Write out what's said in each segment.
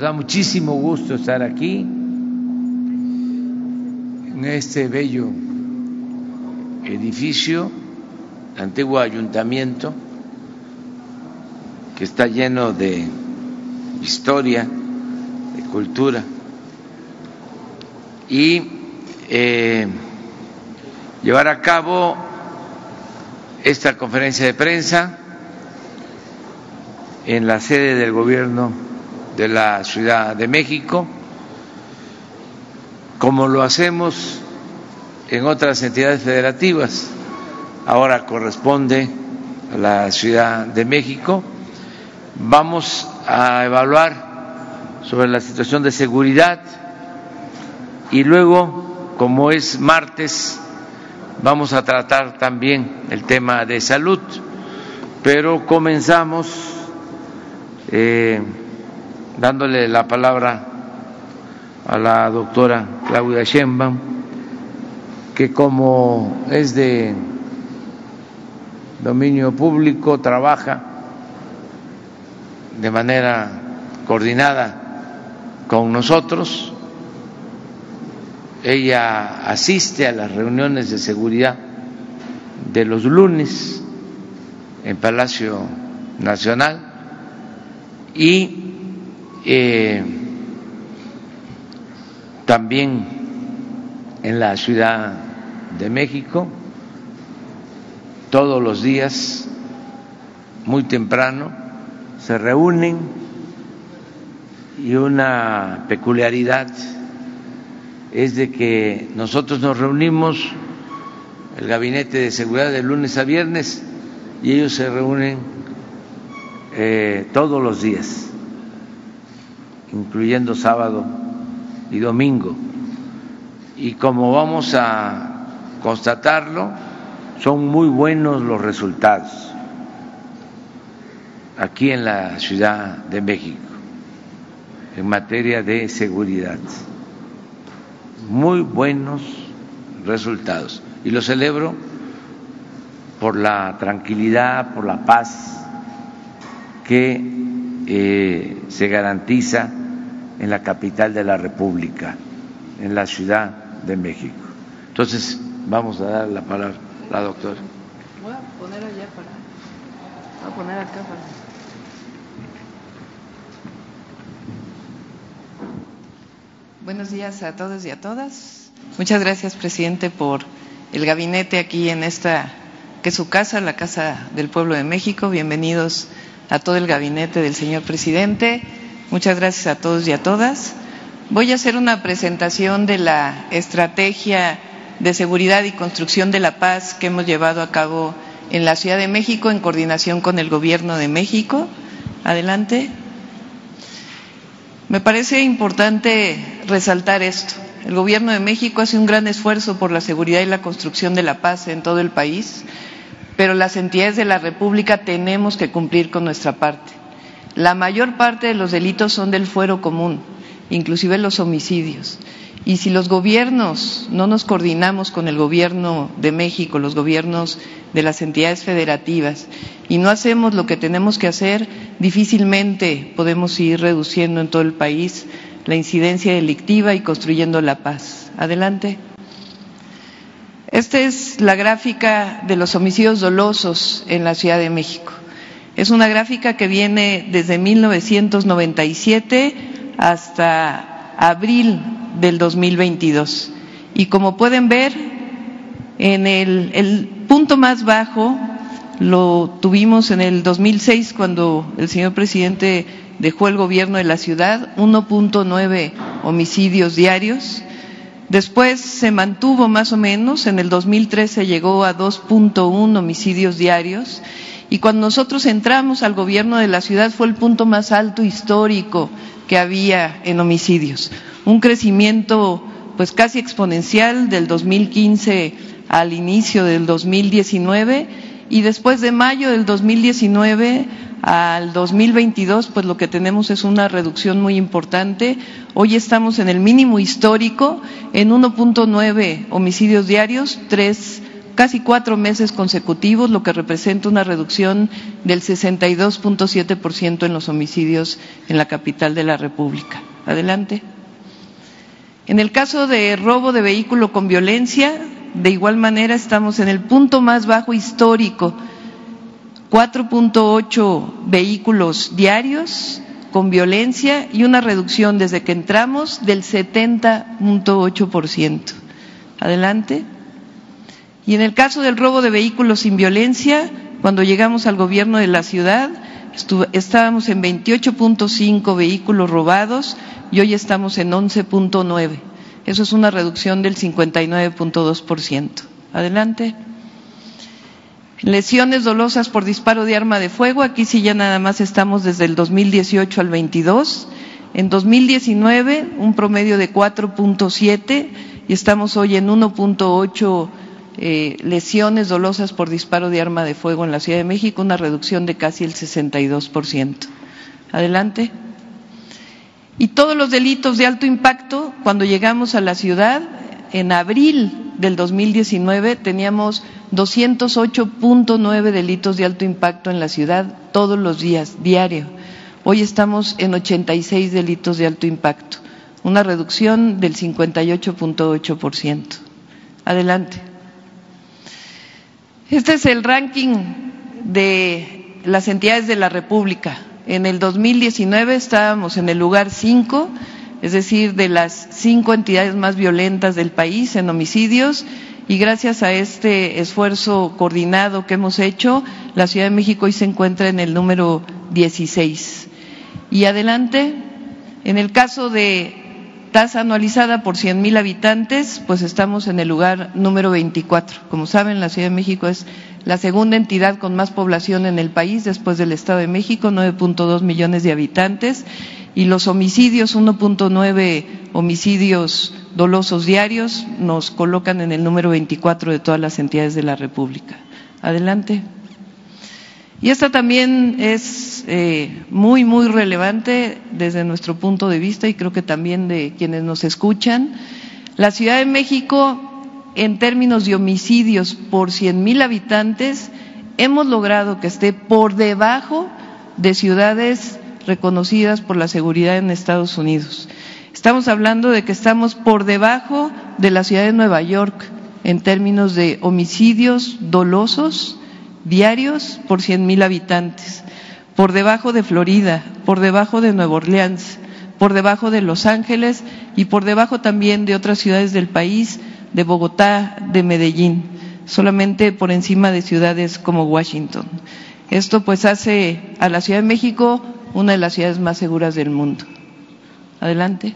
nos da muchísimo gusto estar aquí, en este bello edificio, antiguo ayuntamiento, que está lleno de historia, de cultura, y eh, llevar a cabo esta conferencia de prensa en la sede del gobierno de la Ciudad de México, como lo hacemos en otras entidades federativas. Ahora corresponde a la Ciudad de México. Vamos a evaluar sobre la situación de seguridad y luego, como es martes, vamos a tratar también el tema de salud, pero comenzamos eh, dándole la palabra a la doctora Claudia Sheinbaum, que como es de dominio público, trabaja de manera coordinada con nosotros. Ella asiste a las reuniones de seguridad de los lunes en Palacio Nacional y eh, también en la Ciudad de México, todos los días, muy temprano, se reúnen y una peculiaridad es de que nosotros nos reunimos, el gabinete de seguridad de lunes a viernes, y ellos se reúnen eh, todos los días, incluyendo sábado y domingo. Y como vamos a constatarlo, son muy buenos los resultados aquí en la Ciudad de México en materia de seguridad. Muy buenos resultados. Y lo celebro por la tranquilidad, por la paz que eh, se garantiza en la capital de la República, en la Ciudad de México. Entonces, vamos a dar la palabra a la doctora. Voy a poner allá para. Voy a poner acá para. Buenos días a todos y a todas. Muchas gracias, presidente, por el gabinete aquí en esta, que es su casa, la Casa del Pueblo de México. Bienvenidos a todo el gabinete del señor presidente. Muchas gracias a todos y a todas. Voy a hacer una presentación de la estrategia de seguridad y construcción de la paz que hemos llevado a cabo en la Ciudad de México en coordinación con el Gobierno de México. Adelante. Me parece importante resaltar esto. El Gobierno de México hace un gran esfuerzo por la seguridad y la construcción de la paz en todo el país pero las entidades de la República tenemos que cumplir con nuestra parte. La mayor parte de los delitos son del fuero común, inclusive los homicidios. Y si los gobiernos no nos coordinamos con el gobierno de México, los gobiernos de las entidades federativas, y no hacemos lo que tenemos que hacer, difícilmente podemos ir reduciendo en todo el país la incidencia delictiva y construyendo la paz. Adelante. Esta es la gráfica de los homicidios dolosos en la Ciudad de México. Es una gráfica que viene desde 1997 hasta abril del 2022. Y como pueden ver, en el, el punto más bajo lo tuvimos en el 2006 cuando el señor presidente dejó el gobierno de la ciudad, 1.9 homicidios diarios Después se mantuvo más o menos, en el 2013 llegó a 2.1 homicidios diarios y cuando nosotros entramos al gobierno de la ciudad fue el punto más alto histórico que había en homicidios. Un crecimiento pues casi exponencial del 2015 al inicio del 2019 y después de mayo del 2019 al 2022, pues lo que tenemos es una reducción muy importante. Hoy estamos en el mínimo histórico, en 1.9 homicidios diarios, tres casi cuatro meses consecutivos, lo que representa una reducción del 62.7% en los homicidios en la capital de la República. Adelante. En el caso de robo de vehículo con violencia, de igual manera estamos en el punto más bajo histórico, 4.8 vehículos diarios con violencia y una reducción desde que entramos del 70.8%. Adelante. Y en el caso del robo de vehículos sin violencia, cuando llegamos al gobierno de la ciudad, estábamos en 28.5 vehículos robados y hoy estamos en 11.9. Eso es una reducción del 59.2%. Adelante. Lesiones dolosas por disparo de arma de fuego, aquí sí ya nada más estamos desde el 2018 al 22. En 2019 un promedio de 4.7 y estamos hoy en 1.8 eh, lesiones dolosas por disparo de arma de fuego en la Ciudad de México, una reducción de casi el 62%. Adelante. Y todos los delitos de alto impacto, cuando llegamos a la ciudad, en abril del 2019 teníamos 208.9 delitos de alto impacto en la ciudad todos los días, diario. Hoy estamos en 86 delitos de alto impacto, una reducción del 58.8%. Adelante. Este es el ranking de las entidades de la República. En el 2019 estábamos en el lugar 5, es decir, de las cinco entidades más violentas del país en homicidios y gracias a este esfuerzo coordinado que hemos hecho, la Ciudad de México hoy se encuentra en el número 16. Y adelante, en el caso de tasa anualizada por 100 mil habitantes, pues estamos en el lugar número 24. Como saben, la Ciudad de México es la segunda entidad con más población en el país después del Estado de México, 9.2 millones de habitantes, y los homicidios, 1.9 homicidios dolosos diarios, nos colocan en el número 24 de todas las entidades de la República. Adelante. Y esta también es eh, muy, muy relevante desde nuestro punto de vista y creo que también de quienes nos escuchan. La Ciudad de México, en términos de homicidios por 100 mil habitantes, hemos logrado que esté por debajo de ciudades reconocidas por la seguridad en Estados Unidos. Estamos hablando de que estamos por debajo de la ciudad de Nueva York en términos de homicidios dolosos diarios por cien mil habitantes, por debajo de Florida, por debajo de Nueva Orleans, por debajo de Los Ángeles y por debajo también de otras ciudades del país, de Bogotá, de Medellín, solamente por encima de ciudades como Washington. Esto pues hace a la Ciudad de México una de las ciudades más seguras del mundo. Adelante.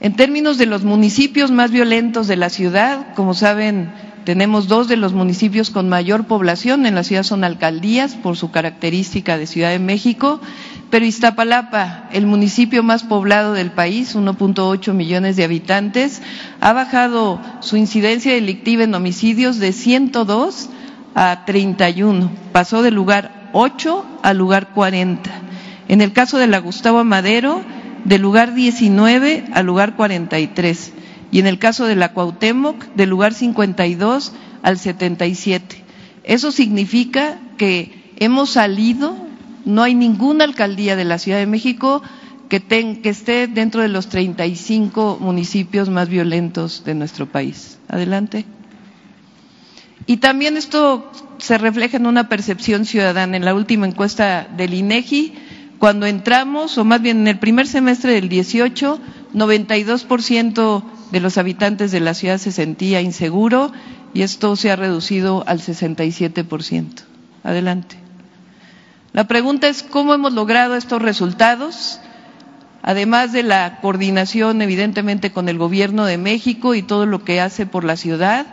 En términos de los municipios más violentos de la ciudad, como saben, tenemos dos de los municipios con mayor población. En la ciudad son alcaldías por su característica de Ciudad de México, pero Iztapalapa, el municipio más poblado del país, 1.8 millones de habitantes, ha bajado su incidencia delictiva en homicidios de 102 a 31. Pasó del lugar 8 al lugar 40. En el caso de la Gustavo Madero, del lugar 19 al lugar 43 y en el caso de la Cuauhtémoc del lugar 52 al 77. Eso significa que hemos salido, no hay ninguna alcaldía de la Ciudad de México que, que esté dentro de los 35 municipios más violentos de nuestro país. Adelante. Y también esto se refleja en una percepción ciudadana. En la última encuesta del INEGI, cuando entramos, o más bien en el primer semestre del 18, 92% de los habitantes de la ciudad se sentía inseguro y esto se ha reducido al 67%. Adelante. La pregunta es cómo hemos logrado estos resultados, además de la coordinación evidentemente con el Gobierno de México y todo lo que hace por la ciudad.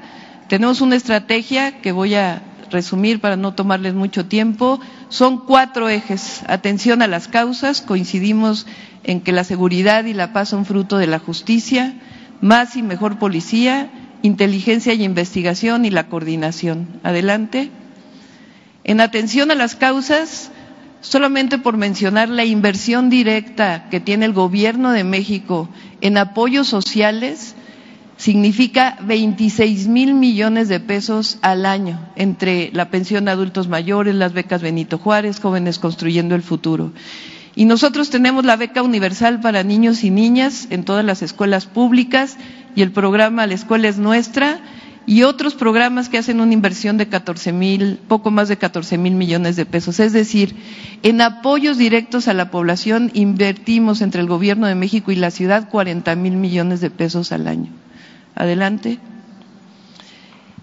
Tenemos una estrategia que voy a resumir para no tomarles mucho tiempo. Son cuatro ejes. Atención a las causas. Coincidimos en que la seguridad y la paz son fruto de la justicia más y mejor policía, inteligencia y investigación y la coordinación. Adelante. En atención a las causas, solamente por mencionar la inversión directa que tiene el Gobierno de México en apoyos sociales, significa 26 mil millones de pesos al año entre la pensión de adultos mayores, las becas Benito Juárez, jóvenes construyendo el futuro. Y nosotros tenemos la beca universal para niños y niñas en todas las escuelas públicas y el programa La Escuela es Nuestra y otros programas que hacen una inversión de 14 mil, poco más de 14 mil millones de pesos. Es decir, en apoyos directos a la población invertimos entre el Gobierno de México y la ciudad 40 mil millones de pesos al año. Adelante.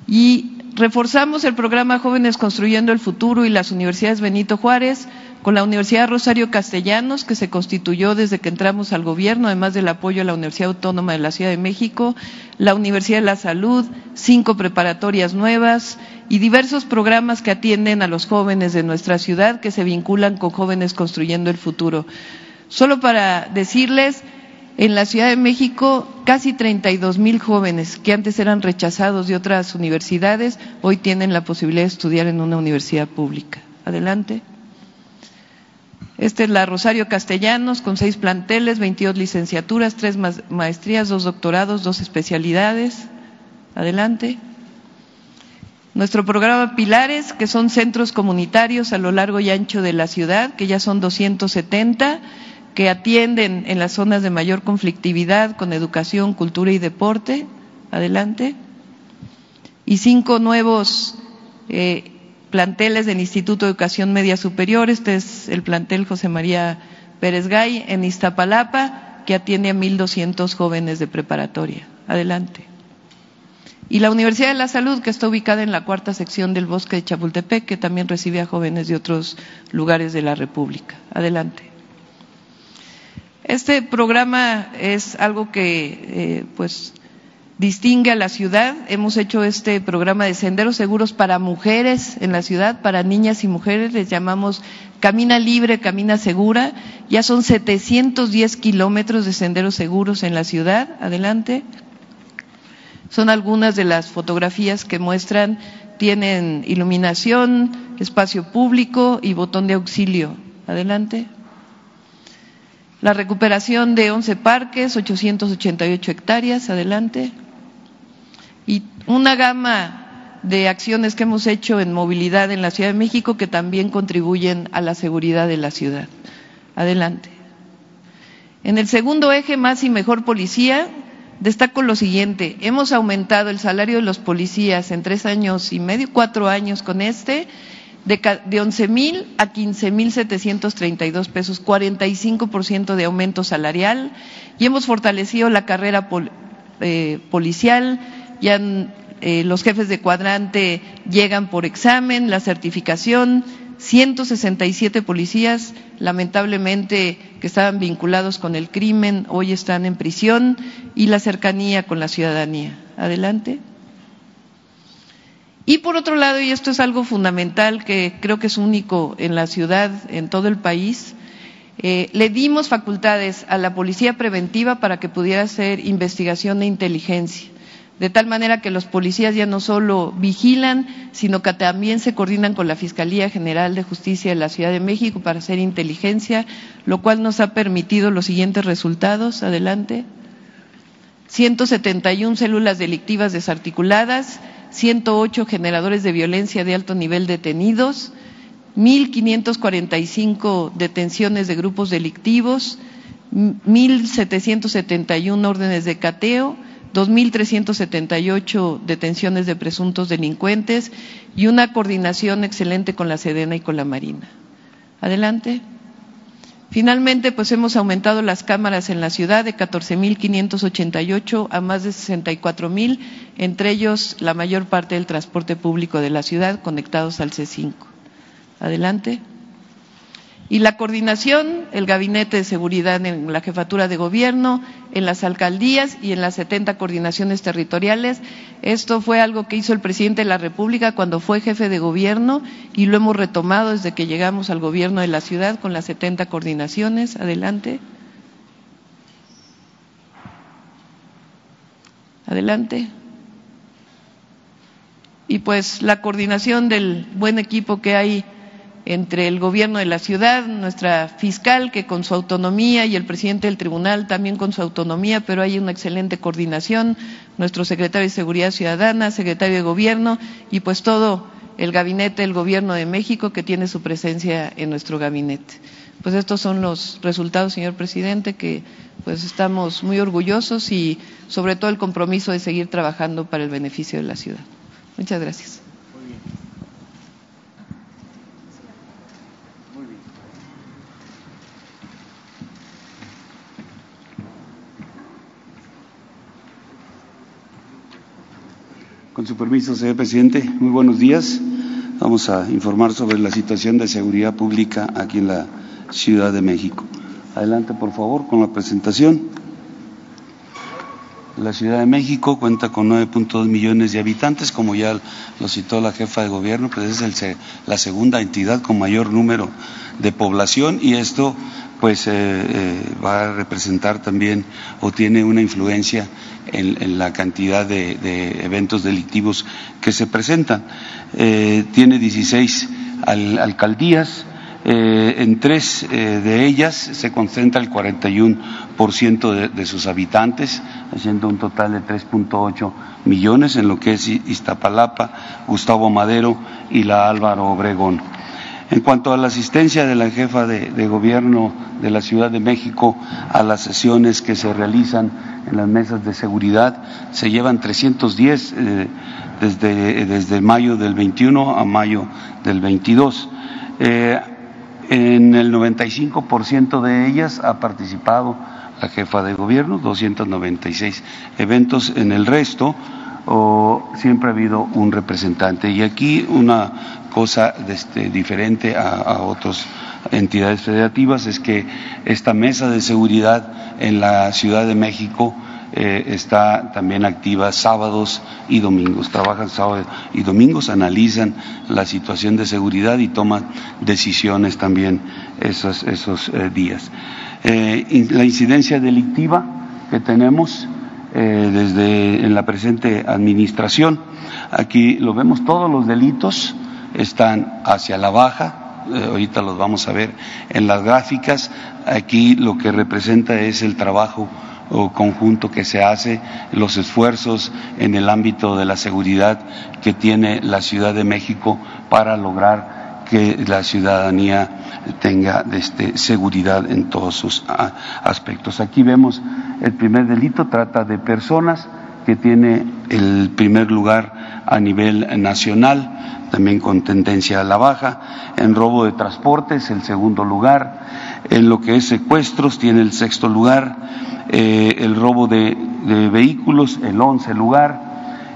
Y reforzamos el programa Jóvenes Construyendo el Futuro y las universidades Benito Juárez con la Universidad Rosario Castellanos, que se constituyó desde que entramos al gobierno, además del apoyo a la Universidad Autónoma de la Ciudad de México, la Universidad de la Salud, cinco preparatorias nuevas y diversos programas que atienden a los jóvenes de nuestra ciudad que se vinculan con jóvenes construyendo el futuro. Solo para decirles, en la Ciudad de México casi 32 mil jóvenes que antes eran rechazados de otras universidades, hoy tienen la posibilidad de estudiar en una universidad pública. Adelante. Esta es la Rosario Castellanos, con seis planteles, 22 licenciaturas, tres maestrías, dos doctorados, dos especialidades. Adelante. Nuestro programa Pilares, que son centros comunitarios a lo largo y ancho de la ciudad, que ya son 270, que atienden en las zonas de mayor conflictividad con educación, cultura y deporte. Adelante. Y cinco nuevos eh, planteles del Instituto de Educación Media Superior. Este es el plantel José María Pérez Gay en Iztapalapa, que atiende a 1.200 jóvenes de preparatoria. Adelante. Y la Universidad de la Salud, que está ubicada en la cuarta sección del bosque de Chapultepec, que también recibe a jóvenes de otros lugares de la República. Adelante. Este programa es algo que, eh, pues, distingue a la ciudad. Hemos hecho este programa de senderos seguros para mujeres en la ciudad, para niñas y mujeres, les llamamos Camina Libre, Camina Segura. Ya son 710 kilómetros de senderos seguros en la ciudad. Adelante. Son algunas de las fotografías que muestran, tienen iluminación, espacio público y botón de auxilio. Adelante. La recuperación de 11 parques, 888 hectáreas. Adelante y una gama de acciones que hemos hecho en movilidad en la Ciudad de México que también contribuyen a la seguridad de la ciudad. Adelante. En el segundo eje, más y mejor policía, destaco lo siguiente. Hemos aumentado el salario de los policías en tres años y medio, cuatro años con este, de, de 11 mil a 15 mil 732 pesos, 45 por ciento de aumento salarial, y hemos fortalecido la carrera eh, policial, ya eh, los jefes de cuadrante llegan por examen, la certificación, 167 policías, lamentablemente, que estaban vinculados con el crimen, hoy están en prisión y la cercanía con la ciudadanía. Adelante. Y por otro lado, y esto es algo fundamental que creo que es único en la ciudad, en todo el país, eh, le dimos facultades a la policía preventiva para que pudiera hacer investigación de inteligencia de tal manera que los policías ya no solo vigilan, sino que también se coordinan con la Fiscalía General de Justicia de la Ciudad de México para hacer inteligencia, lo cual nos ha permitido los siguientes resultados. Adelante. 171 células delictivas desarticuladas, 108 generadores de violencia de alto nivel detenidos, 1.545 detenciones de grupos delictivos, 1.771 órdenes de cateo, 2.378 detenciones de presuntos delincuentes y una coordinación excelente con la Sedena y con la Marina. Adelante. Finalmente, pues hemos aumentado las cámaras en la ciudad de 14.588 a más de 64.000, entre ellos la mayor parte del transporte público de la ciudad conectados al C5. Adelante. Y la coordinación, el Gabinete de Seguridad en la Jefatura de Gobierno, en las alcaldías y en las 70 coordinaciones territoriales. Esto fue algo que hizo el presidente de la República cuando fue jefe de gobierno y lo hemos retomado desde que llegamos al gobierno de la ciudad con las 70 coordinaciones. Adelante. Adelante. Y pues la coordinación del buen equipo que hay entre el gobierno de la ciudad, nuestra fiscal que con su autonomía y el presidente del tribunal también con su autonomía, pero hay una excelente coordinación, nuestro secretario de Seguridad Ciudadana, secretario de Gobierno y pues todo el gabinete del Gobierno de México que tiene su presencia en nuestro gabinete. Pues estos son los resultados, señor presidente, que pues estamos muy orgullosos y sobre todo el compromiso de seguir trabajando para el beneficio de la ciudad. Muchas gracias. Con su permiso, señor presidente, muy buenos días. Vamos a informar sobre la situación de seguridad pública aquí en la Ciudad de México. Adelante, por favor, con la presentación. La Ciudad de México cuenta con 9.2 millones de habitantes, como ya lo citó la jefa de gobierno, pues es la segunda entidad con mayor número de población y esto pues eh, eh, va a representar también o tiene una influencia en, la cantidad de, eventos delictivos que se presentan. Eh, tiene 16 alcaldías, en tres de ellas se concentra el 41% de, de sus habitantes, haciendo un total de 3.8 millones en lo que es Iztapalapa, Gustavo Madero y la Álvaro Obregón. En cuanto a la asistencia de la jefa de, gobierno de la Ciudad de México a las sesiones que se realizan en las mesas de seguridad, se llevan 310 eh, desde, desde mayo del 21 a mayo del 22. Eh, en el 95% de ellas ha participado la jefa de gobierno, 296 eventos. En el resto, siempre ha habido un representante. Y aquí una cosa este, diferente a, otras entidades federativas es que esta mesa de seguridad en la Ciudad de México eh, está también activa sábados y domingos. Trabajan sábados y domingos, analizan la situación de seguridad y toman decisiones también esos, esos eh, días. Eh, la incidencia delictiva que tenemos desde en la presente administración, aquí lo vemos todos los delitos están hacia la baja, ahorita los vamos a ver en las gráficas, aquí lo que representa es el trabajo conjunto que se hace, los esfuerzos en el ámbito de la seguridad que tiene la Ciudad de México para lograr que la ciudadanía tenga este, seguridad en todos sus aspectos. Aquí vemos el primer delito, trata de personas que tiene el primer lugar a nivel nacional también con tendencia a la baja. En robo de transportes, el segundo lugar. En lo que es secuestros, tiene el sexto lugar. Eh, el robo de, vehículos, el once lugar.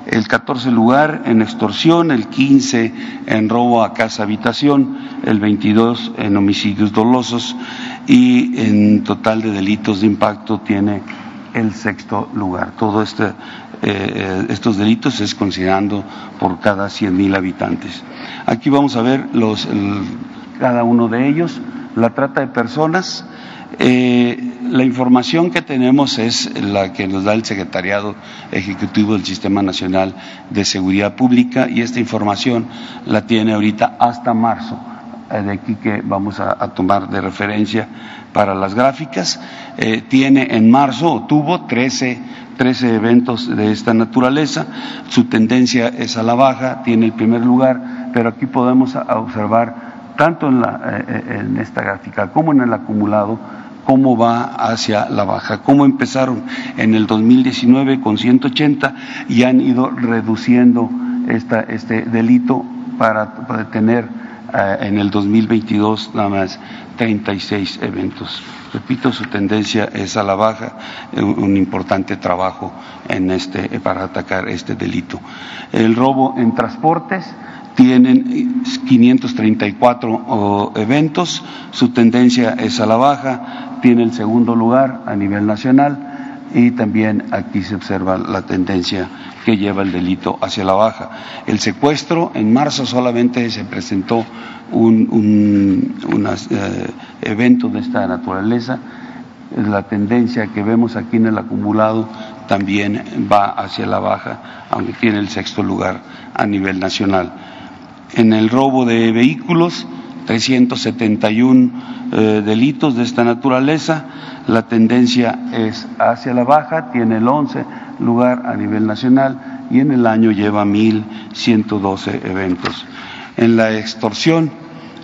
El 14 lugar en extorsión, el 15 en robo a casa habitación, el 22 en homicidios dolosos y en total de delitos de impacto tiene el sexto lugar. Todo este eh, estos delitos es considerando por cada 100.000 habitantes. Aquí vamos a ver los, cada uno de ellos, la trata de personas. Eh, la información que tenemos es la que nos da el Secretariado Ejecutivo del Sistema Nacional de Seguridad Pública y esta información la tiene ahorita hasta marzo eh, de aquí que vamos a, tomar de referencia para las gráficas. tiene en marzo, tuvo 13 13 eventos de esta naturaleza. Su tendencia es a la baja, tiene el primer lugar, pero aquí podemos observar tanto en, la, eh, eh, en esta gráfica como en el acumulado cómo va hacia la baja, cómo empezaron en el 2019 con 180 y han ido reduciendo esta, este delito para, para tener eh, en el 2022 nada más 36 eventos. Repito, su tendencia es a la baja, eh, un importante trabajo en este, para atacar este delito. El robo en transportes tienen 534 eventos, su tendencia es a la baja, tiene el segundo lugar a nivel nacional y también aquí se observa la tendencia que lleva el delito hacia la baja. El secuestro en marzo solamente se presentó un, un eh, evento de esta naturaleza. La tendencia que vemos aquí en el acumulado también va hacia la baja, aunque tiene el sexto lugar a nivel nacional. En el robo de vehículos 371 eh, delitos de esta naturaleza. La tendencia es hacia la baja, tiene el 11 lugar a nivel nacional y en el año lleva 1.112 eventos. En la extorsión,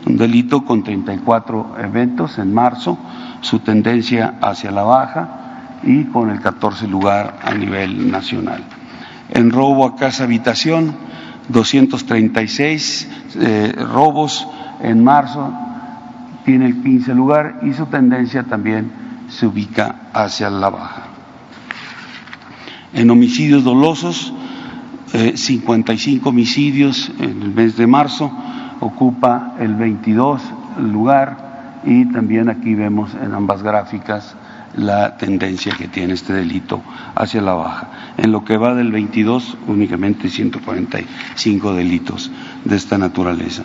un delito con 34 eventos en marzo, su tendencia hacia la baja y con el 14 lugar a nivel nacional. En robo a casa habitación, 236 eh, robos en marzo, tiene el 15 lugar y su tendencia también se ubica hacia la baja. En homicidios dolosos, 55 eh, homicidios en el mes de marzo, ocupa el 22 lugar y también aquí vemos en ambas gráficas la tendencia que tiene este delito hacia la baja. En lo que va del 22, únicamente 145 delitos de esta naturaleza.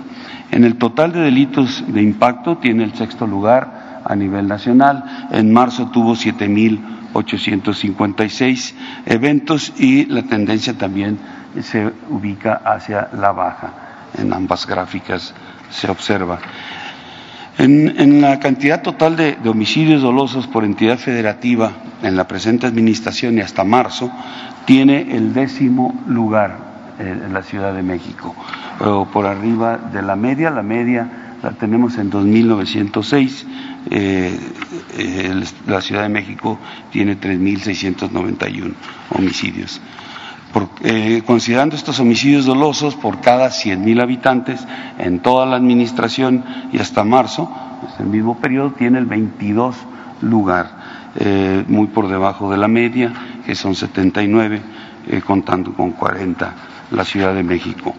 En el total de delitos de impacto tiene el sexto lugar a nivel nacional. En marzo tuvo 7.856 eventos y la tendencia también se ubica hacia la baja. En ambas gráficas se observa. En, la cantidad total de, homicidios dolosos por entidad federativa en la presente administración y hasta marzo, tiene el décimo lugar en la Ciudad de México, por arriba de la media. La media la tenemos en 2.906. Eh, eh, la Ciudad de México tiene 3.691 homicidios. Eh, considerando estos homicidios dolosos por cada 100.000 habitantes en toda la administración y hasta marzo, pues el mismo periodo tiene el 22 lugar, eh, muy por debajo de la media, que son 79, eh, contando con 40 la Ciudad de México.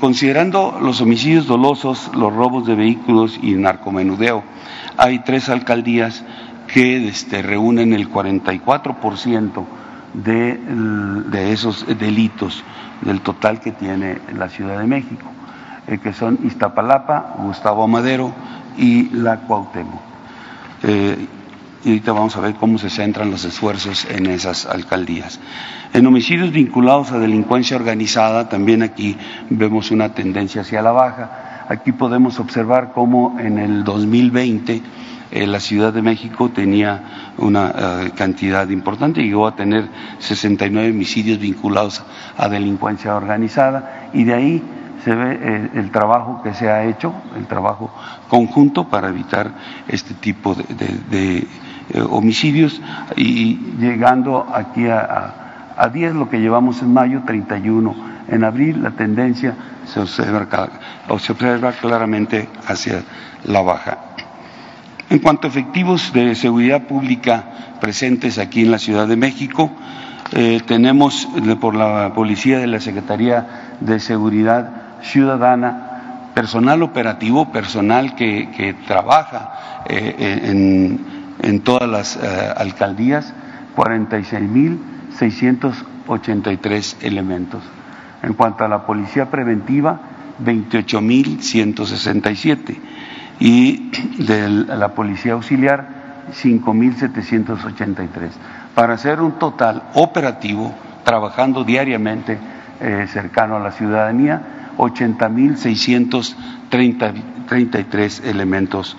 considerando los homicidios dolosos, los robos de vehículos y narcomenudeo, hay tres alcaldías que este, reúnen el 44% de, esos delitos del total que tiene la Ciudad de México, eh, que son Iztapalapa, Gustavo Amadero y la Cuauhtémoc. Eh, y ahorita vamos a ver cómo se centran los esfuerzos en esas alcaldías. En homicidios vinculados a delincuencia organizada, también aquí vemos una tendencia hacia la baja. Aquí podemos observar cómo en el 2020 eh, la Ciudad de México tenía una eh, cantidad importante, llegó a tener 69 homicidios vinculados a delincuencia organizada y de ahí se ve eh, el trabajo que se ha hecho, el trabajo conjunto para evitar este tipo de, homicidios y llegando aquí a, a, 10 lo que llevamos en mayo, 31 en abril, la tendencia se observa, se observa claramente hacia la baja. En cuanto a efectivos de seguridad pública presentes aquí en la Ciudad de México, eh, tenemos por la policía de la Secretaría de Seguridad Ciudadana personal operativo, personal que, trabaja eh, en, en, todas las eh, alcaldías, 46.683 elementos. En cuanto a la policía preventiva, 28.167 y de la Policía Auxiliar 5.783, para hacer un total operativo, trabajando diariamente eh, cercano a la ciudadanía, 80.633 elementos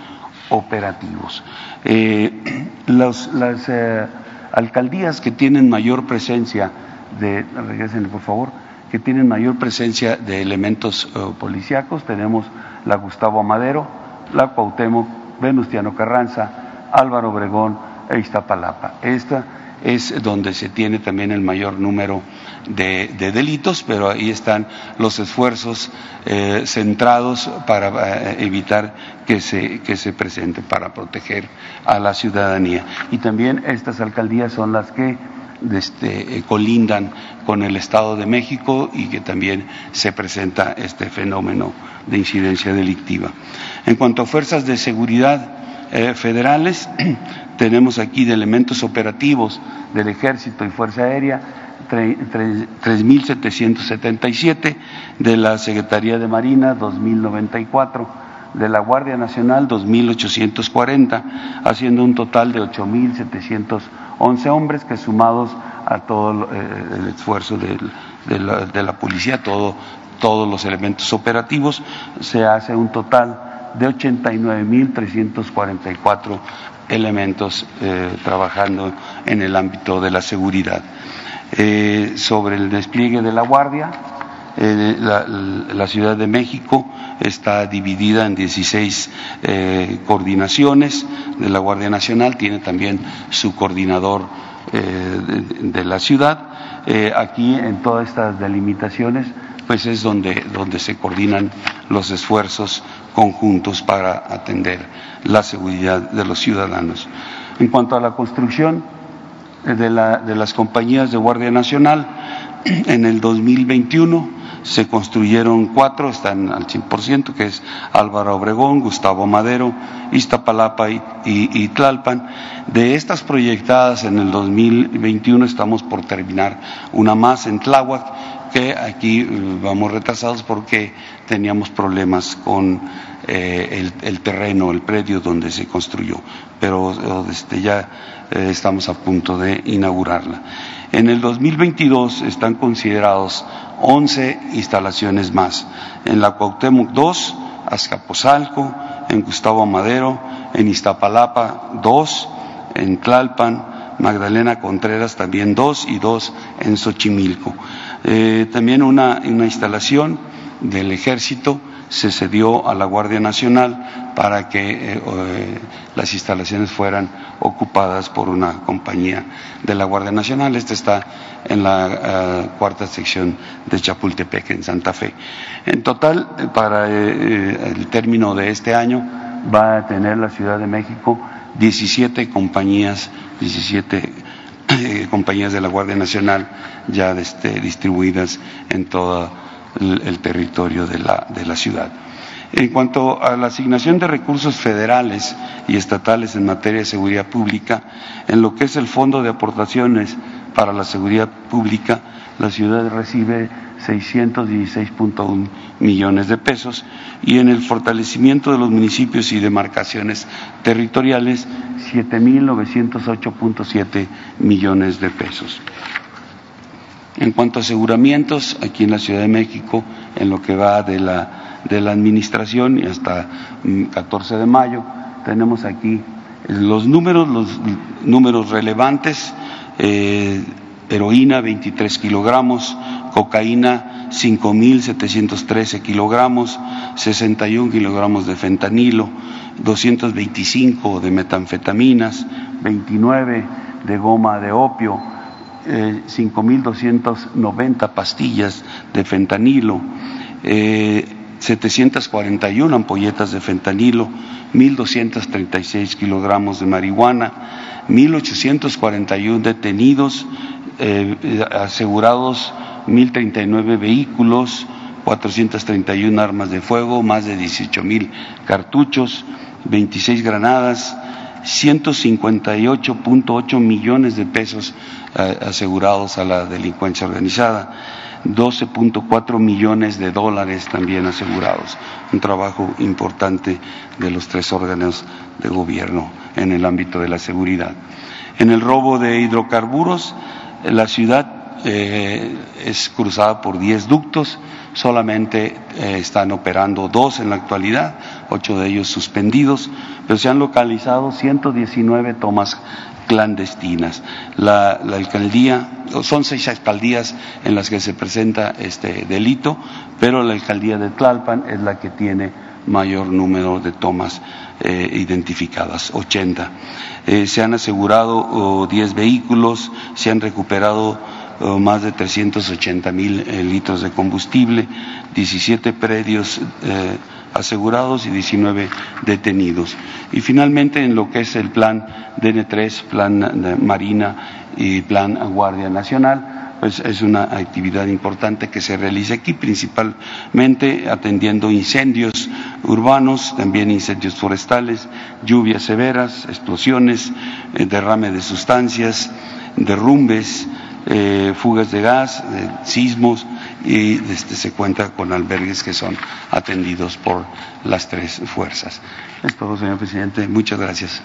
operativos. Eh, las eh, alcaldías que tienen mayor presencia de, regresen por favor, que tienen mayor presencia de elementos policíacos, tenemos la Gustavo Amadero, la Cuauhtémoc, Venustiano Carranza, Álvaro Obregón e Iztapalapa. Esta es donde se tiene también el mayor número de, delitos, pero ahí están los esfuerzos eh, centrados para eh, evitar que se, presente, para proteger a la ciudadanía. Y también estas alcaldías son las que este, colindan con el Estado de México y que también se presenta este fenómeno de incidencia delictiva. En cuanto a fuerzas de seguridad eh, federales, tenemos aquí de elementos operativos del Ejército y Fuerza Aérea 3.777, de la Secretaría de Marina 2.094, de la Guardia Nacional 2.840, haciendo un total de 8.711 hombres que sumados a todo eh, el esfuerzo de, la, policía, todo todos los elementos operativos, se hace un total de 89.344 elementos eh, trabajando en el ámbito de la seguridad. Eh, sobre el despliegue de la Guardia, eh, la, Ciudad de México está dividida en 16 coordinaciones de la Guardia Nacional, tiene también su coordinador de, la ciudad. aquí en todas estas delimitaciones pues es donde, donde se coordinan los esfuerzos conjuntos para atender la seguridad de los ciudadanos. En cuanto a la construcción de, las compañías de Guardia Nacional, en el 2021 se construyeron cuatro, están al 100%, que es Álvaro Obregón, Gustavo Madero, Iztapalapa y, y, Tlalpan. De estas proyectadas en el 2021 estamos por terminar una más en Tláhuac, que aquí eh, vamos retrasados porque teníamos problemas con eh, el, terreno, el predio donde se construyó, pero este, ya eh, estamos a punto de inaugurarla. En el 2022 están considerados 11 instalaciones más, en la Cuauhtémoc 2, Azcapotzalco, en Gustavo Madero, en Iztapalapa 2, en Tlalpan, Magdalena Contreras también dos y dos en Xochimilco. Eh, también una, una instalación del ejército se cedió a la Guardia Nacional para que eh, eh, las instalaciones fueran ocupadas por una compañía de la Guardia Nacional. Esta está en la eh, cuarta sección de Chapultepec, en Santa Fe. En total, para el término de este año, va a tener la Ciudad de México 17 compañías, 17 compañías de la Guardia Nacional ya este, distribuidas en toda el, territorio de la, de la ciudad. En cuanto a la asignación de recursos federales y estatales en materia de seguridad pública, en lo que es el Fondo de Aportaciones para la Seguridad Pública, la ciudad recibe 616.1 millones de pesos y en el fortalecimiento de los municipios y demarcaciones territoriales 7.908.7 millones de pesos. En cuanto a aseguramientos, aquí en la Ciudad de México, en lo que va de la, de la administración y hasta 14 mm, de mayo, tenemos aquí los números, los números relevantes, eh, heroína 23 kilogramos, cocaína 5.713 kilogramos, 61 kilogramos de fentanilo, 225 de metanfetaminas, 29 de goma de opio, 5.290 eh, pastillas de fentanilo, 741 eh, ampolletas de fentanilo, 1.236 kilogramos de marihuana, 1.841 detenidos, eh, asegurados 1.039 vehículos, 431 armas de fuego, más de 18.000 cartuchos, 26 granadas, 158.8 millones de pesos eh, asegurados a la delincuencia organizada, 12.4 millones de dólares también asegurados. Un trabajo importante de los tres órganos de gobierno en el ámbito de la seguridad. En el robo de hidrocarburos, la ciudad eh, es cruzada por 10 ductos, solamente eh, están operando dos en la actualidad, ocho de ellos suspendidos, pero se han localizado 119 tomas clandestinas. La, alcaldía, son seis alcaldías en las que se presenta este delito, pero la alcaldía de Tlalpan es la que tiene mayor número de tomas eh, identificadas, 80. se han asegurado 10 vehículos, se han recuperado más de 380 mil eh, litros de combustible, 17 predios eh, asegurados y 19 detenidos. Y finalmente, en lo que es el plan DN3, plan Marina y plan Guardia Nacional, pues es una actividad importante que se realiza aquí, principalmente atendiendo incendios urbanos, también incendios forestales, lluvias severas, explosiones, eh, derrame de sustancias, derrumbes, eh, fugas de gas, sismos y este, se cuenta con albergues que son atendidos por las tres fuerzas. Es todo, señor presidente. Muchas gracias.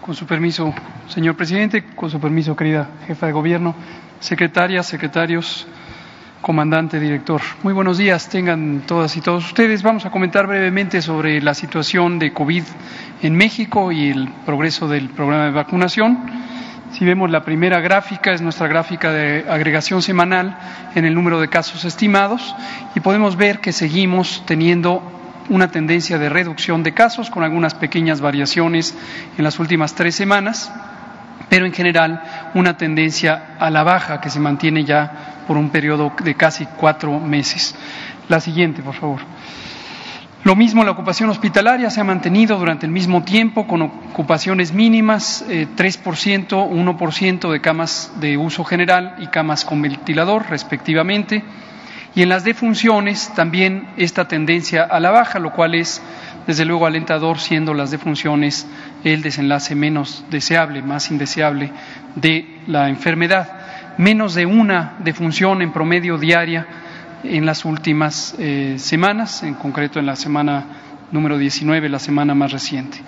Con su permiso, señor presidente, con su permiso, querida jefa de gobierno, secretarias, secretarios, comandante, director. Muy buenos días, tengan todas y todos ustedes. Vamos a comentar brevemente sobre la situación de COVID en México y el progreso del programa de vacunación. Si vemos la primera gráfica, es nuestra gráfica de agregación semanal en el número de casos estimados y podemos ver que seguimos teniendo una tendencia de reducción de casos con algunas pequeñas variaciones en las últimas tres semanas, pero en general una tendencia a la baja que se mantiene ya por un periodo de casi cuatro meses. La siguiente, por favor. Lo mismo la ocupación hospitalaria se ha mantenido durante el mismo tiempo con ocupaciones mínimas, eh, 3%, 1% de camas de uso general y camas con ventilador, respectivamente. Y en las defunciones también esta tendencia a la baja, lo cual es desde luego alentador, siendo las defunciones el desenlace menos deseable, más indeseable de la enfermedad. Menos de una defunción en promedio diaria en las últimas eh, semanas, en concreto en la semana número 19, la semana más reciente.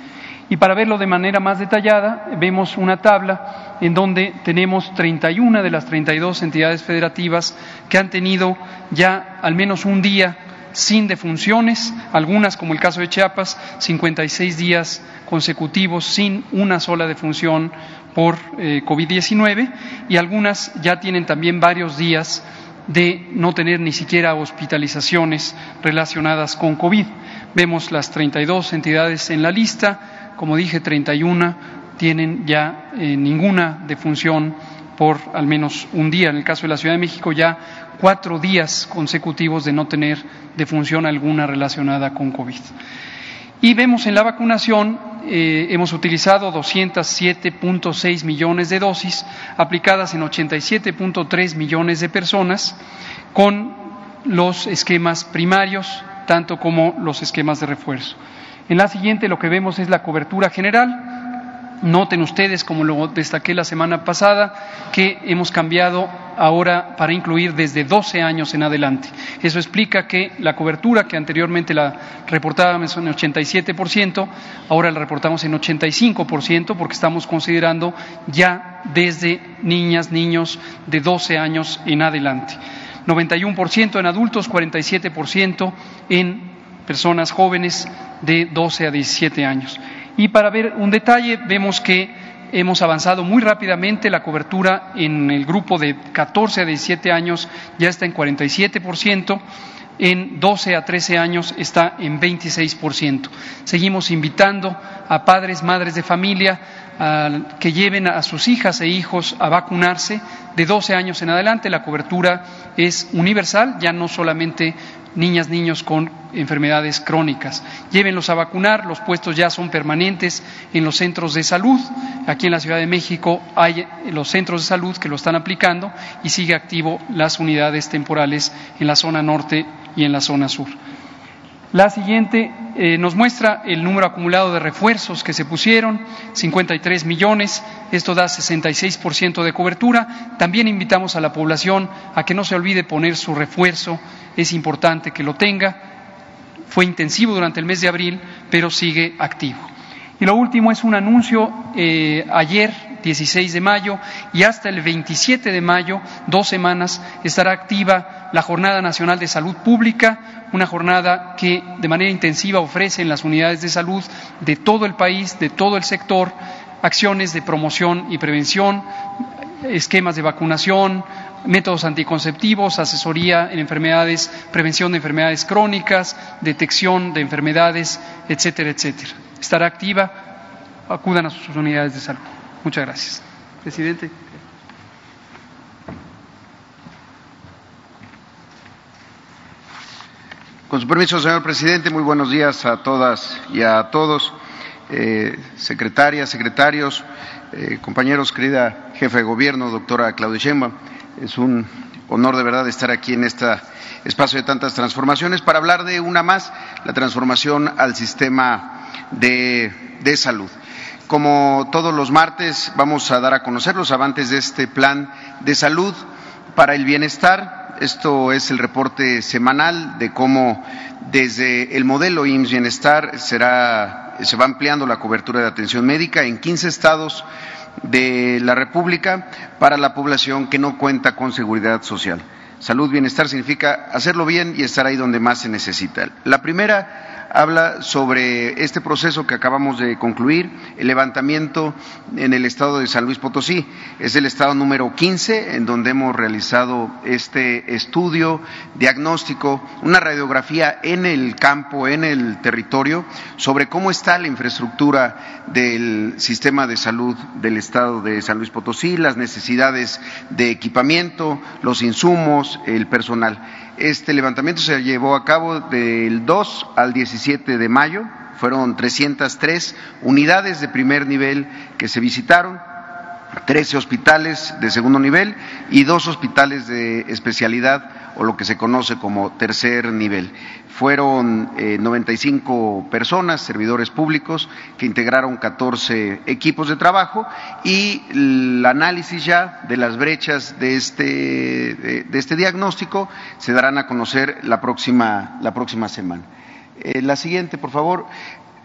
Y para verlo de manera más detallada, vemos una tabla en donde tenemos 31 de las 32 entidades federativas que han tenido ya al menos un día sin defunciones, algunas como el caso de Chiapas, 56 días consecutivos sin una sola defunción por eh, COVID-19 y algunas ya tienen también varios días de no tener ni siquiera hospitalizaciones relacionadas con COVID. Vemos las 32 entidades en la lista, como dije, 31 tienen ya eh, ninguna defunción por al menos un día. En el caso de la Ciudad de México, ya cuatro días consecutivos de no tener defunción alguna relacionada con COVID. Y vemos en la vacunación, eh, hemos utilizado 207.6 millones de dosis aplicadas en 87.3 millones de personas con los esquemas primarios, tanto como los esquemas de refuerzo. En la siguiente lo que vemos es la cobertura general. Noten ustedes, como lo destaqué la semana pasada, que hemos cambiado ahora para incluir desde 12 años en adelante. Eso explica que la cobertura que anteriormente la reportábamos en 87%, ahora la reportamos en 85% porque estamos considerando ya desde niñas, niños de 12 años en adelante. 91% en adultos, 47% en personas jóvenes de 12 a 17 años. Y para ver un detalle, vemos que hemos avanzado muy rápidamente. La cobertura en el grupo de 14 a 17 años ya está en 47%, en 12 a 13 años está en 26%. Seguimos invitando a padres, madres de familia que lleven a sus hijas e hijos a vacunarse. De 12 años en adelante la cobertura es universal, ya no solamente niñas, niños con enfermedades crónicas. Llévenlos a vacunar, los puestos ya son permanentes en los centros de salud. Aquí en la Ciudad de México hay los centros de salud que lo están aplicando y sigue activo las unidades temporales en la zona norte y en la zona sur. La siguiente eh, nos muestra el número acumulado de refuerzos que se pusieron, 53 millones, esto da 66% de cobertura. También invitamos a la población a que no se olvide poner su refuerzo, es importante que lo tenga. Fue intensivo durante el mes de abril, pero sigue activo. Y lo último es un anuncio eh, ayer 16 de mayo y hasta el 27 de mayo, dos semanas, estará activa la Jornada Nacional de Salud Pública, una jornada que de manera intensiva ofrece en las unidades de salud de todo el país, de todo el sector, acciones de promoción y prevención, esquemas de vacunación, métodos anticonceptivos, asesoría en enfermedades, prevención de enfermedades crónicas, detección de enfermedades, etcétera, etcétera. Estará activa, acudan a sus unidades de salud. Muchas gracias. Presidente. Con su permiso, señor presidente, muy buenos días a todas y a todos, eh, secretarias, secretarios, eh, compañeros, querida jefa de gobierno, doctora Claudia Sheinbaum. Es un honor de verdad estar aquí en este espacio de tantas transformaciones para hablar de una más, la transformación al sistema de salud. Como todos los martes, vamos a dar a conocer los avances de este plan de salud para el bienestar. Esto es el reporte semanal de cómo desde el modelo IMSS Bienestar será se va ampliando la cobertura de atención médica en 15 estados de la República para la población que no cuenta con seguridad social. Salud, bienestar significa hacerlo bien y estar ahí donde más se necesita. La primera habla sobre este proceso que acabamos de concluir, el levantamiento en el estado de San Luis Potosí. Es el estado número 15 en donde hemos realizado este estudio, diagnóstico, una radiografía en el campo, en el territorio, sobre cómo está la infraestructura del sistema de salud del estado de San Luis Potosí, las necesidades de equipamiento, los insumos, el personal. Este levantamiento se llevó a cabo del 2 al 17 de mayo. Fueron 303 unidades de primer nivel que se visitaron, 13 hospitales de segundo nivel y dos hospitales de especialidad o lo que se conoce como tercer nivel. Fueron 95 eh, personas, servidores públicos, que integraron 14 equipos de trabajo y el análisis ya de las brechas de este, de, este diagnóstico se darán a conocer la próxima, la próxima semana. Eh, la siguiente, por favor.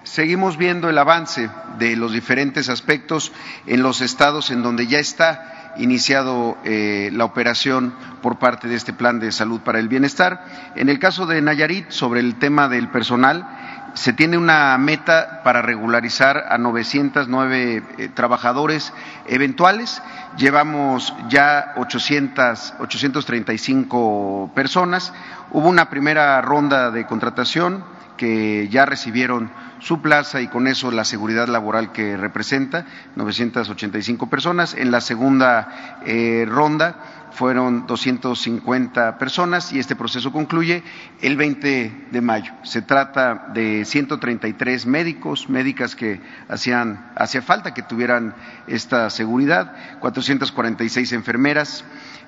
Seguimos viendo el avance de los diferentes aspectos en los estados en donde ya está iniciado eh, la operación por parte de este plan de salud para el bienestar. En el caso de Nayarit, sobre el tema del personal, se tiene una meta para regularizar a 909 eh, trabajadores eventuales. Llevamos ya 800, 835 personas. Hubo una primera ronda de contratación que ya recibieron su plaza y con eso la seguridad laboral que representa, 985 personas. En la segunda eh, ronda fueron 250 personas y este proceso concluye el 20 de mayo. Se trata de 133 médicos, médicas que hacían, hacía falta que tuvieran esta seguridad, 446 enfermeras,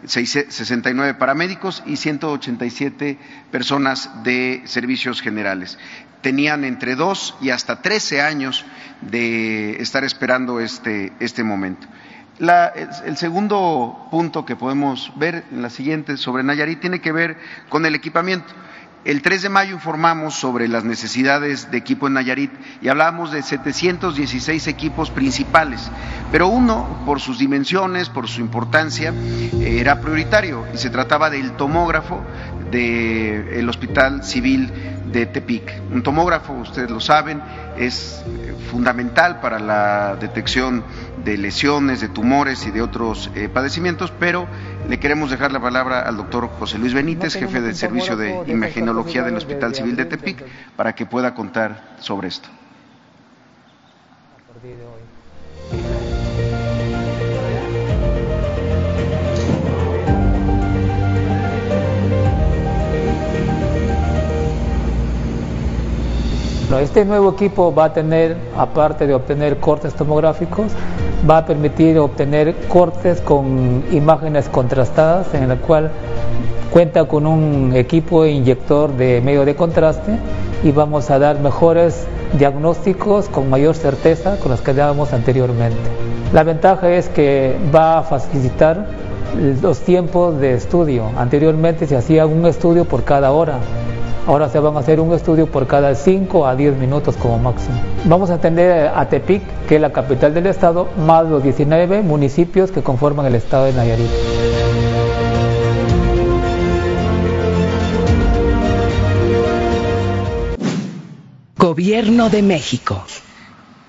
69 paramédicos y 187 personas de servicios generales. Tenían entre dos y hasta 13 años de estar esperando este, este momento. el segundo punto que podemos ver en la siguiente sobre Nayarit tiene que ver con el equipamiento. El 3 de mayo informamos sobre las necesidades de equipo en Nayarit y hablábamos de 716 equipos principales, pero uno, por sus dimensiones, por su importancia, era prioritario y se trataba del tomógrafo del Hospital Civil de Tepic. Un tomógrafo, ustedes lo saben, es fundamental para la detección de lesiones, de tumores y de otros eh, padecimientos, pero le queremos dejar la palabra al doctor José Luis Benítez, jefe del Servicio de Imagenología del Hospital Civil de Tepic, para que pueda contar sobre esto. Este nuevo equipo va a tener, aparte de obtener cortes tomográficos, va a permitir obtener cortes con imágenes contrastadas, en el cual cuenta con un equipo inyector de medio de contraste y vamos a dar mejores diagnósticos con mayor certeza con los que dábamos anteriormente. La ventaja es que va a facilitar los tiempos de estudio. Anteriormente se hacía un estudio por cada hora Ahora se van a hacer un estudio por cada 5 a 10 minutos como máximo. Vamos a atender a Tepic, que es la capital del estado, más los 19 municipios que conforman el estado de Nayarit. Gobierno de México.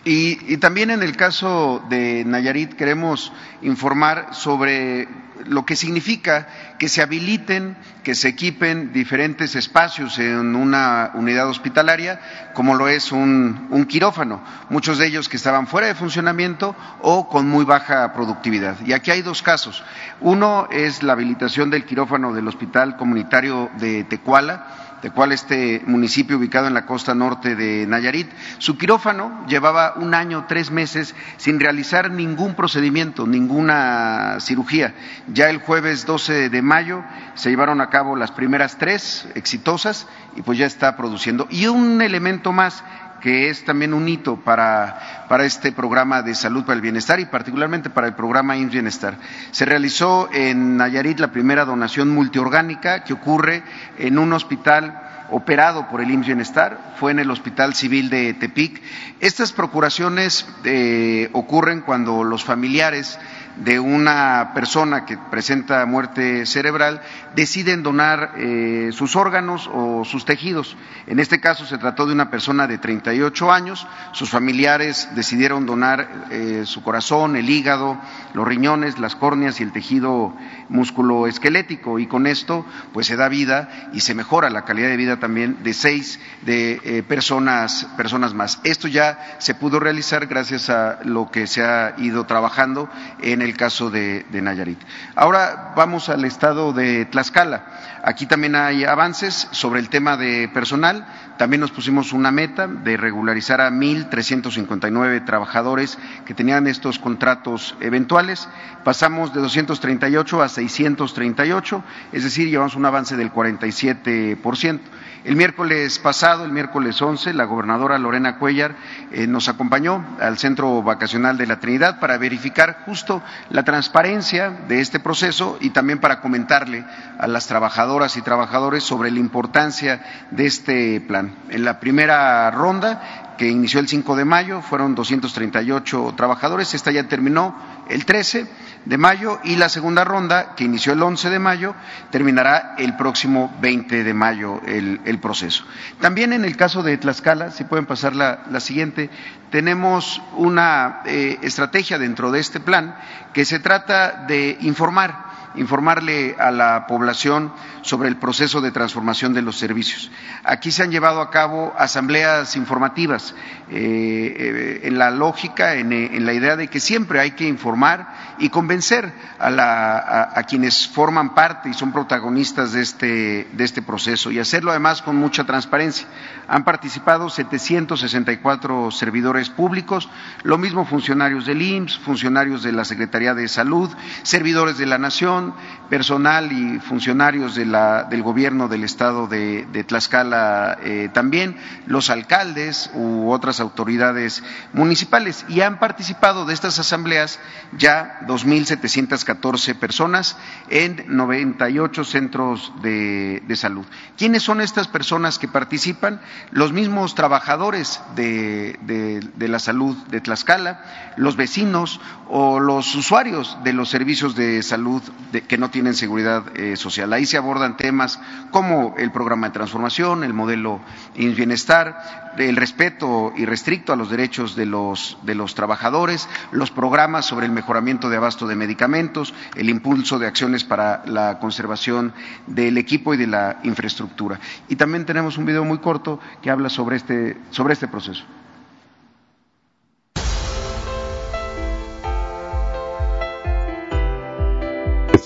Y, también en el caso de Nayarit queremos informar sobre lo que significa que se habiliten, que se equipen diferentes espacios en una unidad hospitalaria, como lo es un, un quirófano, muchos de ellos que estaban fuera de funcionamiento o con muy baja productividad. Y aquí hay dos casos. Uno es la habilitación del quirófano del Hospital Comunitario de Tecuala, de cual este municipio ubicado en la costa norte de Nayarit. Su quirófano llevaba un año, tres meses sin realizar ningún procedimiento, ninguna cirugía. Ya el jueves 12 de mayo se llevaron a cabo las primeras tres exitosas y pues ya está produciendo. Y un elemento más que es también un hito para, para, este programa de salud para el bienestar y particularmente para el programa IMSS Bienestar. Se realizó en Nayarit la primera donación multiorgánica que ocurre en un hospital operado por el IMSS Bienestar, fue en el Hospital Civil de Tepic. Estas procuraciones eh, ocurren cuando los familiares de una persona que presenta muerte cerebral deciden donar eh, sus órganos o sus tejidos. En este caso se trató de una persona de 38 años, sus familiares decidieron donar eh, su corazón, el hígado, los riñones, las córneas y el tejido musculoesquelético y con esto pues se da vida y se mejora la calidad de vida también de seis de eh, personas, personas más. Esto ya se pudo realizar gracias a lo que se ha ido trabajando en el caso de, Nayarit. Ahora vamos al estado de Tlaxcala. Aquí también hay avances sobre el tema de personal. También nos pusimos una meta de regularizar a 1.359 trabajadores que tenían estos contratos eventuales. Pasamos de 238 a 638, es decir, llevamos un avance del 47%. El miércoles pasado, el miércoles 11, la gobernadora Lorena Cuellar eh, nos acompañó al Centro Vacacional de la Trinidad para verificar justo la transparencia de este proceso y también para comentarle a las trabajadoras y trabajadores sobre la importancia de este plan. En la primera ronda que inició el 5 de mayo, fueron 238 trabajadores, esta ya terminó el 13 de mayo y la segunda ronda, que inició el 11 de mayo, terminará el próximo 20 de mayo el, proceso. También en el caso de Tlaxcala, si pueden pasar la, siguiente, tenemos una eh, estrategia dentro de este plan que se trata de informar informarle a la población sobre el proceso de transformación de los servicios. Aquí se han llevado a cabo asambleas informativas eh, eh, en la lógica, en, la idea de que siempre hay que informar y convencer a, quienes forman parte y son protagonistas de este, de este proceso y hacerlo además con mucha transparencia. Han participado 764 servidores públicos, lo mismo funcionarios del IMSS, funcionarios de la Secretaría de Salud, servidores de la Nación, um, personal y funcionarios del gobierno del estado de, Tlaxcala eh, también, los alcaldes u otras autoridades municipales y han participado de estas asambleas ya 2.714 personas en 98 centros de, salud. ¿Quiénes son estas personas que participan? Los mismos trabajadores de, de la salud de Tlaxcala, los vecinos o los usuarios de los servicios de salud que no tienen seguridad eh, social. Ahí se abordan temas como el programa de transformación, el modelo bienestar, el respeto irrestricto a los derechos de los, de los trabajadores, los programas sobre el mejoramiento de abasto de medicamentos, el impulso de acciones para la conservación del equipo y de la infraestructura. Y también tenemos un video muy corto que habla sobre este, sobre este proceso.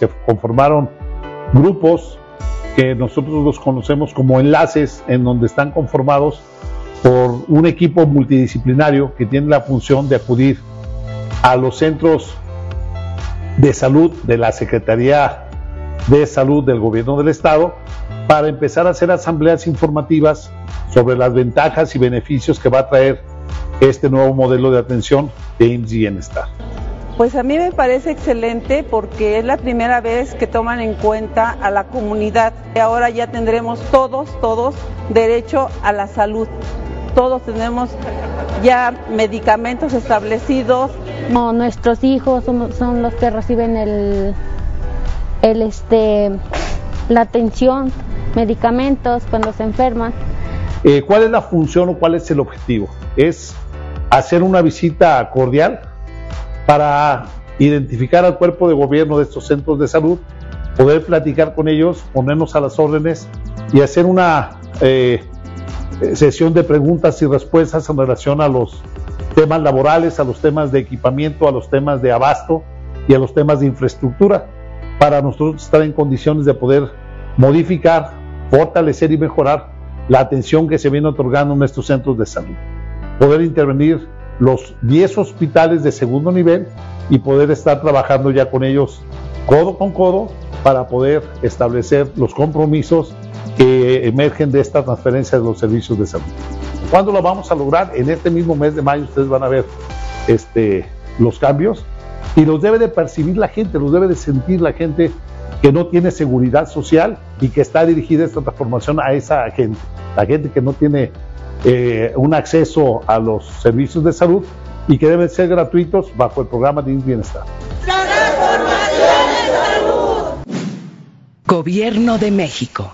Se conformaron grupos que nosotros los conocemos como enlaces, en donde están conformados por un equipo multidisciplinario que tiene la función de acudir a los centros de salud de la Secretaría de Salud del Gobierno del Estado para empezar a hacer asambleas informativas sobre las ventajas y beneficios que va a traer este nuevo modelo de atención de IMSS Bienestar. Pues a mí me parece excelente porque es la primera vez que toman en cuenta a la comunidad. Y ahora ya tendremos todos, todos derecho a la salud. Todos tenemos ya medicamentos establecidos. No, nuestros hijos son, los que reciben el, el este, la atención, medicamentos cuando se enferman. Eh, ¿Cuál es la función o cuál es el objetivo? Es hacer una visita cordial para identificar al cuerpo de gobierno de estos centros de salud, poder platicar con ellos, ponernos a las órdenes y hacer una eh, sesión de preguntas y respuestas en relación a los temas laborales, a los temas de equipamiento, a los temas de abasto y a los temas de infraestructura, para nosotros estar en condiciones de poder modificar, fortalecer y mejorar la atención que se viene otorgando en estos centros de salud. Poder intervenir los 10 hospitales de segundo nivel y poder estar trabajando ya con ellos codo con codo para poder establecer los compromisos que emergen de esta transferencia de los servicios de salud. ¿Cuándo lo vamos a lograr? En este mismo mes de mayo ustedes van a ver este, los cambios y los debe de percibir la gente, los debe de sentir la gente que no tiene seguridad social y que está dirigida esta transformación a esa gente, la gente que no tiene eh, un acceso a los servicios de salud y que deben ser gratuitos bajo el programa de Bienestar. Gobierno de México.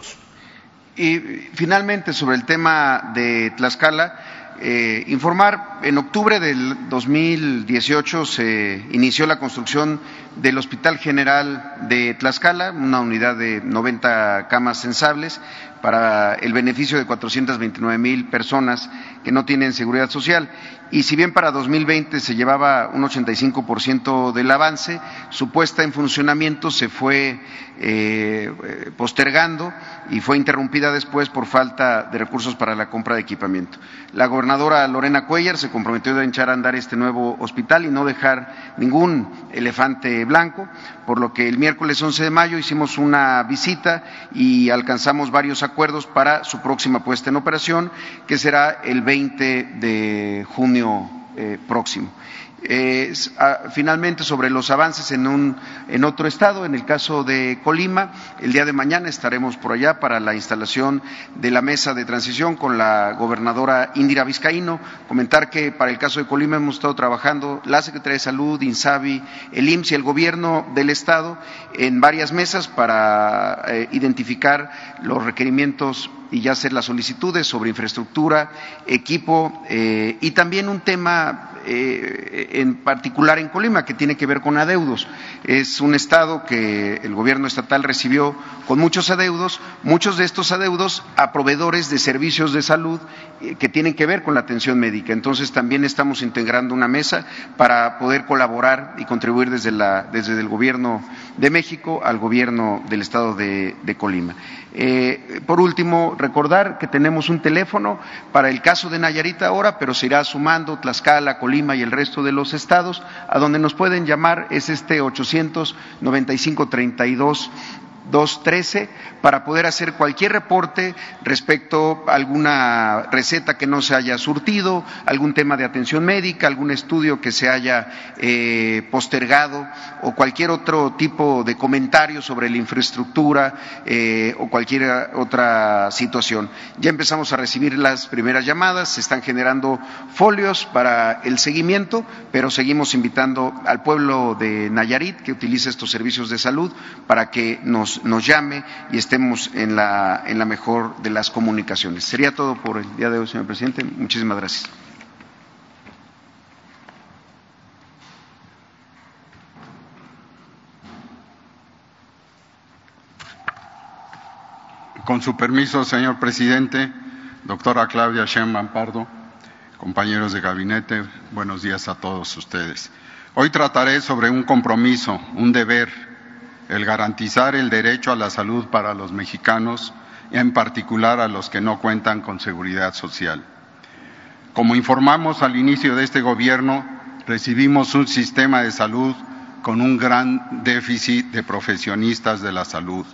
Y finalmente, sobre el tema de Tlaxcala, eh, informar, en octubre del 2018 se inició la construcción del Hospital General de Tlaxcala, una unidad de 90 camas sensables para el beneficio de 429 mil personas que no tienen seguridad social. Y si bien para 2020 se llevaba un 85% del avance, su puesta en funcionamiento se fue eh, postergando y fue interrumpida después por falta de recursos para la compra de equipamiento. La gobernadora Lorena Cuellar se comprometió a echar a andar este nuevo hospital y no dejar ningún elefante blanco, por lo que el miércoles 11 de mayo hicimos una visita y alcanzamos varios acuerdos para su próxima puesta en operación, que será el 20 de junio eh, próximo. Ah, finalmente, sobre los avances en, un, en otro estado, en el caso de Colima, el día de mañana estaremos por allá para la instalación de la mesa de transición con la gobernadora Indira Vizcaíno. Comentar que para el caso de Colima hemos estado trabajando la Secretaría de Salud, INSABI, el IMSS y el gobierno del estado en varias mesas para eh, identificar los requerimientos y ya hacer las solicitudes sobre infraestructura, equipo eh, y también un tema eh, en particular en Colima que tiene que ver con adeudos. Es un estado que el gobierno estatal recibió con muchos adeudos, muchos de estos adeudos a proveedores de servicios de salud que tienen que ver con la atención médica. Entonces también estamos integrando una mesa para poder colaborar y contribuir desde, la, desde el gobierno de México al gobierno del estado de, Colima. por último, recordar que tenemos un teléfono para el caso de Nayarita ahora, pero se irá sumando Tlaxcala, Colima y el resto de los estados, a donde nos pueden llamar es este 895 32 213 para poder hacer cualquier reporte respecto a alguna receta que no se haya surtido, algún tema de atención médica, algún estudio que se haya eh, postergado o cualquier otro tipo de comentario sobre la infraestructura eh, o cualquier otra situación. Ya empezamos a recibir las primeras llamadas, se están generando folios para el seguimiento, pero seguimos invitando al pueblo de Nayarit que utilice estos servicios de salud para que nos nos, llame y estemos en la, en la mejor de las comunicaciones. Sería todo por el día de hoy, señor presidente. Muchísimas gracias. Con su permiso, señor presidente, doctora Claudia Sheinbaum Pardo, compañeros de gabinete, buenos días a todos ustedes. Hoy trataré sobre un compromiso, un deber el garantizar el derecho a la salud para los mexicanos, en particular a los que no cuentan con seguridad social. Como informamos al inicio de este gobierno, recibimos un sistema de salud con un gran déficit de profesionistas de la salud,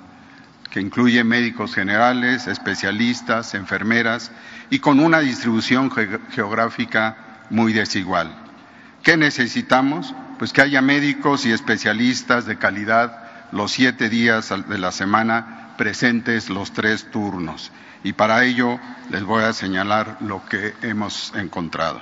que incluye médicos generales, especialistas, enfermeras y con una distribución geográfica muy desigual. ¿Qué necesitamos? Pues que haya médicos y especialistas de calidad los siete días de la semana presentes los tres turnos. Y para ello les voy a señalar lo que hemos encontrado.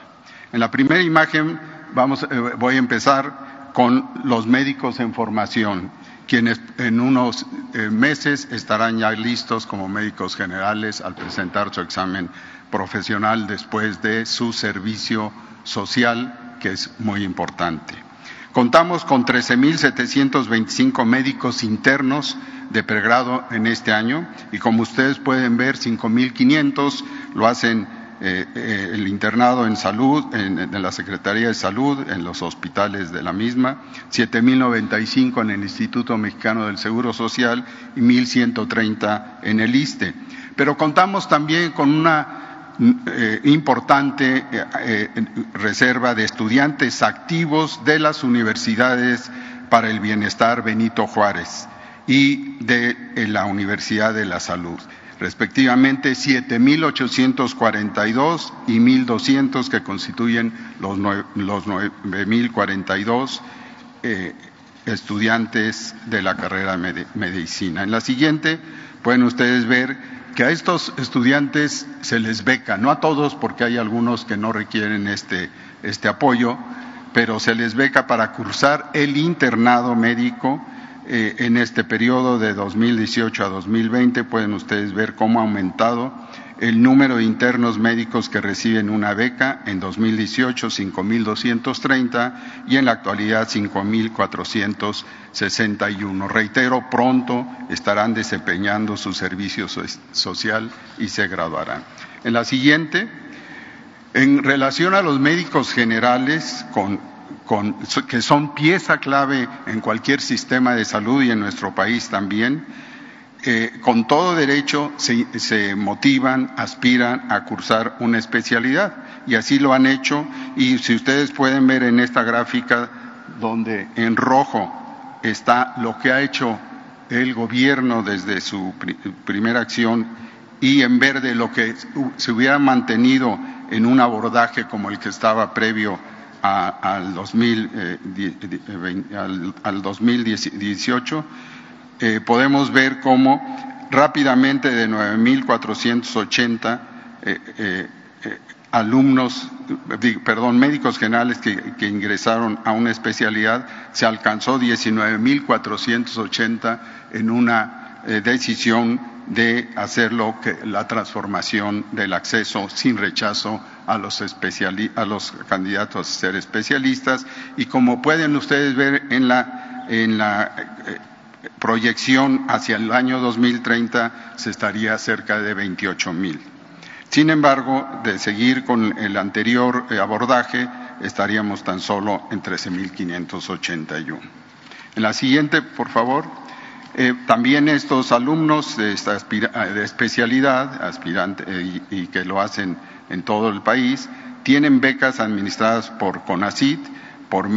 En la primera imagen vamos, eh, voy a empezar con los médicos en formación, quienes en unos eh, meses estarán ya listos como médicos generales al presentar su examen profesional después de su servicio social, que es muy importante. Contamos con 13.725 médicos internos de pregrado en este año y como ustedes pueden ver, 5.500 lo hacen eh, eh, el internado en salud, en, la Secretaría de Salud, en los hospitales de la misma, 7.095 en el Instituto Mexicano del Seguro Social y 1.130 en el ISTE. Pero contamos también con una eh, importante eh, eh, reserva de estudiantes activos de las universidades para el bienestar Benito Juárez y de la Universidad de la Salud, respectivamente 7.842 y 1.200 que constituyen los 9.042 estudiantes de la carrera de medicina. En la siguiente pueden ustedes ver que a estos estudiantes se les beca, no a todos porque hay algunos que no requieren este, este apoyo, pero se les beca para cursar el internado médico eh, en este periodo de 2018 a 2020. Pueden ustedes ver cómo ha aumentado el número de internos médicos que reciben una beca en 2018 5.230 y en la actualidad 5.461. Reitero, pronto estarán desempeñando su servicio social y se graduarán. En la siguiente, en relación a los médicos generales que son pieza clave en cualquier sistema de salud y en nuestro país también, con todo derecho se, motivan, aspiran a cursar una especialidad y así lo han hecho y si ustedes pueden ver en esta gráfica donde en rojo está lo que ha hecho el gobierno desde su primera acción y en verde lo que se hubiera mantenido en un abordaje como el que estaba previo al, 2000, al 2018 eh, podemos ver cómo rápidamente de 9.480 eh, eh, alumnos, perdón, médicos generales que, que, ingresaron a una especialidad, se alcanzó 19.480 en una decisión de hacerlo la transformación del acceso sin rechazo a los, a los candidatos a ser especialistas. Y como pueden ustedes ver en la, en la proyección hacia el año 2030 se estaría cerca de 28 mil. Sin embargo, de seguir con el anterior eh, abordaje, estaríamos tan solo en 13.581. En la siguiente, por favor, eh, también estos alumnos de, esta de especialidad, aspirante, eh, y, y, que lo hacen en todo el país, tienen becas administradas por CONACIT por,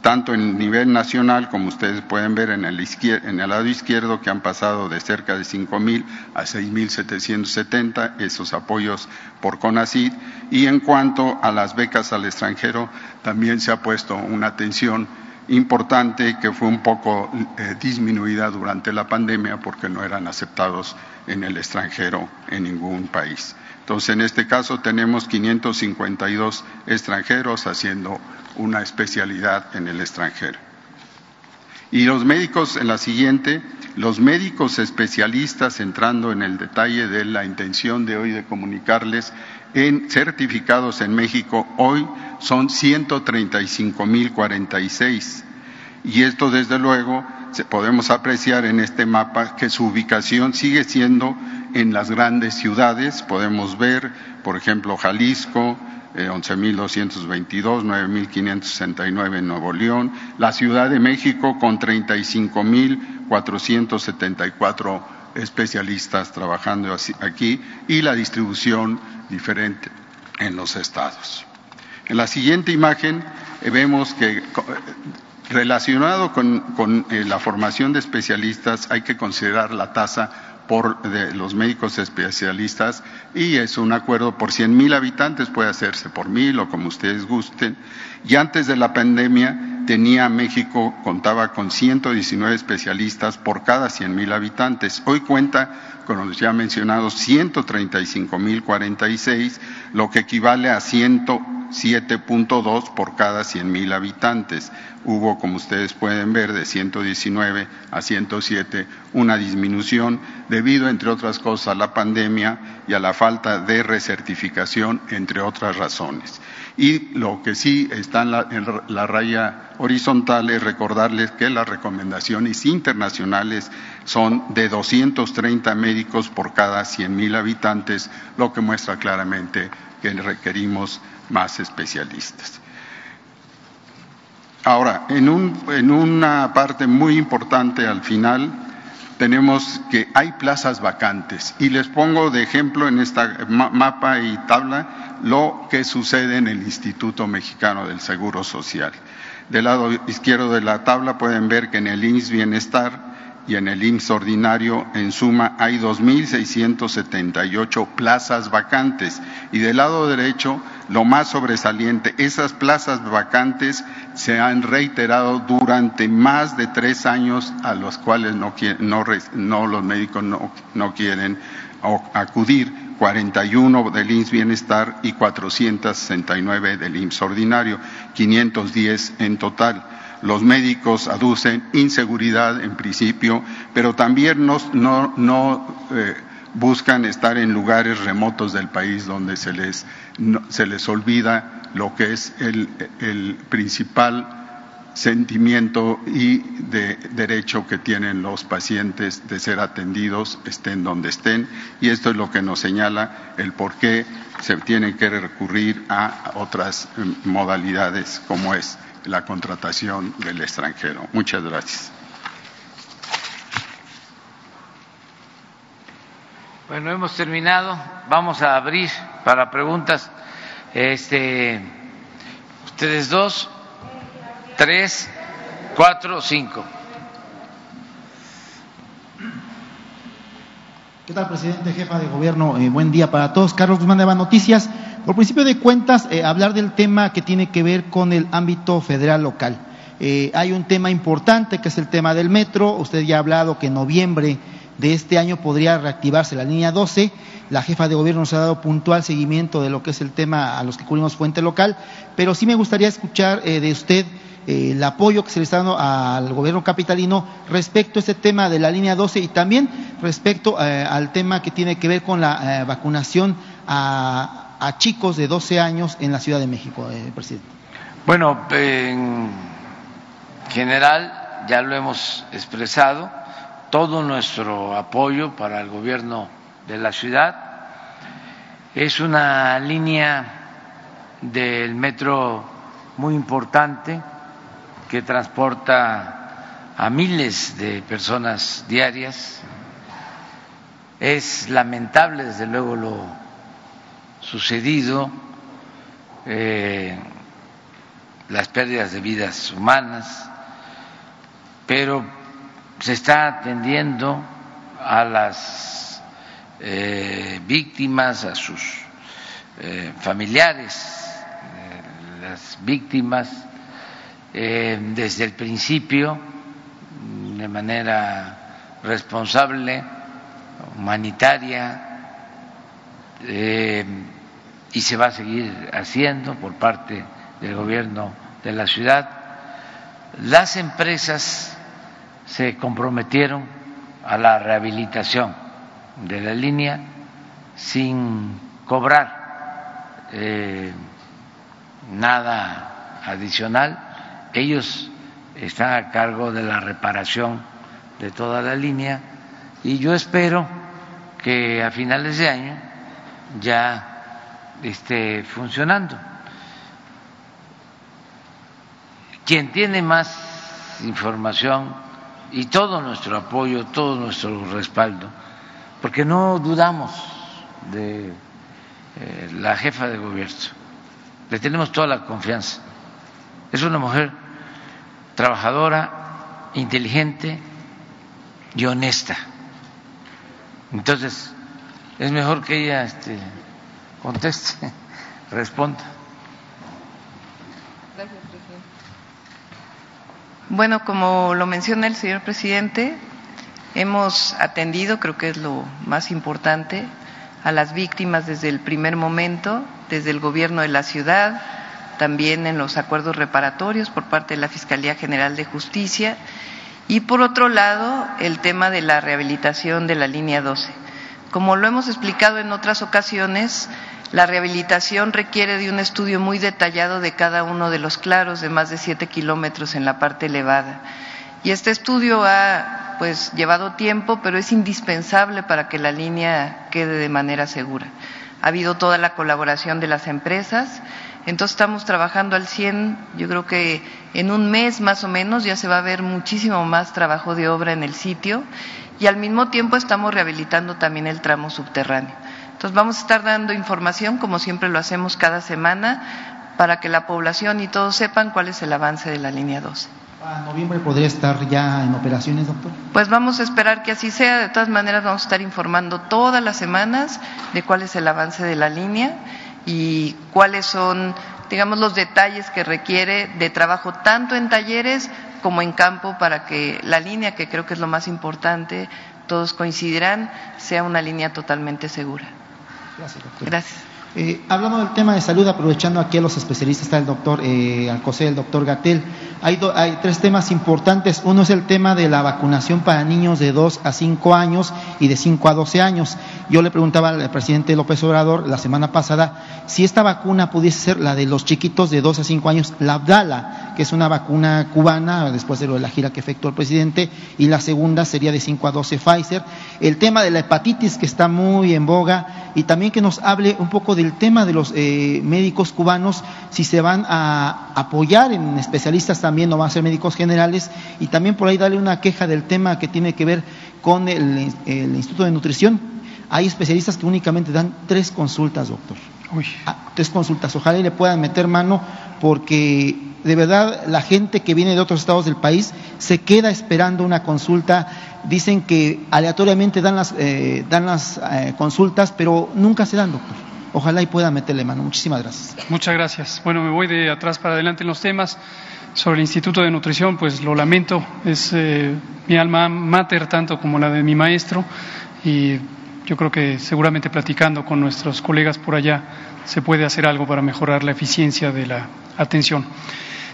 tanto en nivel nacional, como ustedes pueden ver en el, en el lado izquierdo, que han pasado de cerca de 5.000 a 6.770 esos apoyos por CONACID, y en cuanto a las becas al extranjero, también se ha puesto una atención importante que fue un poco eh, disminuida durante la pandemia porque no eran aceptados en el extranjero en ningún país. Entonces, en este caso tenemos 552 extranjeros haciendo una especialidad en el extranjero. Y los médicos, en la siguiente, los médicos especialistas, entrando en el detalle de la intención de hoy de comunicarles, en certificados en México hoy son 135.046. Y esto, desde luego, podemos apreciar en este mapa que su ubicación sigue siendo en las grandes ciudades. Podemos ver, por ejemplo, Jalisco, 11.222, eh, 9.569 en Nuevo León, la Ciudad de México con 35.474 especialistas trabajando aquí y la distribución diferente en los estados. En la siguiente imagen eh, vemos que eh, relacionado con, la formación de especialistas hay que considerar la tasa por de los médicos especialistas y es un acuerdo por 100 mil habitantes, puede hacerse por mil o como ustedes gusten. Y antes de la pandemia tenía México, contaba con 119 especialistas por cada 100 mil habitantes. Hoy cuenta con los ya mencionados 135 mil 46, lo que equivale a 107.2 por cada 100 mil habitantes hubo, como ustedes pueden ver, de 119 a 107 una disminución debido, entre otras cosas, a la pandemia y a la falta de recertificación, entre otras razones. Y lo que sí está en la, raya horizontal es recordarles que las recomendaciones internacionales son de 230 médicos por cada 100.000 habitantes, lo que muestra claramente que requerimos más especialistas. Ahora, en, una parte muy importante al final, tenemos que hay plazas vacantes y les pongo de ejemplo en esta mapa y tabla lo que sucede en el Instituto Mexicano del Seguro Social. Del lado izquierdo de la tabla pueden ver que en el IMSS Bienestar y en el IMSS ordinario, en suma, hay 2.678 plazas vacantes. Y del lado derecho lo más sobresaliente, esas plazas vacantes se han reiterado durante más de tres años a los cuales no, no, los médicos no, no quieren acudir, 41 del IMSS Bienestar y 469 del IMSS Ordinario, 510 en total. Los médicos aducen inseguridad en principio, pero también no, no, eh, buscan estar en lugares remotos del país donde se les, se les olvida lo que es el, el principal sentimiento y de derecho que tienen los pacientes de ser atendidos estén donde estén. Y esto es lo que nos señala el por qué se tiene que recurrir a otras mm, modalidades como es la contratación del extranjero. Muchas gracias. Bueno, hemos terminado. Vamos a abrir para preguntas. Este, ustedes dos, tres, cuatro, cinco. ¿Qué presidente, jefa de gobierno? Eh, buen día para todos. Carlos Guzmán de Noticias. Por principio de cuentas, eh, hablar del tema que tiene que ver con el ámbito federal local. Eh, hay un tema importante que es el tema del metro. Usted ya ha hablado que en noviembre de este año podría reactivarse la línea 12. La jefa de gobierno nos ha dado puntual seguimiento de lo que es el tema a los que cubrimos fuente local, pero sí me gustaría escuchar de usted eh, el apoyo que se le está dando al gobierno capitalino respecto a este tema de la línea 12 y también respecto eh, al tema que tiene que ver con la vacunación a, a, chicos de 12 años en la Ciudad de México, presidente. Bueno, en general ya lo hemos expresado todo nuestro apoyo para el gobierno de la ciudad. Es una línea del metro muy importante que transporta a miles de personas diarias. Es lamentable, desde luego, lo sucedido, eh, las pérdidas de vidas humanas, pero se está atendiendo a las eh, víctimas, a sus eh, familiares, las víctimas, desde el principio, de manera responsable, humanitaria, y se va a seguir haciendo por parte del gobierno de la ciudad. Las empresas se comprometieron a la rehabilitación de la línea sin cobrar eh, nada adicional. Ellos están a cargo de la reparación de toda la línea y yo espero que a finales de año ya esté funcionando. Quien tiene más información y todo nuestro apoyo, todo nuestro respaldo, porque no dudamos de eh, la jefa de gobierno, le tenemos toda la confianza. Es una mujer trabajadora, inteligente y honesta. Entonces, es mejor que ella este, conteste, responda. Bueno, como lo menciona el señor presidente, hemos atendido, creo que es lo más importante, a las víctimas desde el primer momento, desde el gobierno de la ciudad, también en los acuerdos reparatorios por parte de la Fiscalía General de Justicia y por otro lado el tema de la rehabilitación de la línea 12. Como lo hemos explicado en otras ocasiones, la rehabilitación requiere de un estudio muy detallado de cada uno de los claros de más de siete kilómetros en la parte elevada. Y este estudio ha pues llevado tiempo, pero es indispensable para que la línea quede de manera segura. Ha habido toda la colaboración de las empresas, entonces estamos trabajando al 100, yo creo que en un mes más o menos ya se va a ver muchísimo más trabajo de obra en el sitio y al mismo tiempo estamos rehabilitando también el tramo subterráneo. Entonces vamos a estar dando información, como siempre lo hacemos cada semana, para que la población y todos sepan cuál es el avance de la línea 12. ¿A noviembre podría estar ya en operaciones, doctor? Pues vamos a esperar que así sea. De todas maneras, vamos a estar informando todas las semanas de cuál es el avance de la línea y cuáles son, digamos, los detalles que requiere de trabajo tanto en talleres como en campo para que la línea, que creo que es lo más importante, todos coincidirán, sea una línea totalmente segura. Gracias, Gracias. Eh, hablando del tema de salud, aprovechando aquí a los especialistas, está el doctor eh, Alcosé, el doctor Gatel. Hay, hay, tres temas importantes. Uno es el tema de la vacunación para niños de 2 a 5 años y de 5 a 12 años. Yo le preguntaba al presidente López Obrador la semana pasada si esta vacuna pudiese ser la de los chiquitos de 2 a 5 años, la Abdala, que es una vacuna cubana, después de lo de la gira que efectuó el presidente, y la segunda sería de 5 a 12 Pfizer. El tema de la hepatitis, que está muy en boga, y también que nos hable un poco del tema de los eh, médicos cubanos, si se van a apoyar en especialistas también, no van a ser médicos generales, y también por ahí darle una queja del tema que tiene que ver con el, el Instituto de Nutrición hay especialistas que únicamente dan tres consultas, doctor. Uy. Ah, tres consultas. Ojalá y le puedan meter mano porque de verdad la gente que viene de otros estados del país se queda esperando una consulta. Dicen que aleatoriamente dan las, eh, dan las eh, consultas, pero nunca se dan, doctor. Ojalá y pueda meterle mano. Muchísimas gracias. Muchas gracias. Bueno, me voy de atrás para adelante en los temas. Sobre el Instituto de Nutrición, pues lo lamento, es eh, mi alma mater tanto como la de mi maestro y yo creo que seguramente platicando con nuestros colegas por allá se puede hacer algo para mejorar la eficiencia de la atención.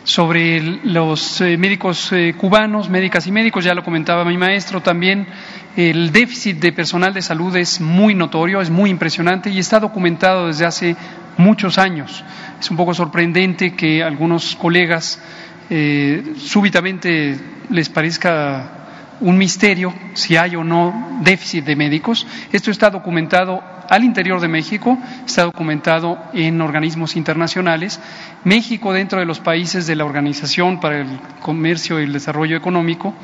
Sobre los eh, médicos eh, cubanos, médicas y médicos, ya lo comentaba mi maestro también, el déficit de personal de salud es muy notorio, es muy impresionante y está documentado desde hace muchos años. Es un poco sorprendente que algunos colegas eh, súbitamente les parezca un misterio si hay o no déficit de médicos. Esto está documentado al interior de México, está documentado en organismos internacionales. México, dentro de los países de la Organización para el Comercio y el Desarrollo Económico,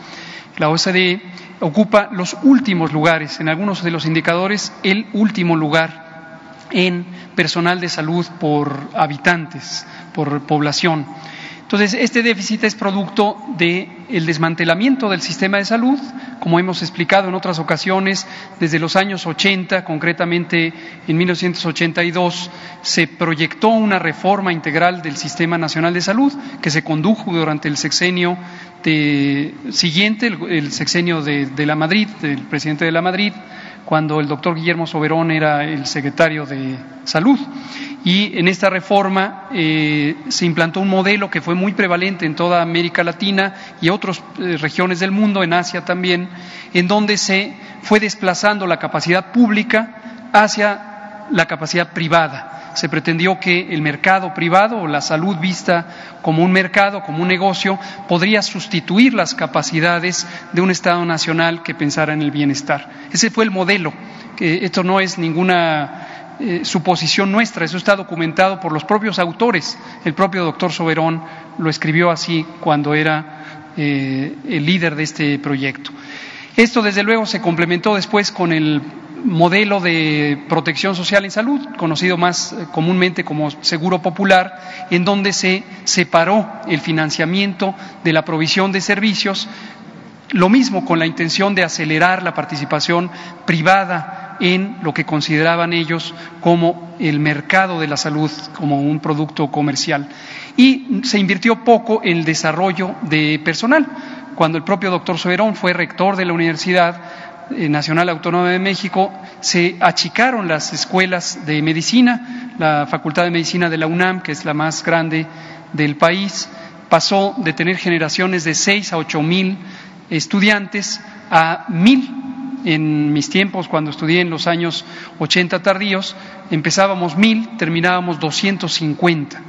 la OCDE, ocupa los últimos lugares, en algunos de los indicadores, el último lugar en personal de salud por habitantes, por población. Entonces, este déficit es producto del desmantelamiento del sistema de salud, como hemos explicado en otras ocasiones, desde los años 80, concretamente en 1982, se proyectó una reforma integral del Sistema Nacional de Salud que se condujo durante el sexenio siguiente, el, sexenio de la Madrid, del presidente de la Madrid, cuando el doctor Guillermo Soberón era el secretario de Salud. Y en esta reforma eh, se implantó un modelo que fue muy prevalente en toda América Latina y otras eh, regiones del mundo, en Asia también, en donde se fue desplazando la capacidad pública hacia la capacidad privada. Se pretendió que el mercado privado o la salud vista como un mercado, como un negocio, podría sustituir las capacidades de un Estado nacional que pensara en el bienestar. Ese fue el modelo. Esto no es ninguna eh, suposición nuestra, eso está documentado por los propios autores. El propio doctor Soberón lo escribió así cuando era eh, el líder de este proyecto. Esto, desde luego, se complementó después con el modelo de protección social en salud, conocido más eh, comúnmente como seguro popular, en donde se separó el financiamiento de la provisión de servicios, lo mismo con la intención de acelerar la participación privada en lo que consideraban ellos como el mercado de la salud, como un producto comercial. Y se invirtió poco en el desarrollo de personal. Cuando el propio doctor Soberón fue rector de la Universidad Nacional Autónoma de México, se achicaron las escuelas de medicina, la Facultad de Medicina de la UNAM, que es la más grande del país, pasó de tener generaciones de seis a ocho mil estudiantes a mil en mis tiempos, cuando estudié en los años 80 tardíos, empezábamos mil, terminábamos 250.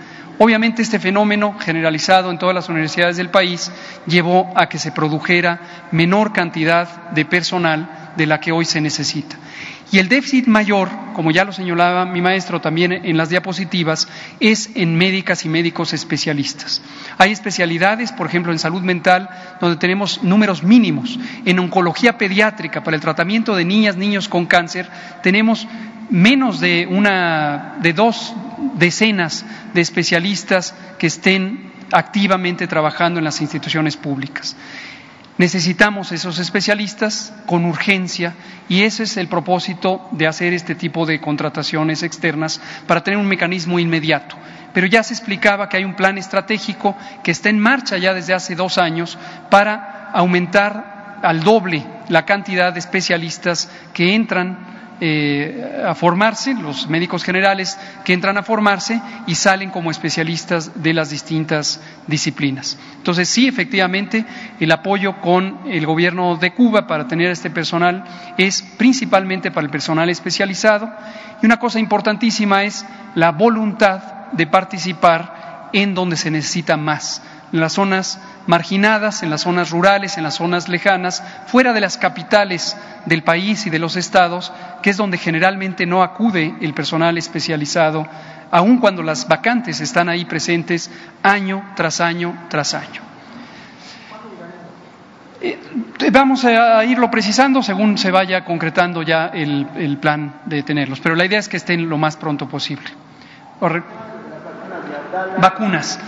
Obviamente este fenómeno generalizado en todas las universidades del país llevó a que se produjera menor cantidad de personal de la que hoy se necesita. Y el déficit mayor, como ya lo señalaba mi maestro también en las diapositivas, es en médicas y médicos especialistas. Hay especialidades, por ejemplo, en salud mental, donde tenemos números mínimos. En oncología pediátrica, para el tratamiento de niñas, niños con cáncer, tenemos menos de una, de dos decenas de especialistas que estén activamente trabajando en las instituciones públicas. Necesitamos esos especialistas con urgencia y ese es el propósito de hacer este tipo de contrataciones externas para tener un mecanismo inmediato. Pero ya se explicaba que hay un plan estratégico que está en marcha ya desde hace dos años para aumentar al doble la cantidad de especialistas que entran eh, a formarse, los médicos generales que entran a formarse y salen como especialistas de las distintas disciplinas. Entonces, sí, efectivamente, el apoyo con el gobierno de Cuba para tener este personal es principalmente para el personal especializado y una cosa importantísima es la voluntad de participar en donde se necesita más en las zonas marginadas, en las zonas rurales, en las zonas lejanas, fuera de las capitales del país y de los estados, que es donde generalmente no acude el personal especializado, aun cuando las vacantes están ahí presentes año tras año tras año. Eh, vamos a irlo precisando según se vaya concretando ya el, el plan de tenerlos, pero la idea es que estén lo más pronto posible. Vacunas.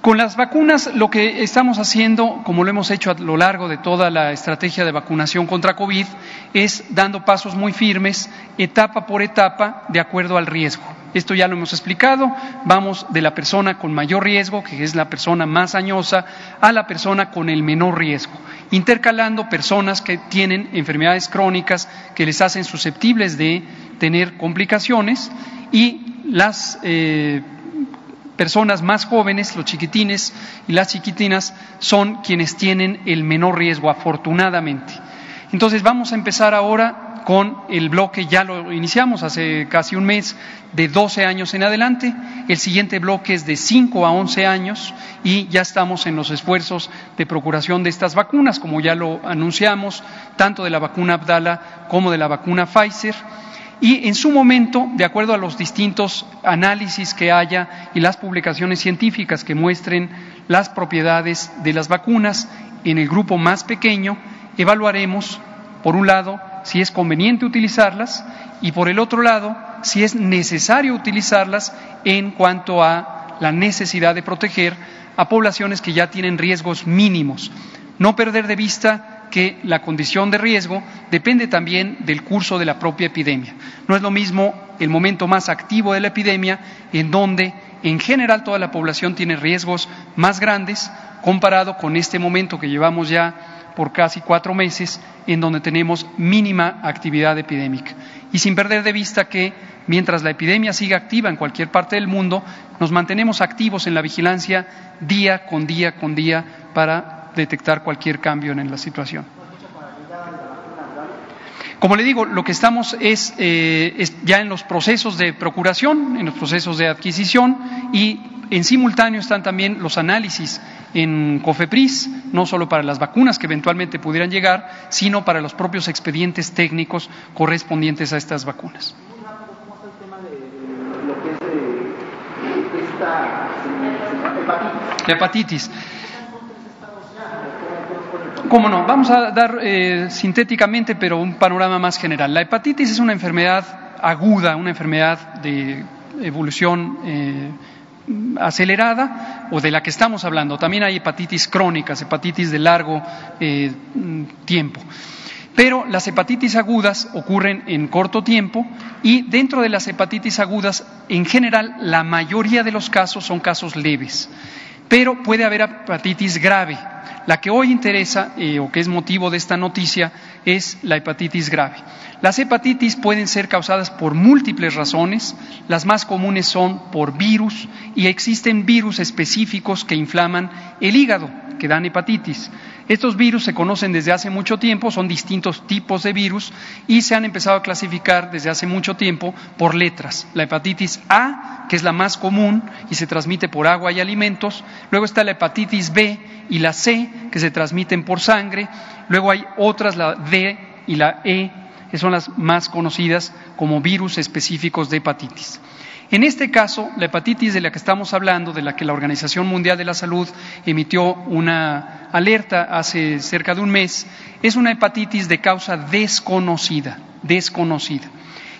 Con las vacunas lo que estamos haciendo, como lo hemos hecho a lo largo de toda la estrategia de vacunación contra COVID, es dando pasos muy firmes, etapa por etapa, de acuerdo al riesgo. Esto ya lo hemos explicado, vamos de la persona con mayor riesgo, que es la persona más añosa, a la persona con el menor riesgo, intercalando personas que tienen enfermedades crónicas que les hacen susceptibles de tener complicaciones y las eh, personas más jóvenes, los chiquitines y las chiquitinas, son quienes tienen el menor riesgo, afortunadamente. Entonces vamos a empezar ahora con el bloque, ya lo iniciamos hace casi un mes, de 12 años en adelante. El siguiente bloque es de 5 a 11 años y ya estamos en los esfuerzos de procuración de estas vacunas, como ya lo anunciamos, tanto de la vacuna Abdala como de la vacuna Pfizer y en su momento, de acuerdo a los distintos análisis que haya y las publicaciones científicas que muestren las propiedades de las vacunas en el grupo más pequeño, evaluaremos, por un lado, si es conveniente utilizarlas y, por el otro lado, si es necesario utilizarlas en cuanto a la necesidad de proteger a poblaciones que ya tienen riesgos mínimos. No perder de vista que la condición de riesgo depende también del curso de la propia epidemia. No es lo mismo el momento más activo de la epidemia, en donde en general toda la población tiene riesgos más grandes, comparado con este momento que llevamos ya por casi cuatro meses, en donde tenemos mínima actividad epidémica. Y sin perder de vista que mientras la epidemia siga activa en cualquier parte del mundo, nos mantenemos activos en la vigilancia día con día con día para detectar cualquier cambio en la situación. Como le digo, lo que estamos es, eh, es, ya en los procesos de procuración, en los procesos de adquisición y en simultáneo están también los análisis en COFEPRIS, no solo para las vacunas que eventualmente pudieran llegar, sino para los propios expedientes técnicos correspondientes a estas vacunas. La hepatitis. ¿Cómo no? Vamos a dar eh, sintéticamente, pero un panorama más general. La hepatitis es una enfermedad aguda, una enfermedad de evolución eh, acelerada o de la que estamos hablando. También hay hepatitis crónicas, hepatitis de largo eh, tiempo. Pero las hepatitis agudas ocurren en corto tiempo y dentro de las hepatitis agudas, en general, la mayoría de los casos son casos leves. Pero puede haber hepatitis grave, la que hoy interesa eh, o que es motivo de esta noticia es la hepatitis grave. Las hepatitis pueden ser causadas por múltiples razones, las más comunes son por virus y existen virus específicos que inflaman el hígado, que dan hepatitis. Estos virus se conocen desde hace mucho tiempo, son distintos tipos de virus y se han empezado a clasificar desde hace mucho tiempo por letras. La hepatitis A, que es la más común y se transmite por agua y alimentos. Luego está la hepatitis B y la C, que se transmiten por sangre. Luego hay otras, la D y la E, que son las más conocidas como virus específicos de hepatitis. En este caso, la hepatitis de la que estamos hablando, de la que la Organización Mundial de la Salud emitió una alerta hace cerca de un mes, es una hepatitis de causa desconocida, desconocida.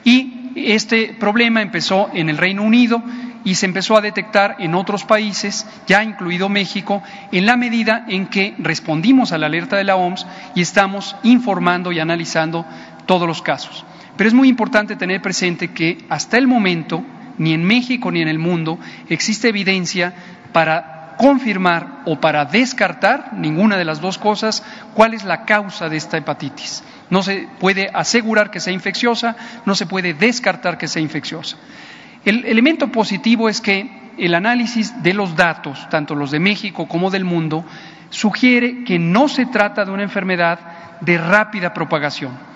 Y este problema empezó en el Reino Unido y se empezó a detectar en otros países, ya incluido México, en la medida en que respondimos a la alerta de la OMS y estamos informando y analizando todos los casos. Pero es muy importante tener presente que hasta el momento, ni en México ni en el mundo, existe evidencia para confirmar o para descartar, ninguna de las dos cosas, cuál es la causa de esta hepatitis. No se puede asegurar que sea infecciosa, no se puede descartar que sea infecciosa. El elemento positivo es que el análisis de los datos, tanto los de México como del mundo, sugiere que no se trata de una enfermedad de rápida propagación.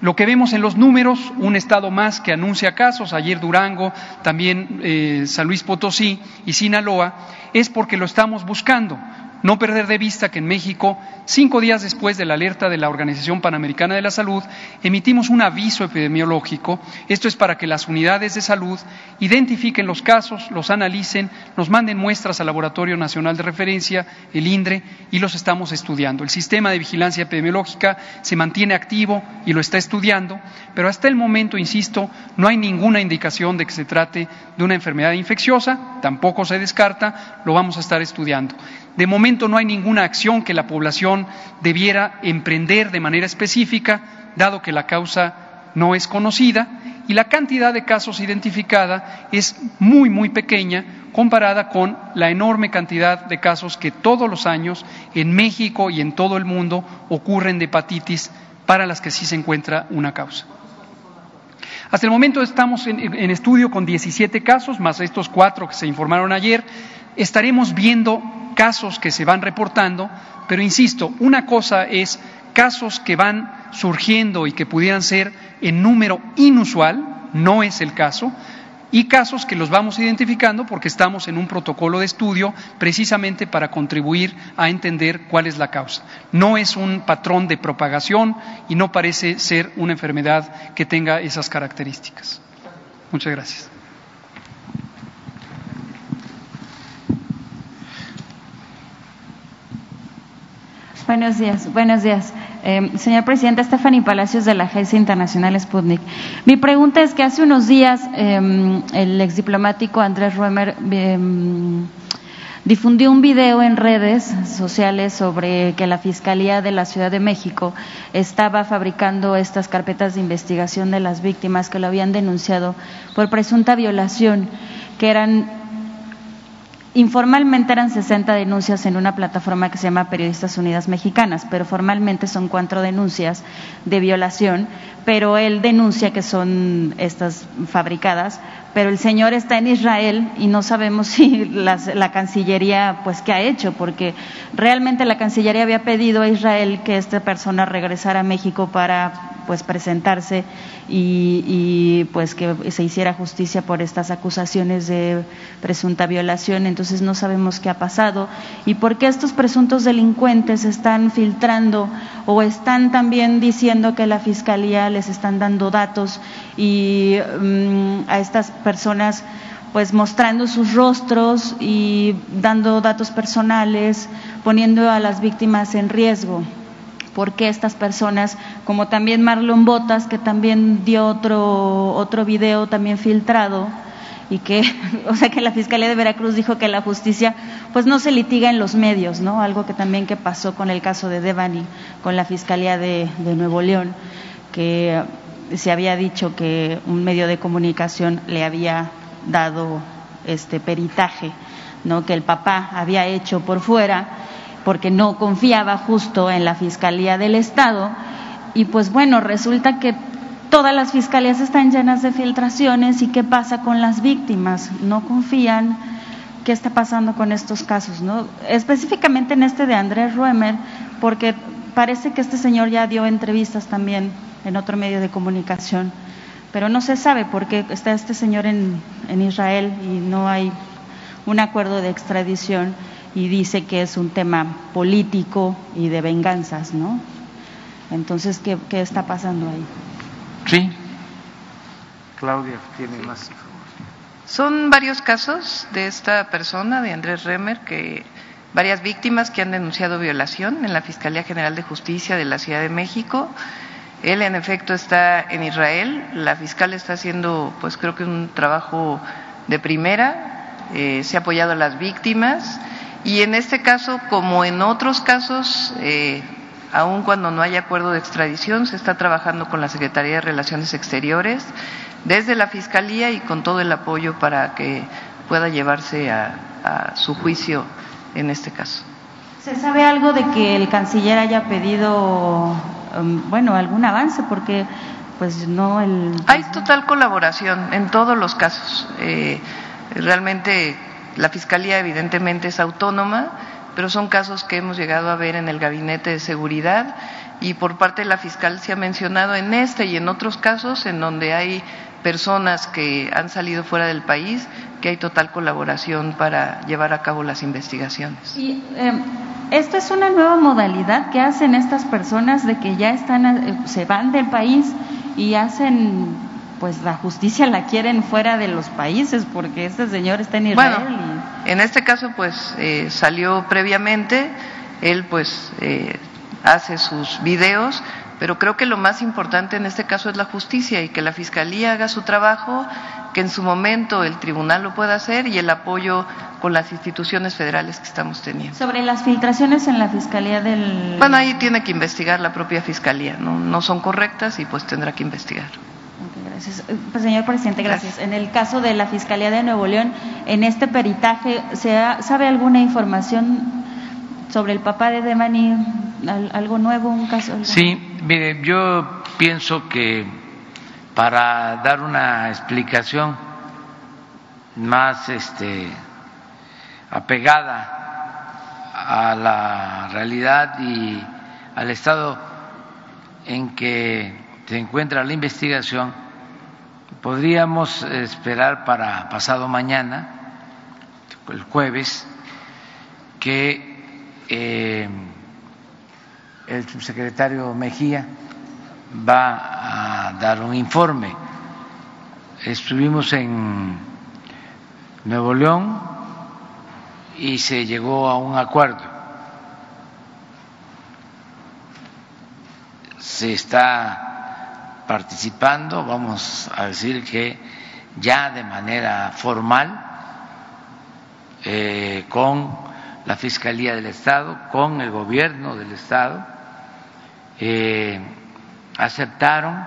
Lo que vemos en los números, un estado más que anuncia casos, ayer Durango, también eh, San Luis Potosí y Sinaloa, es porque lo estamos buscando. No perder de vista que en México, cinco días después de la alerta de la Organización Panamericana de la Salud, emitimos un aviso epidemiológico. Esto es para que las unidades de salud identifiquen los casos, los analicen, nos manden muestras al Laboratorio Nacional de Referencia, el INDRE, y los estamos estudiando. El sistema de vigilancia epidemiológica se mantiene activo y lo está estudiando, pero hasta el momento, insisto, no hay ninguna indicación de que se trate de una enfermedad infecciosa, tampoco se descarta, lo vamos a estar estudiando. De momento no hay ninguna acción que la población debiera emprender de manera específica, dado que la causa no es conocida y la cantidad de casos identificada es muy, muy pequeña comparada con la enorme cantidad de casos que todos los años en México y en todo el mundo ocurren de hepatitis para las que sí se encuentra una causa. Hasta el momento estamos en, estudio con 17 casos, más estos cuatro que se informaron ayer. Estaremos viendo casos que se van reportando, pero insisto, una cosa es casos que van surgiendo y que pudieran ser en número inusual, no es el caso, y casos que los vamos identificando porque estamos en un protocolo de estudio precisamente para contribuir a entender cuál es la causa. No es un patrón de propagación y no parece ser una enfermedad que tenga esas características. Muchas gracias. Buenos días, buenos días. Eh, señor presidente, Stephanie Palacios de la Agencia Internacional Sputnik. Mi pregunta es que hace unos días eh, el exdiplomático Andrés Ruemer eh, difundió un video en redes sociales sobre que la Fiscalía de la Ciudad de México estaba fabricando estas carpetas de investigación de las víctimas que lo habían denunciado por presunta violación, que eran Informalmente eran 60 denuncias en una plataforma que se llama Periodistas Unidas Mexicanas, pero formalmente son cuatro denuncias de violación, pero él denuncia que son estas fabricadas, pero el señor está en Israel y no sabemos si la Cancillería, pues, qué ha hecho, porque realmente la Cancillería había pedido a Israel que esta persona regresara a México para, pues, presentarse y, pues que se hiciera justicia por estas acusaciones de presunta violación. Entonces no sabemos qué ha pasado y por qué estos presuntos delincuentes están filtrando o están también diciendo que la fiscalía les están dando datos y mm, a estas personas pues mostrando sus rostros y dando datos personales, poniendo a las víctimas en riesgo porque estas personas, como también Marlon Botas, que también dio otro, otro video también filtrado, y que, o sea, que la Fiscalía de Veracruz dijo que la justicia pues no se litiga en los medios, ¿no? Algo que también que pasó con el caso de Devani, con la Fiscalía de, de Nuevo León, que se había dicho que un medio de comunicación le había dado este peritaje, ¿no? Que el papá había hecho por fuera porque no confiaba justo en la Fiscalía del Estado. Y pues bueno, resulta que todas las fiscalías están llenas de filtraciones y qué pasa con las víctimas, no confían qué está pasando con estos casos, ¿no? Específicamente en este de Andrés Ruemer, porque parece que este señor ya dio entrevistas también en otro medio de comunicación, pero no se sabe por qué está este señor en, en Israel y no hay un acuerdo de extradición y dice que es un tema político y de venganzas, ¿no? Entonces, ¿qué, qué está pasando ahí? Sí. Claudia tiene más información. Son varios casos de esta persona, de Andrés Remer, que varias víctimas que han denunciado violación en la Fiscalía General de Justicia de la Ciudad de México. Él, en efecto, está en Israel. La fiscal está haciendo, pues creo que un trabajo de primera eh, se ha apoyado a las víctimas y en este caso, como en otros casos, eh, aun cuando no hay acuerdo de extradición, se está trabajando con la Secretaría de Relaciones Exteriores, desde la Fiscalía y con todo el apoyo para que pueda llevarse a, su juicio en este caso. ¿Se sabe algo de que el canciller haya pedido, um, bueno, algún avance? Porque, pues no el. Hay total colaboración en todos los casos. Eh, realmente la fiscalía, evidentemente, es autónoma pero son casos que hemos llegado a ver en el gabinete de seguridad y por parte de la fiscal se ha mencionado en este y en otros casos en donde hay personas que han salido fuera del país que hay total colaboración para llevar a cabo las investigaciones. Y eh, esto es una nueva modalidad que hacen estas personas de que ya están eh, se van del país y hacen pues la justicia la quieren fuera de los países porque este señor está en Israel. Bueno, en este caso pues eh, salió previamente, él pues eh, hace sus videos, pero creo que lo más importante en este caso es la justicia y que la fiscalía haga su trabajo, que en su momento el tribunal lo pueda hacer y el apoyo con las instituciones federales que estamos teniendo. Sobre las filtraciones en la fiscalía del. Bueno, ahí tiene que investigar la propia fiscalía, no, no son correctas y pues tendrá que investigar. Eh, pues, señor presidente, gracias. En el caso de la Fiscalía de Nuevo León, en este peritaje, ¿se ¿sabe alguna información sobre el papá de Demani? ¿Algo nuevo, un caso? Sí, mire, yo pienso que para dar una explicación más este, apegada a la realidad y al estado en que se encuentra la investigación, Podríamos esperar para pasado mañana, el jueves, que eh, el subsecretario Mejía va a dar un informe. Estuvimos en Nuevo León y se llegó a un acuerdo. Se está participando, vamos a decir que ya de manera formal, eh, con la Fiscalía del Estado, con el Gobierno del Estado, eh, aceptaron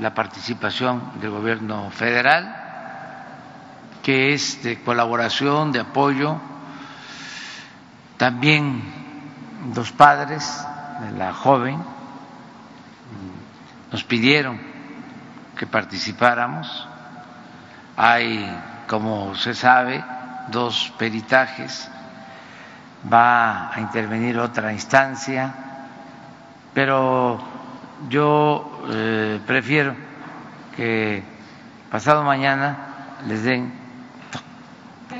la participación del Gobierno federal, que es de colaboración, de apoyo, también los padres de la joven, nos pidieron que participáramos. Hay, como se sabe, dos peritajes, va a intervenir otra instancia, pero yo eh, prefiero que pasado mañana les den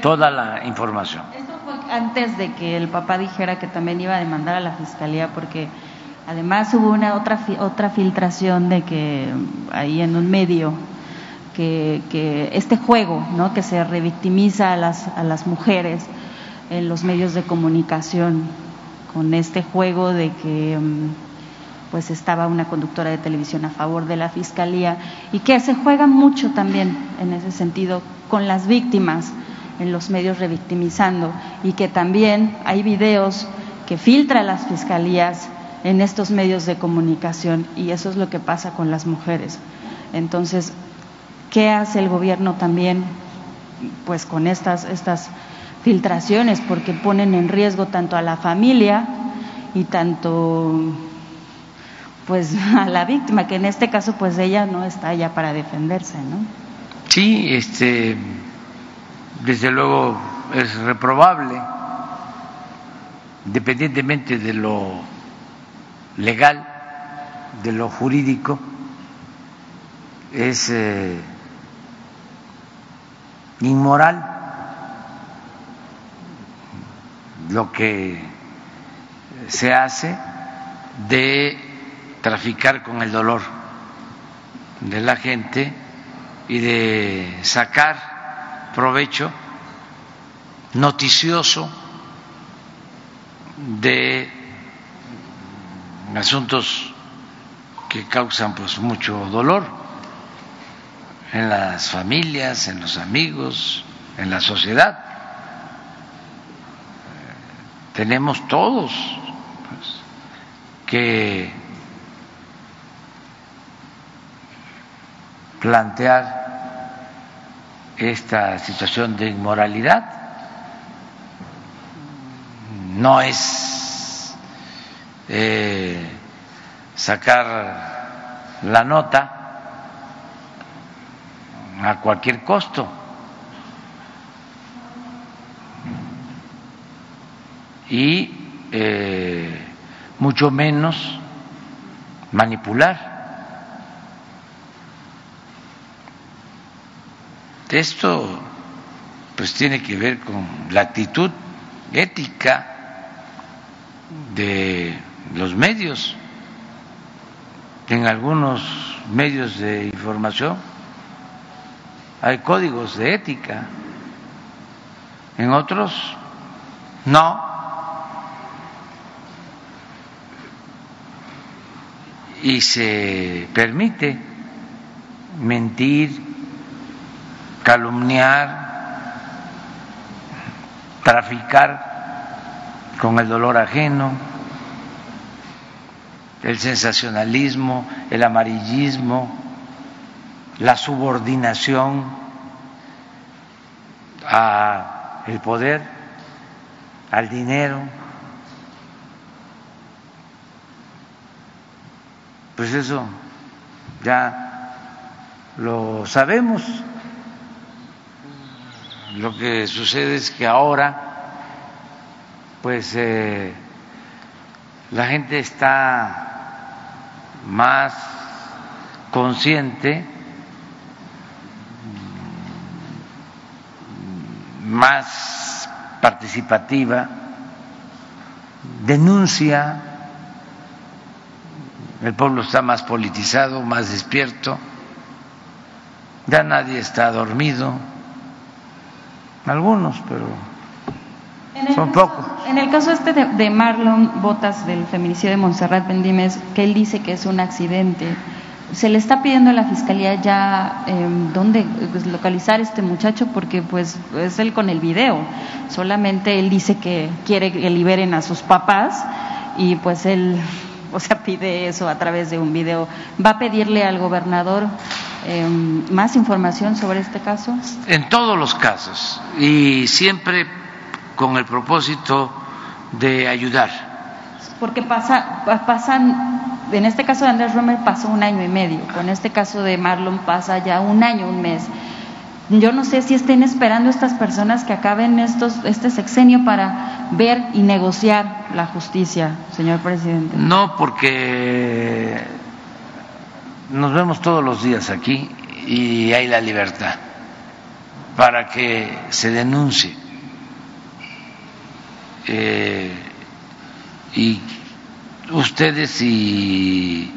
toda la información. Esto fue antes de que el papá dijera que también iba a demandar a la fiscalía porque Además hubo una otra otra filtración de que ahí en un medio que, que este juego, ¿no? Que se revictimiza a las a las mujeres en los medios de comunicación con este juego de que mm, pues estaba una conductora de televisión a favor de la fiscalía y que se juega mucho también en ese sentido con las víctimas en los medios revictimizando y que también hay videos que filtra las fiscalías en estos medios de comunicación y eso es lo que pasa con las mujeres. Entonces, ¿qué hace el gobierno también pues con estas estas filtraciones porque ponen en riesgo tanto a la familia y tanto pues a la víctima, que en este caso pues ella no está allá para defenderse, ¿no? Sí, este desde luego es reprobable independientemente de lo legal, de lo jurídico, es eh, inmoral lo que se hace de traficar con el dolor de la gente y de sacar provecho noticioso de asuntos que causan pues mucho dolor en las familias, en los amigos, en la sociedad. Tenemos todos pues, que plantear esta situación de inmoralidad. No es eh, sacar la nota a cualquier costo. Y eh, mucho menos manipular. Esto pues tiene que ver con la actitud ética de los medios. En algunos medios de información hay códigos de ética, en otros no. Y se permite mentir, calumniar, traficar con el dolor ajeno, el sensacionalismo, el amarillismo, la subordinación al poder, al dinero. Pues eso ya lo sabemos. Lo que sucede es que ahora, pues, eh, la gente está más consciente más participativa, denuncia, el pueblo está más politizado, más despierto, ya nadie está dormido, algunos, pero son pocos. En el caso este de, Marlon Botas del feminicidio de Montserrat Bendimes, que él dice que es un accidente, se le está pidiendo a la fiscalía ya eh, dónde pues, localizar este muchacho porque pues es él con el video. Solamente él dice que quiere que liberen a sus papás y pues él o sea pide eso a través de un video. Va a pedirle al gobernador em, más información sobre este caso en todos los casos y siempre con el propósito de ayudar porque pasa pasan en este caso de Andrés Romer pasó un año y medio, con este caso de Marlon pasa ya un año, un mes. Yo no sé si estén esperando estas personas que acaben estos, este sexenio para ver y negociar la justicia, señor presidente. No, porque nos vemos todos los días aquí y hay la libertad para que se denuncie. Eh, y ustedes y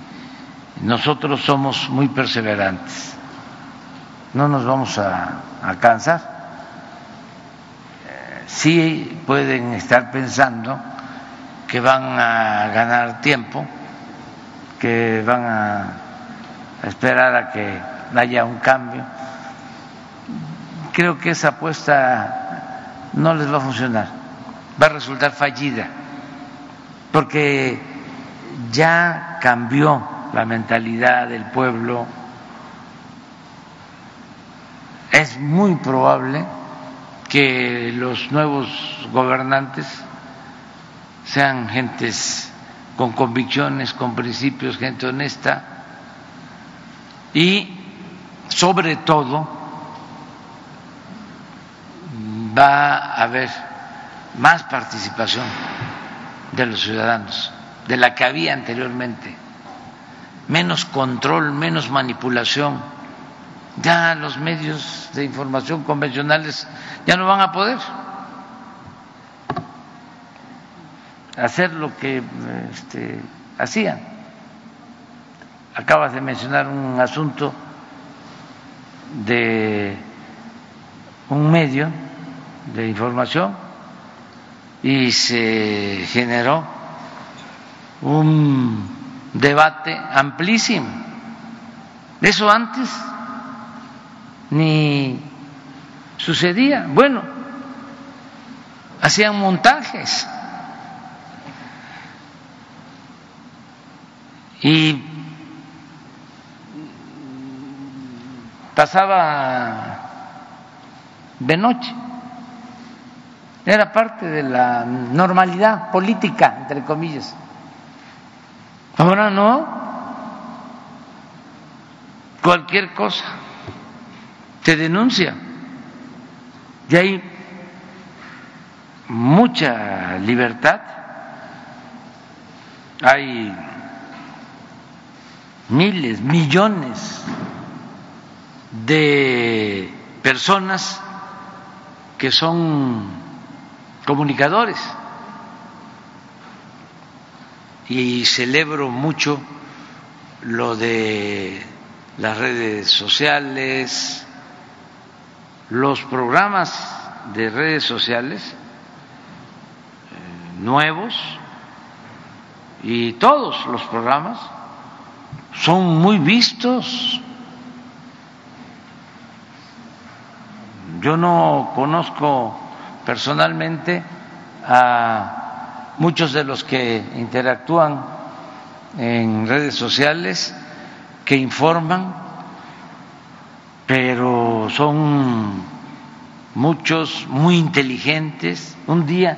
nosotros somos muy perseverantes, no nos vamos a, cansar. Eh, sí pueden estar pensando que van a ganar tiempo, que van a esperar a que haya un cambio. Creo que esa apuesta no les va a funcionar, va a resultar fallida, porque ya cambió la mentalidad del pueblo. Es muy probable que los nuevos gobernantes sean gentes con convicciones, con principios, gente honesta y sobre todo va a haber más participación de los ciudadanos de la que había anteriormente, menos control, menos manipulación. Ya los medios de información convencionales ya no van a poder hacer lo que este, hacían. Acabas de mencionar un asunto de un medio de información y se generó un debate amplísimo. Eso antes ni sucedía? Bueno, hacían montajes y pasaba de noche. Era parte de la normalidad política, entre comillas. Ahora no. Cualquier cosa te denuncia. Y hay mucha libertad. Hay miles, millones de personas que son comunicadores. Y celebro mucho lo de las redes sociales, los programas de redes sociales eh, nuevos y todos los programas son muy vistos Yo no conozco personalmente a muchos de los que interactúan en redes sociales, que informan, pero son muchos muy inteligentes. Un día,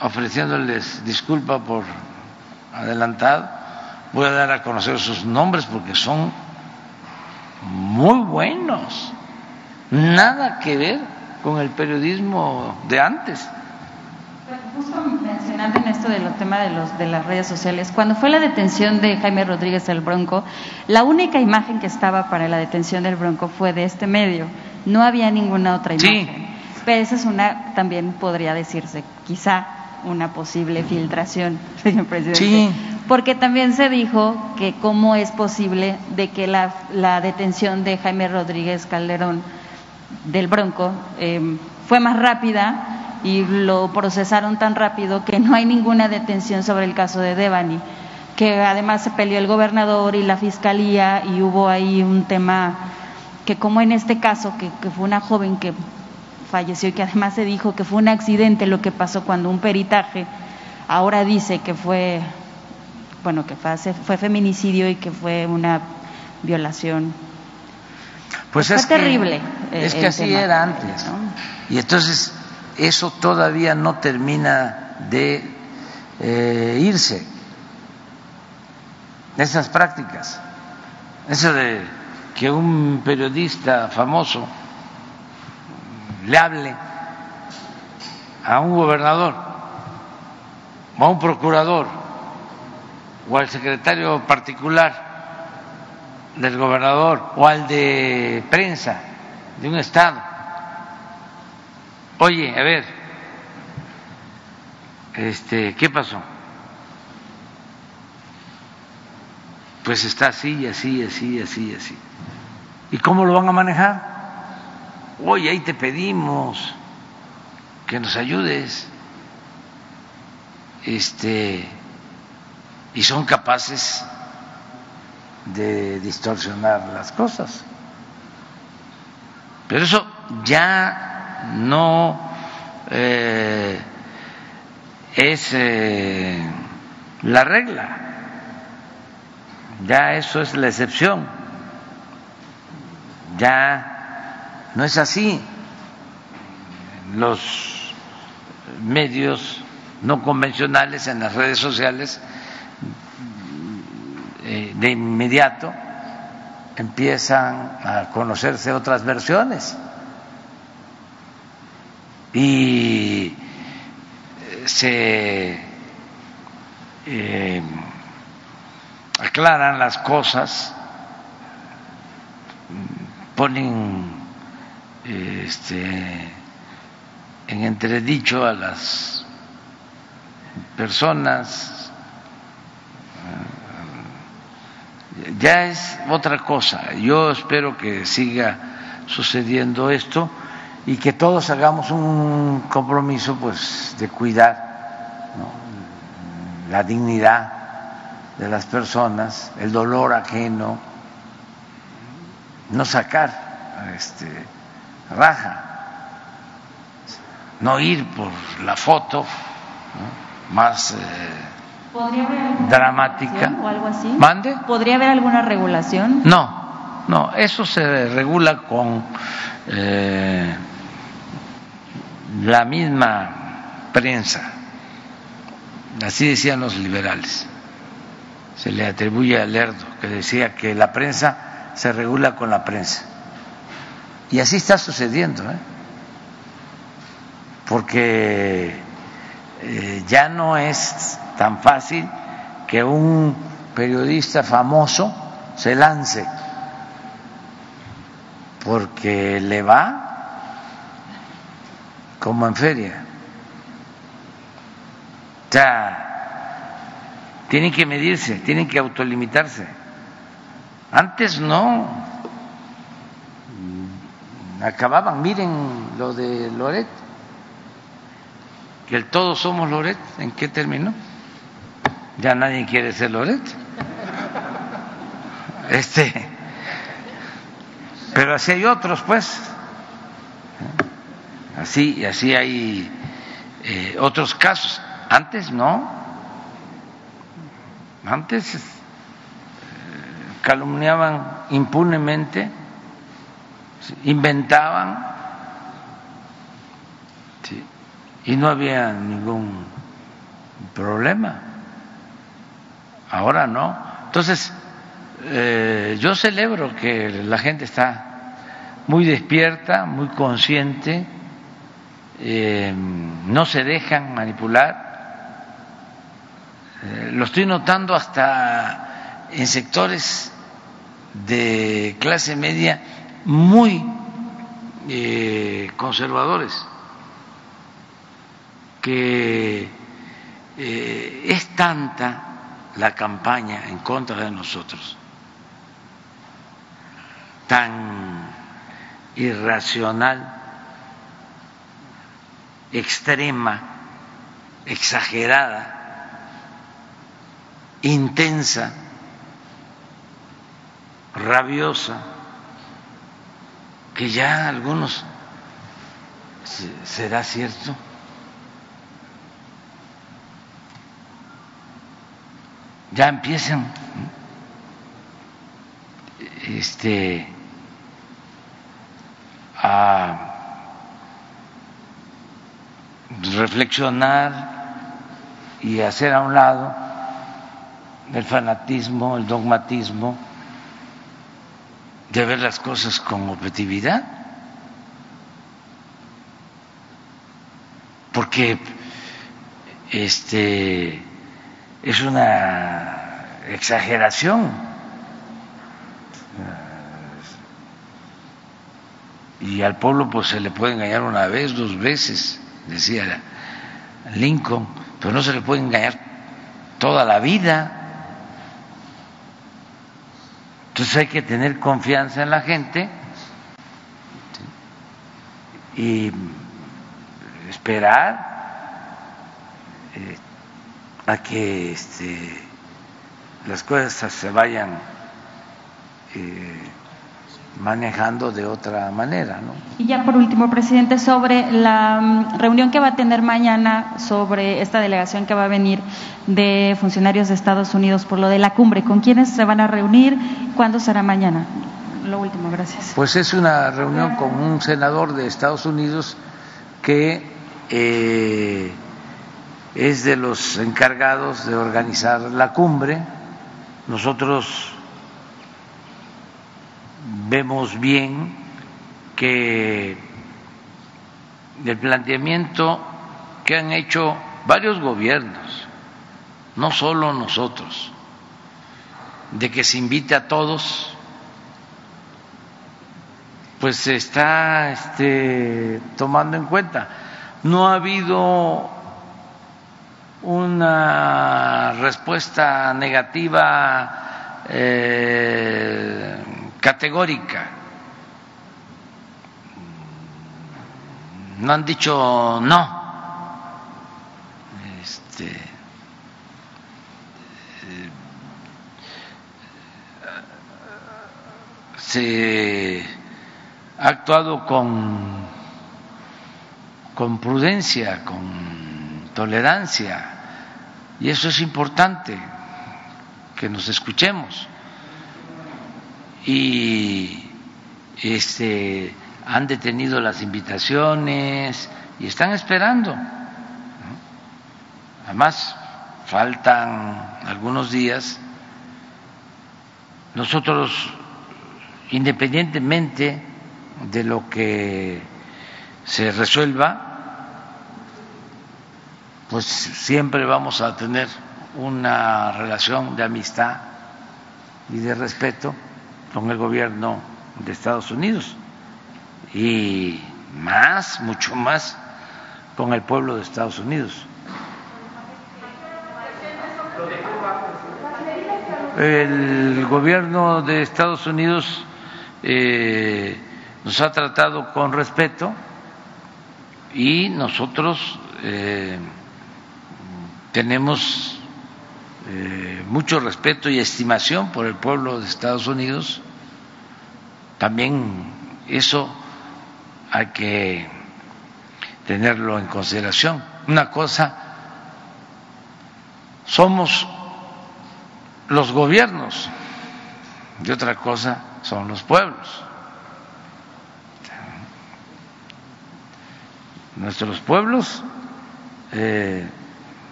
mm, ofreciéndoles disculpa por adelantado, voy a dar a conocer sus nombres porque son muy buenos, nada que ver con el periodismo de antes. Justo mencionando en esto del tema de, los, de las redes sociales, cuando fue la detención de Jaime Rodríguez del Bronco, la única imagen que estaba para la detención del Bronco fue de este medio, no había ninguna otra imagen. Pero esa es una, también podría decirse, quizá una posible filtración, señor presidente. Sí. Porque también se dijo que cómo es posible de que la, detención de Jaime Rodríguez Calderón del Bronco em, fue más rápida y lo procesaron tan rápido que no hay ninguna detención sobre el caso de Devani, que además se peleó el gobernador y la fiscalía y hubo ahí un tema que como en este caso, que fue una joven que falleció y que además se dijo que fue un accidente lo que pasó cuando un peritaje ahora dice que fue, bueno, que fue, fue feminicidio y que fue una violación. Pues fue es terrible. Que, es que así era antes. Y entonces eso todavía no termina de eh, irse. Esas prácticas. Eso de que un periodista famoso le hable a un gobernador o a un procurador o al secretario particular del gobernador o al de prensa de un estado. Oye, a ver, este, ¿qué pasó? Pues está así, así, así, así, así. ¿Y cómo lo van a manejar? oye, ahí te pedimos que nos ayudes, este, y son capaces de distorsionar las cosas. Pero eso ya no eh, es eh, la regla, ya eso es la excepción, ya no es así. Los medios no convencionales en las redes sociales eh, de inmediato empiezan a conocerse otras versiones. Y se eh, aclaran las cosas, ponen este, en entredicho a las personas, ya es otra cosa. Yo espero que siga sucediendo esto y que todos hagamos un compromiso pues de cuidar la dignidad de las personas, el dolor ajeno no sacar este, raja, no ir por la foto más eh, dramática. o algo así? ¿Mande? ¿Podría haber alguna regulación? No, no, eso se regula con eh, la misma prensa, así decían los liberales. Se le atribuye a Lerdo que decía que la prensa se regula con la prensa. Y así está sucediendo, ¿eh? porque eh, ya no es tan fácil que un periodista famoso se lance, porque le va como en feria. O sea, tienen que medirse, tienen que autolimitarse. Antes no. Acababan, miren lo de Loret, que el todos somos Loret, ¿en qué terminó? Ya nadie quiere ser Loret. Este, pero así hay otros, pues. Así, así hay eh, otros casos. Antes no. Antes eh, calumniaban impunemente, inventaban sí, y no había ningún problema. Ahora no. Entonces, eh, yo celebro que la gente está muy despierta, muy consciente, eh, no se dejan manipular. Eh, lo estoy notando hasta en sectores de clase media muy conservadores, que es tanta la campaña en contra de nosotros, tan irracional, extrema, exagerada, intensa, rabiosa, que ya algunos, ¿será cierto? Ya empiezan este a reflexionar y hacer a un lado el fanatismo, el dogmatismo, de ver las cosas con objetividad, porque este es una exageración y al pueblo pues se le puede engañar una vez, dos veces, decía Lincoln, pero no se le puede engañar toda la vida. Entonces hay que tener confianza en la gente y esperar eh, a que este, las cosas se vayan eh, manejando de otra manera. ¿no? Y ya por último, presidente, sobre la mm, reunión que va a tener mañana sobre esta delegación que va a venir de funcionarios de Estados Unidos por lo de la cumbre, ¿con quiénes se van a reunir? ¿Cuándo será mañana? Lo último, gracias. Pues es una reunión con un senador de Estados Unidos que eh, es de los encargados de organizar la cumbre. Nosotros vemos bien que el planteamiento que han hecho varios gobiernos, no solo nosotros, de que se invite a todos, pues se está este, tomando en cuenta. No ha habido una respuesta negativa eh, categórica. No han dicho no. Este, eh, se ha actuado con, con prudencia, con tolerancia, y eso es importante, que nos escuchemos. Y este, han detenido las invitaciones y están esperando. Además, faltan algunos días. Nosotros, independientemente de lo que se resuelva, pues siempre vamos a tener una relación de amistad y de respeto con el gobierno de Estados Unidos y más, mucho más con el pueblo de Estados Unidos. El gobierno de Estados Unidos eh, nos ha tratado con respeto y nosotros eh, tenemos eh, mucho respeto y estimación por el pueblo de Estados Unidos. También eso hay que tenerlo en consideración. Una cosa, somos los gobiernos y otra cosa son los pueblos. Nuestros pueblos eh,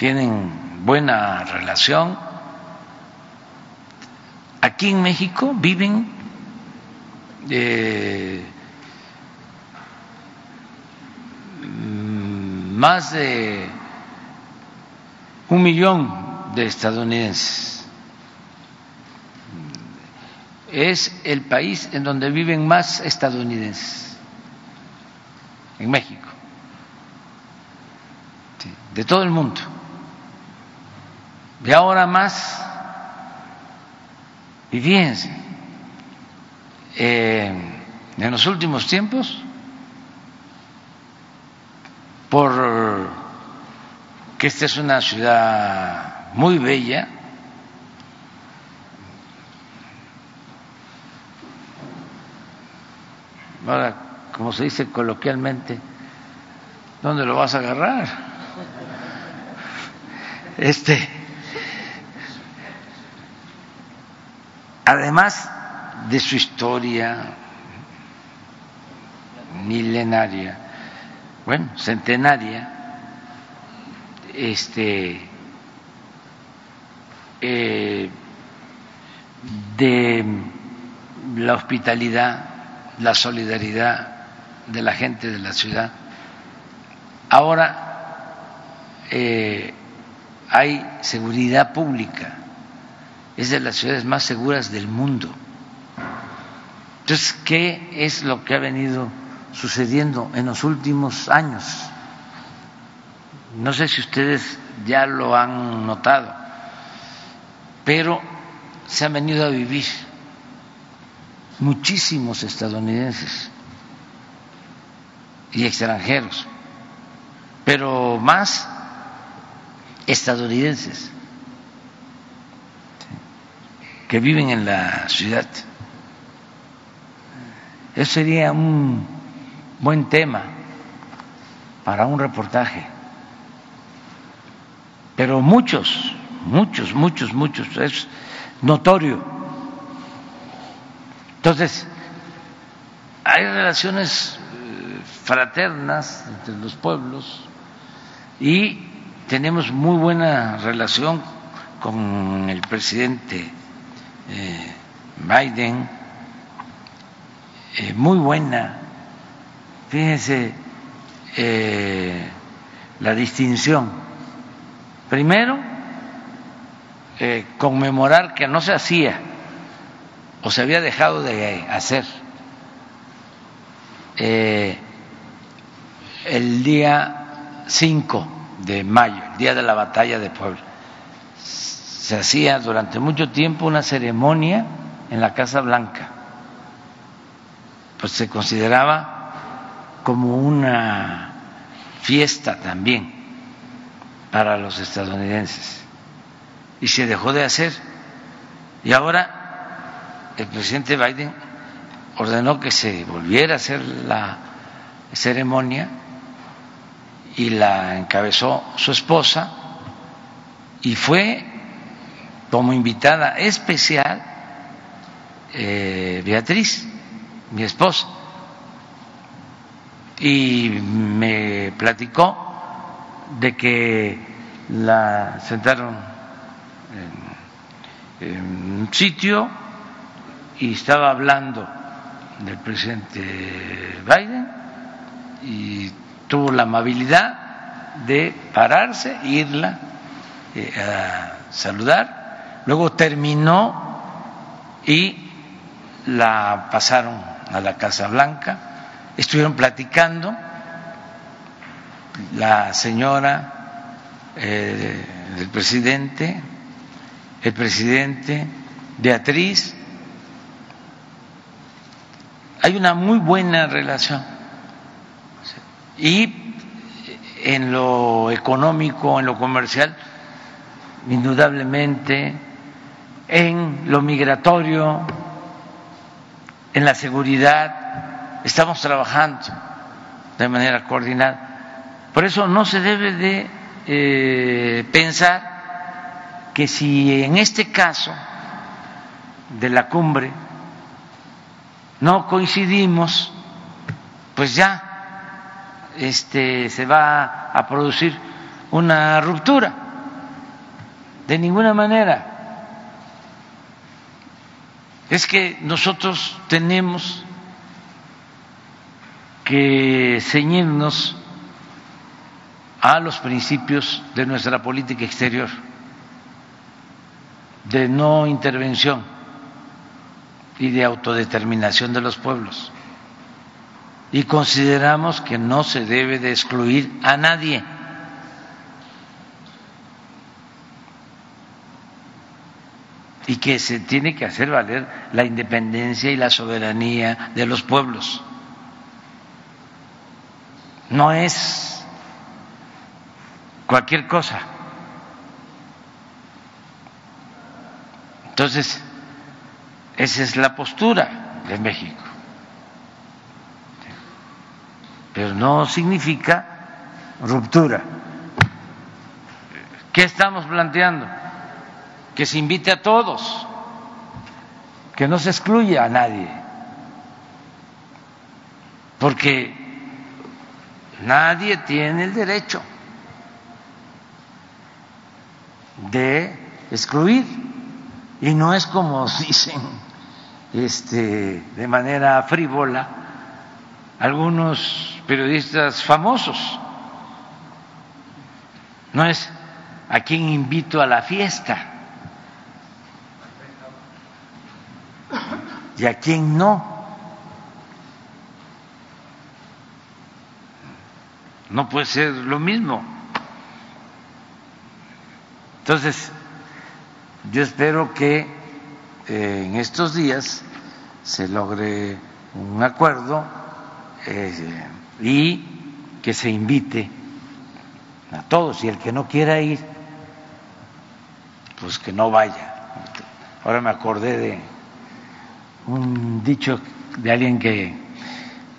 tienen buena relación. Aquí en México viven eh, más de un millón de estadounidenses. Es el país en donde viven más estadounidenses, en México, de todo el mundo. Y ahora más, y fíjense, eh, en los últimos tiempos, por que esta es una ciudad muy bella, ahora, como se dice coloquialmente, ¿dónde lo vas a agarrar? Este además de su historia milenaria, bueno, centenaria, este, eh, de la hospitalidad, la solidaridad de la gente de la ciudad. Ahora eh, hay seguridad pública es de las ciudades más seguras del mundo. Entonces, ¿qué es lo que ha venido sucediendo en los últimos años? No sé si ustedes ya lo han notado, pero se han venido a vivir muchísimos estadounidenses y extranjeros, pero más estadounidenses que viven en la ciudad. Eso sería un buen tema para un reportaje. Pero muchos, muchos, muchos, muchos, es notorio. Entonces, hay relaciones eh, fraternas entre los pueblos y tenemos muy buena relación con el presidente eh, Biden, eh, muy buena. Fíjense eh, la distinción. Primero, conmemorar que no se hacía o se había dejado de hacer el día 5 de mayo, el día de la batalla de Puebla se hacía durante mucho tiempo una ceremonia en la Casa Blanca, pues se consideraba como una fiesta también para los estadounidenses y se dejó de hacer. Y ahora el presidente Biden ordenó que se volviera a hacer la ceremonia y la encabezó su esposa y fue como invitada especial eh, Beatriz, mi esposa, y me platicó de que la sentaron en, un sitio y estaba hablando del presidente Biden y tuvo la amabilidad de pararse irla eh, a saludar. Luego terminó y la pasaron a la Casa Blanca, estuvieron platicando la señora eh, del presidente, el presidente, Beatriz. Hay una muy buena relación. Y en lo económico, en lo comercial, indudablemente, en lo migratorio, en la seguridad, estamos trabajando de manera coordinada. Por eso no se debe de eh, pensar que si en este caso de la cumbre no coincidimos, pues ya este, se va a producir una ruptura. De ninguna manera. Es que nosotros tenemos que ceñirnos a los principios de nuestra política exterior, de no intervención y de autodeterminación de los pueblos. Y consideramos que no se debe de excluir a nadie. Y que se tiene que hacer valer la independencia y la soberanía de los pueblos. No es cualquier cosa. Entonces, esa es la postura de México. Pero no significa ruptura. ¿Qué estamos planteando? Que se invite a todos, que no se excluya a nadie, porque nadie tiene el derecho de excluir y no es como dicen este de manera frívola algunos periodistas famosos. No es a quien invito a la fiesta y a quien no no puede ser lo mismo. Entonces, yo espero que eh, en estos días se logre un acuerdo eh, y que se invite a todos. Y el que no quiera ir, pues que no vaya. Ahora me acordé de un dicho de alguien que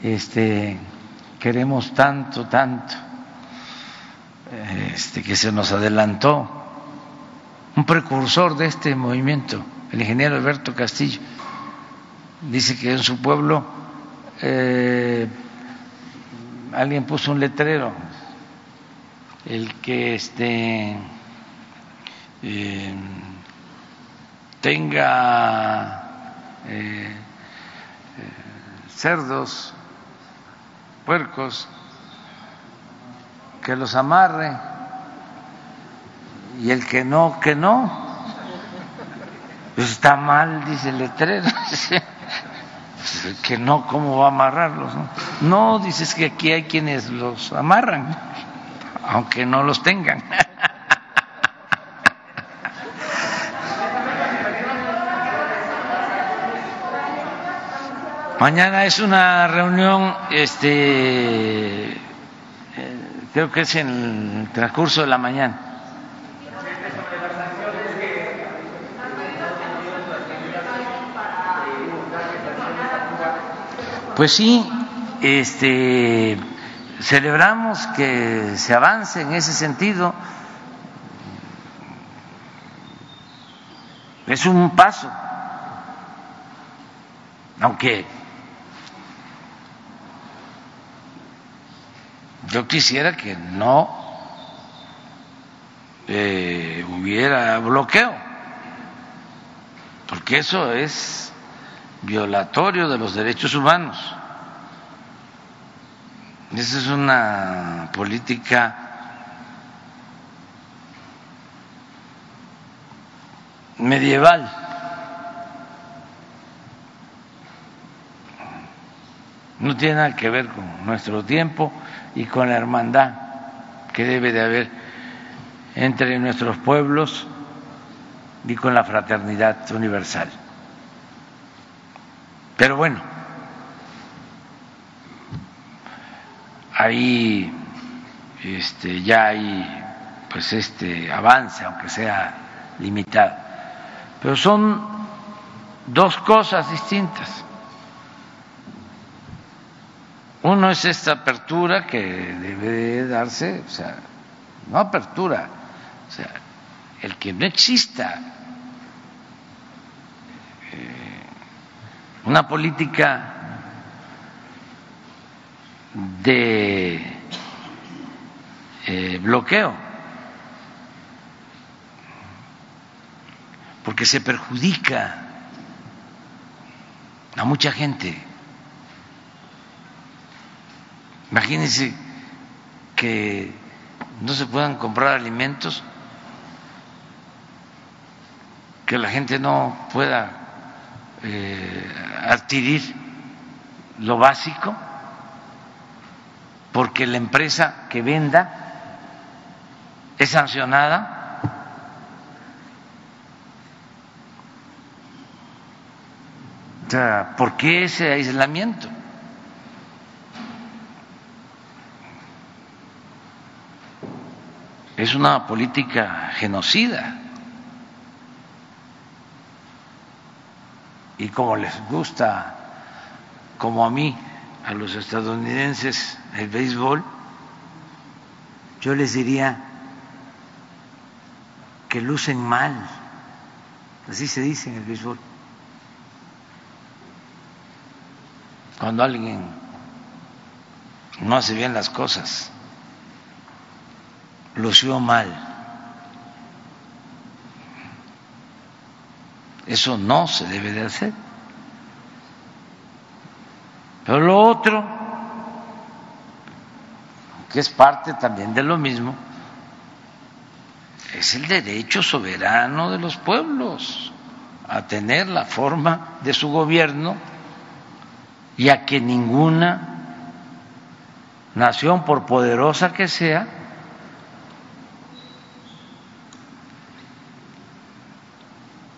este, queremos tanto, tanto, este, que se nos adelantó un precursor de este movimiento, el ingeniero Alberto Castillo. Dice que en su pueblo eh, alguien puso un letrero, el que este eh, tenga eh, cerdos, puercos, que los amarre y el que no, que no. Pues está mal, dice el letrero. Pues que no, ¿cómo va a amarrarlos? No, no dices que aquí hay quienes los amarran, aunque no los tengan. Mañana es una reunión, este, eh, creo que es en el transcurso de la mañana. Pues sí, este, celebramos que se avance en ese sentido. Es un paso, aunque yo quisiera que no eh, hubiera bloqueo, porque eso es violatorio de los derechos humanos. Esa es una política medieval. No tiene nada que ver con nuestro tiempo y con la hermandad que debe de haber entre nuestros pueblos y con la fraternidad universal. Pero bueno, ahí este, ya hay pues este avance, aunque sea limitado. Pero son dos cosas distintas. Uno es esta apertura que debe darse, o sea, no apertura, o sea, el que no exista eh, una política de eh, bloqueo, porque se perjudica a mucha gente. Imagínense que no se puedan comprar alimentos, que la gente no pueda eh, adquirir lo básico, porque la empresa que venda es sancionada. O sea, ¿por qué ese aislamiento? Es una política genocida. Y como les gusta, como a mí, a los estadounidenses, el béisbol, yo les diría que lucen mal, así se dice en el béisbol. Cuando alguien no hace bien las cosas lució mal. Eso no se debe de hacer. Pero lo otro, que es parte también de lo mismo, es el derecho soberano de los pueblos a tener la forma de su gobierno y a que ninguna nación, por poderosa que sea,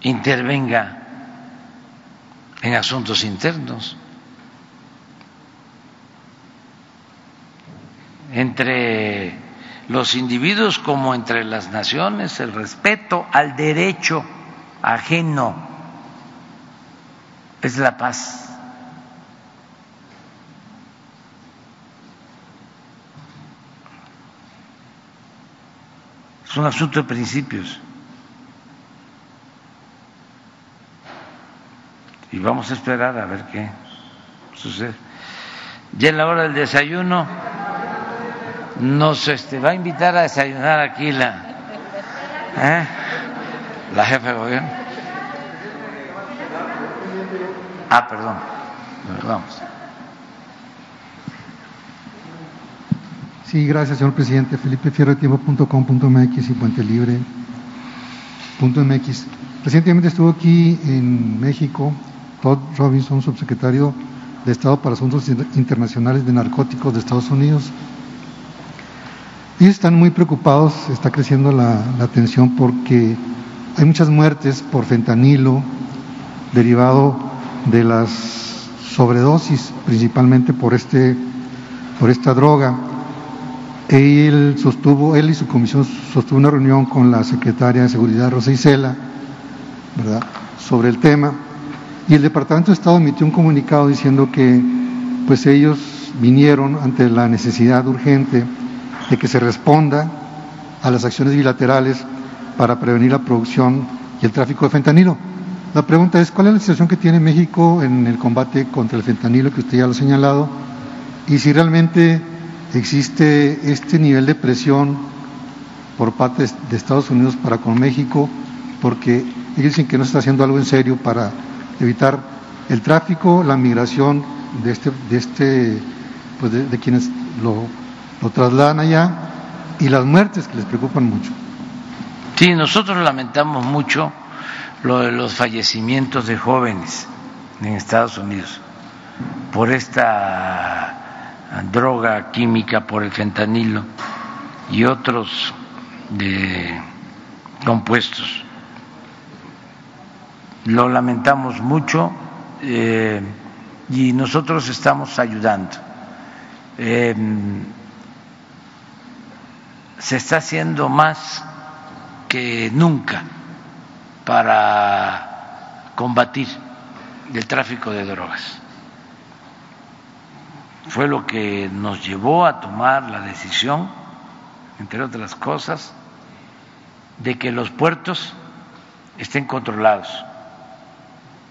intervenga en asuntos internos. Entre los individuos como entre las naciones, el respeto al derecho ajeno es la paz. Es un asunto de principios. Vamos a esperar a ver qué sucede. Ya en la hora del desayuno nos este, va a invitar a desayunar aquí la, ¿eh? la jefa de gobierno. Ah, perdón. Vamos. Sí, gracias, señor presidente. Felipe Fierro, tiempo.com.mx y Puente Libre.mx. Recientemente estuvo aquí en México Todd Robinson, subsecretario de Estado para Asuntos Internacionales de Narcóticos de Estados Unidos. Ellos están muy preocupados, está creciendo la, la tensión porque hay muchas muertes por fentanilo derivado de las sobredosis, principalmente por, este, por esta droga. Él sostuvo, él y su comisión sostuvo una reunión con la secretaria de Seguridad Rosa Isela, ¿verdad?, sobre el tema y el Departamento de Estado emitió un comunicado diciendo que pues ellos vinieron ante la necesidad urgente de que se responda a las acciones bilaterales para prevenir la producción y el tráfico de fentanilo. La pregunta es, ¿cuál es la situación que tiene México en el combate contra el fentanilo, que usted ya lo ha señalado? Y si realmente existe este nivel de presión por parte de Estados Unidos para con México, porque ellos dicen que no se está haciendo algo en serio para evitar el tráfico, la migración de este, de este, pues de, quienes lo, lo trasladan allá y las muertes que les preocupan mucho. Sí, nosotros lamentamos mucho lo de los fallecimientos de jóvenes en Estados Unidos por esta droga química, por el fentanilo y otros de compuestos. Lo lamentamos mucho eh, y nosotros estamos ayudando. Eh, se está haciendo más que nunca para combatir el tráfico de drogas. Fue lo que nos llevó a tomar la decisión, entre otras cosas, de que los puertos estén controlados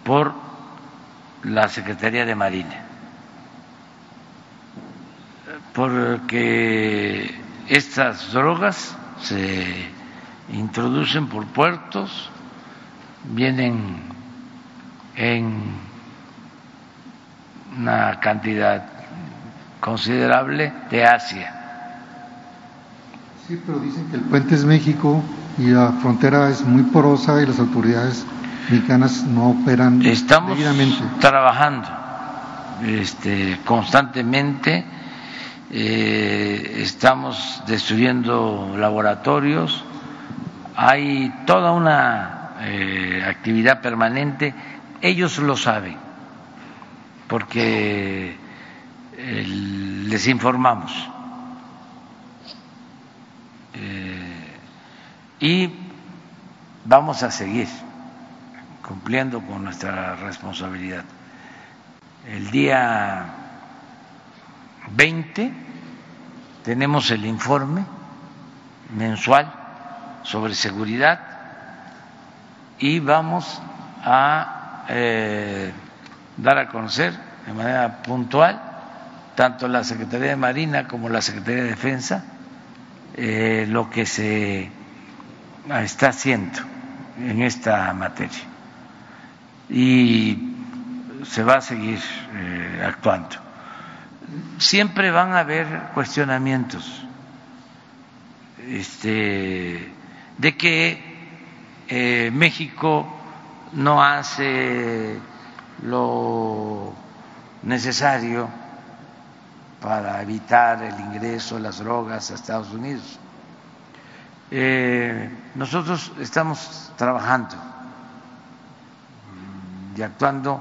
por la Secretaría de Marina, porque estas drogas se introducen por puertos, vienen en una cantidad considerable de Asia. Sí, pero dicen que el puente es México y la frontera es muy porosa y las autoridades mexicanas no operan Estamos trabajando este, constantemente, eh, estamos destruyendo laboratorios, hay toda una eh, actividad permanente, ellos lo saben, porque les informamos. Eh, y vamos a seguir cumpliendo con nuestra responsabilidad. El día 20 tenemos el informe mensual sobre seguridad y vamos a eh, dar a conocer de manera puntual tanto la Secretaría de Marina como la Secretaría de Defensa eh, lo que se está haciendo en esta materia y se va a seguir eh, actuando. Siempre van a haber cuestionamientos este, de que eh, México no hace lo necesario para evitar el ingreso de las drogas a Estados Unidos. Eh, nosotros estamos trabajando y actuando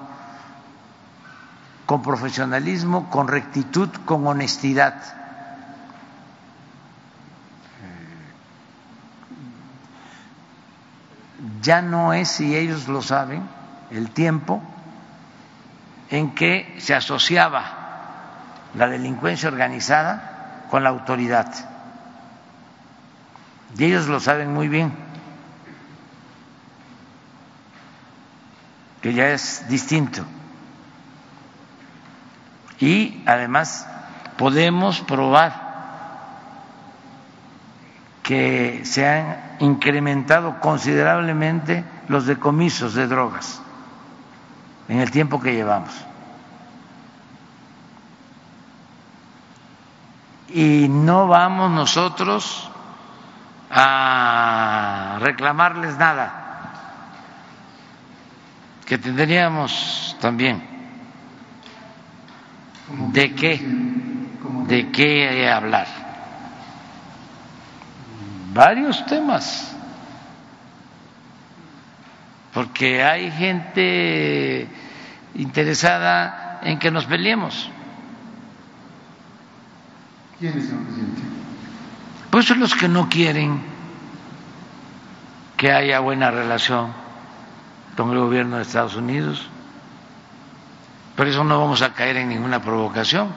con profesionalismo, con rectitud, con honestidad ya no es, si ellos lo saben, el tiempo en que se asociaba la delincuencia organizada con la autoridad. Y ellos lo saben muy bien, que ya es distinto. Y además podemos probar que se han incrementado considerablemente los decomisos de drogas en el tiempo que llevamos. Y no vamos nosotros a reclamarles nada, que tendríamos también. De qué, de qué hablar varios temas, porque hay gente interesada en que nos peleemos. ¿Quiénes, señor presidente? Pues son los que no quieren que haya buena relación con el gobierno de Estados Unidos. Por eso no vamos a caer en ninguna provocación.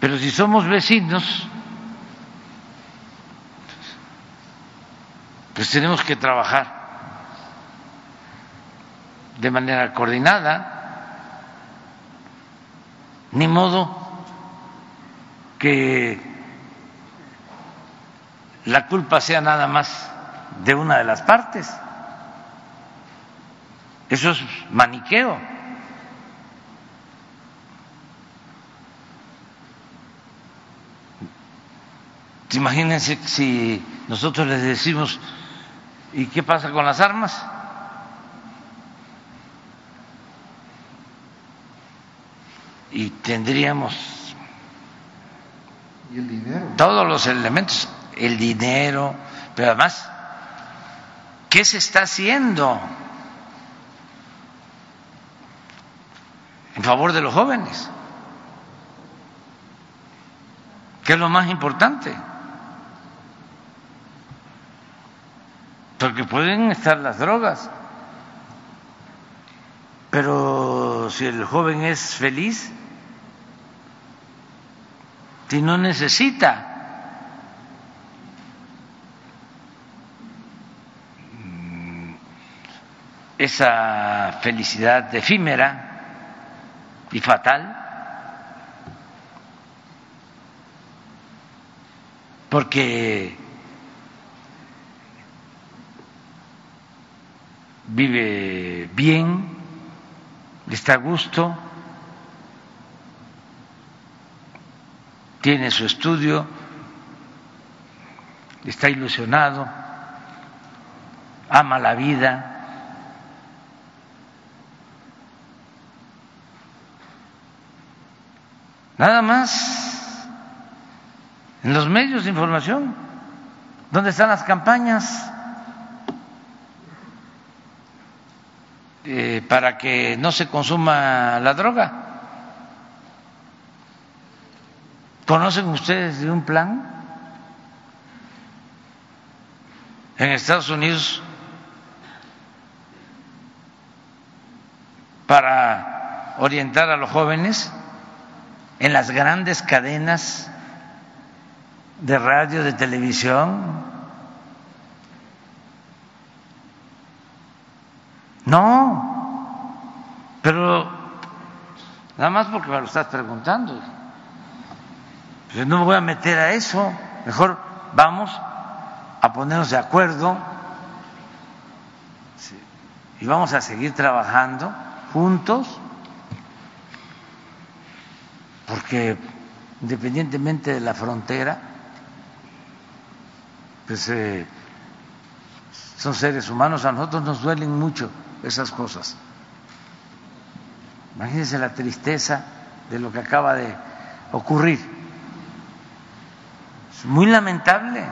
Pero si somos vecinos, pues tenemos que trabajar de manera coordinada. Ni modo que la culpa sea nada más de una de las partes. Eso es maniqueo. Imagínense si nosotros les decimos, ¿y qué pasa con las armas? Y tendríamos ¿Y el dinero? todos los elementos, el dinero, pero además, ¿qué se está haciendo en favor de los jóvenes? ¿Qué es lo más importante? Porque pueden estar las drogas, pero si el joven es feliz, si no necesita esa felicidad efímera y fatal, porque vive bien, está a gusto, tiene su estudio, está ilusionado, ama la vida. Nada más. En los medios de información, ¿dónde están las campañas eh, para que no se consuma la droga? ¿Conocen ustedes de un plan? En Estados Unidos. Para orientar a los jóvenes en las grandes cadenas de radio, de televisión. No, pero nada más porque me lo estás preguntando. Yo no me voy a meter a eso, mejor vamos a ponernos de acuerdo y vamos a seguir trabajando juntos, porque independientemente de la frontera, pues eh, son seres humanos, a nosotros nos duelen mucho esas cosas. Imagínense la tristeza de lo que acaba de ocurrir. Es muy lamentable,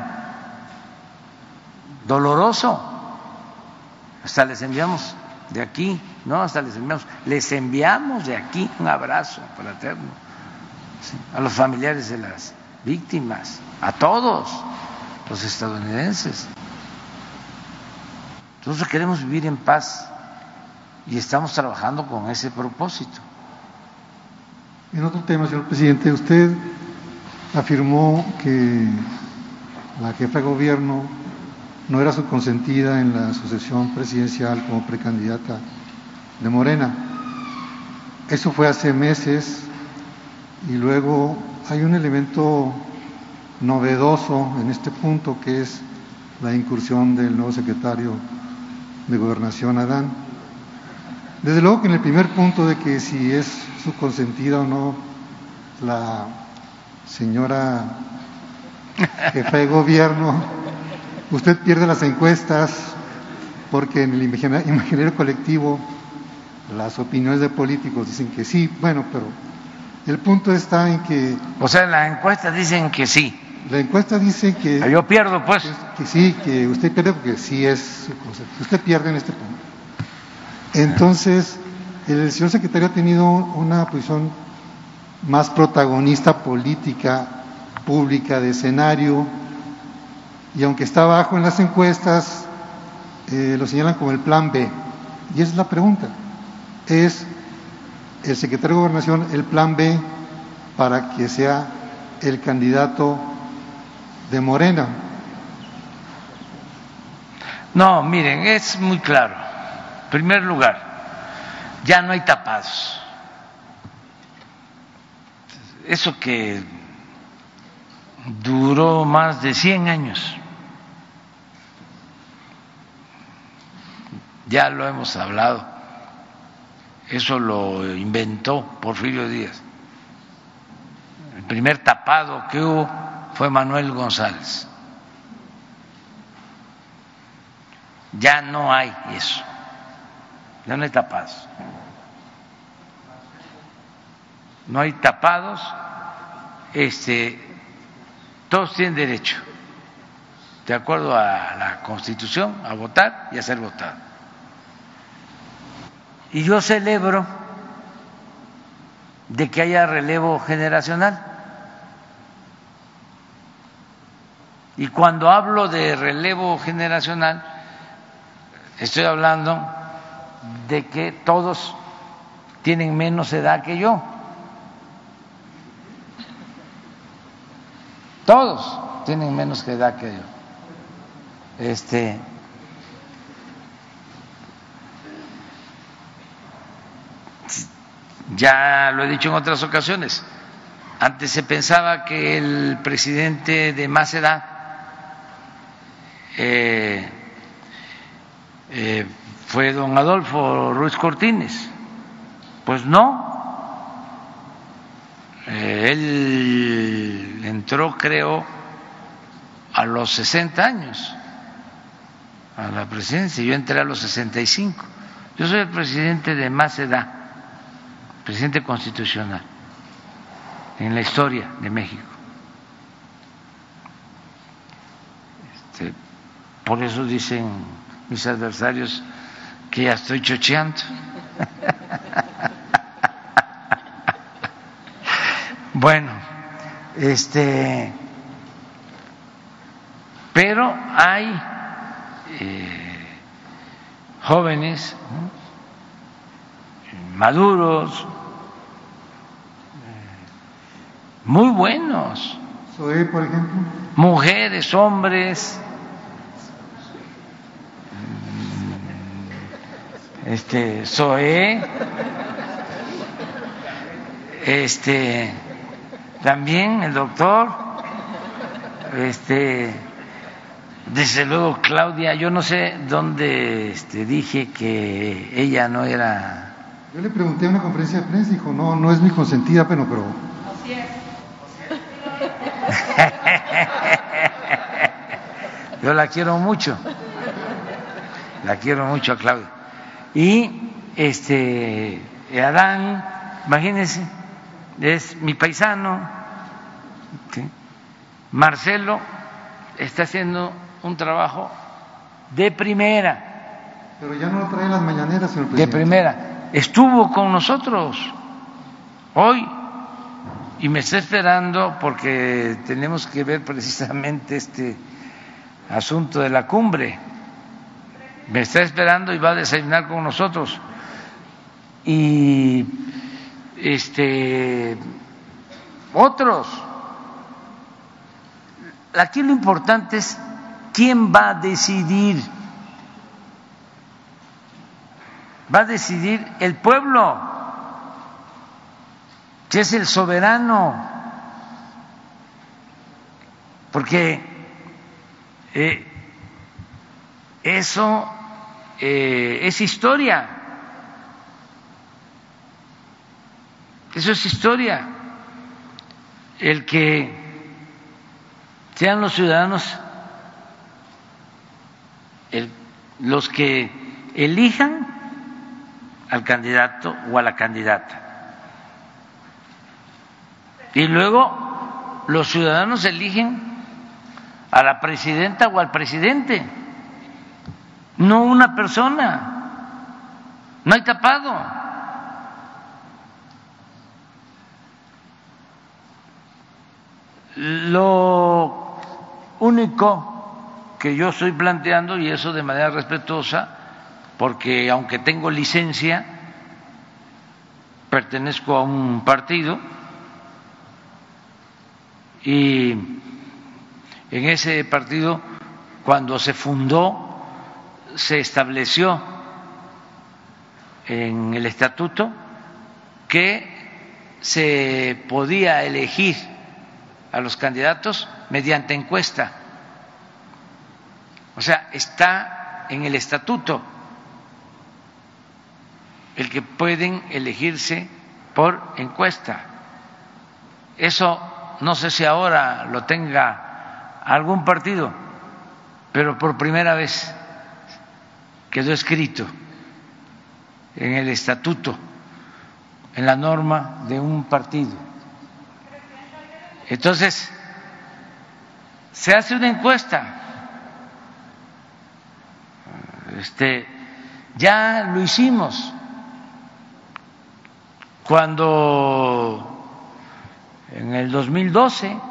doloroso. Hasta les enviamos de aquí, no, hasta les enviamos, les enviamos de aquí un abrazo fraterno ¿sí? A los familiares de las víctimas, a todos los estadounidenses. Nosotros queremos vivir en paz y estamos trabajando con ese propósito. En otro tema, señor presidente, usted afirmó que la jefa de gobierno no era su consentida en la sucesión presidencial como precandidata de Morena. Eso fue hace meses y luego hay un elemento novedoso en este punto que es la incursión del nuevo secretario de Gobernación, Adán. Desde luego que en el primer punto de que si es su consentida o no la señora jefa de gobierno, usted pierde las encuestas porque en el imaginario colectivo las opiniones de políticos dicen que sí, bueno, pero el punto está en que... O sea, las encuestas dicen que sí. La encuesta dice que... Yo pierdo, pues. Que, sí, que usted pierde porque sí es su concepto. Usted pierde en este punto. Entonces, el señor secretario ha tenido una posición más protagonista política, pública, de escenario, y aunque está bajo en las encuestas, eh, lo señalan como el plan B. Y esa es la pregunta. Es el secretario de Gobernación el plan B para que sea el candidato de Morena. No, miren, es muy claro. En primer lugar, ya no hay tapados. Eso que duró más de 100 años. Ya lo hemos hablado. Eso lo inventó Porfirio Díaz. El primer tapado que hubo fue Manuel González. Ya no hay eso. Ya no hay tapados. No hay tapados. Este, todos tienen derecho, de acuerdo a la Constitución, a votar y a ser votado. Y yo celebro de que haya relevo generacional. Y cuando hablo de relevo generacional, estoy hablando de que todos tienen menos edad que yo. Todos tienen menos edad que yo. Este ya lo he dicho en otras ocasiones. Antes se pensaba que el presidente de más edad eh, eh, fue don Adolfo Ruiz Cortines. Pues no. Eh, él entró, creo, a los 60 años a la presidencia. Yo entré a los 65. Yo soy el presidente de más edad, presidente constitucional en la historia de México. Este, por eso dicen mis adversarios que ya estoy chocheando. bueno, este, pero hay eh, jóvenes maduros, eh, muy buenos. Soy, por ejemplo. Mujeres, hombres. Este, Zoé, este, también el doctor, este, desde luego Claudia, yo no sé dónde este, dije que ella no era. Yo le pregunté en una conferencia de prensa y dijo, no, no es mi consentida, pero, pero. Así es. Yo la quiero mucho, la quiero mucho a Claudia. Y este Adán, imagínense, es mi paisano, Marcelo está haciendo un trabajo de primera. Pero ya no lo trae las mañaneras, señor presidente. De primera. Estuvo con nosotros hoy y me está esperando porque tenemos que ver precisamente este asunto de la cumbre. Me está esperando y va a desayunar con nosotros. Y este otros. Aquí lo importante es quién va a decidir. Va a decidir el pueblo, que es el soberano, porque eh, eso eh, es historia. Eso es historia. El que sean los ciudadanos los que elijan al candidato o a la candidata. Y luego los ciudadanos eligen a la presidenta o al presidente, no una persona. No hay tapado. Lo único que yo estoy planteando, y eso de manera respetuosa, porque aunque tengo licencia, pertenezco a un partido y en ese partido, cuando se fundó, se estableció en el estatuto que se podía elegir a los candidatos mediante encuesta. O sea, está en el estatuto el que pueden elegirse por encuesta. Eso no sé si ahora lo tenga algún partido, pero por primera vez quedó escrito en el estatuto, en la norma de un partido. Entonces, se hace una encuesta. Este, ya lo hicimos cuando en el 2012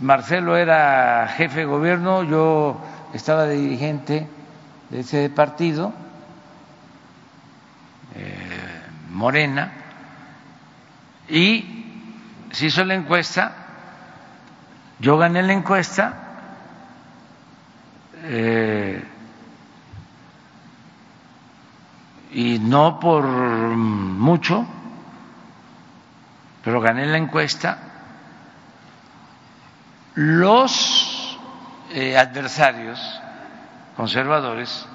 Marcelo era jefe de gobierno, yo estaba dirigente de ese partido, eh, Morena, y se hizo la encuesta, yo gané la encuesta, eh, y no por mucho, pero gané la encuesta, los eh, adversarios conservadores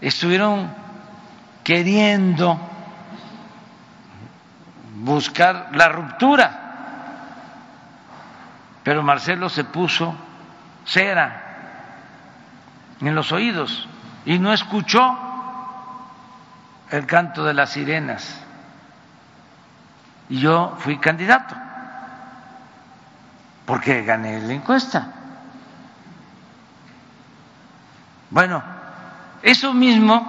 estuvieron queriendo buscar la ruptura, pero Marcelo se puso cera en los oídos y no escuchó el canto de las sirenas. Y yo fui candidato, porque gané la encuesta. Bueno, eso mismo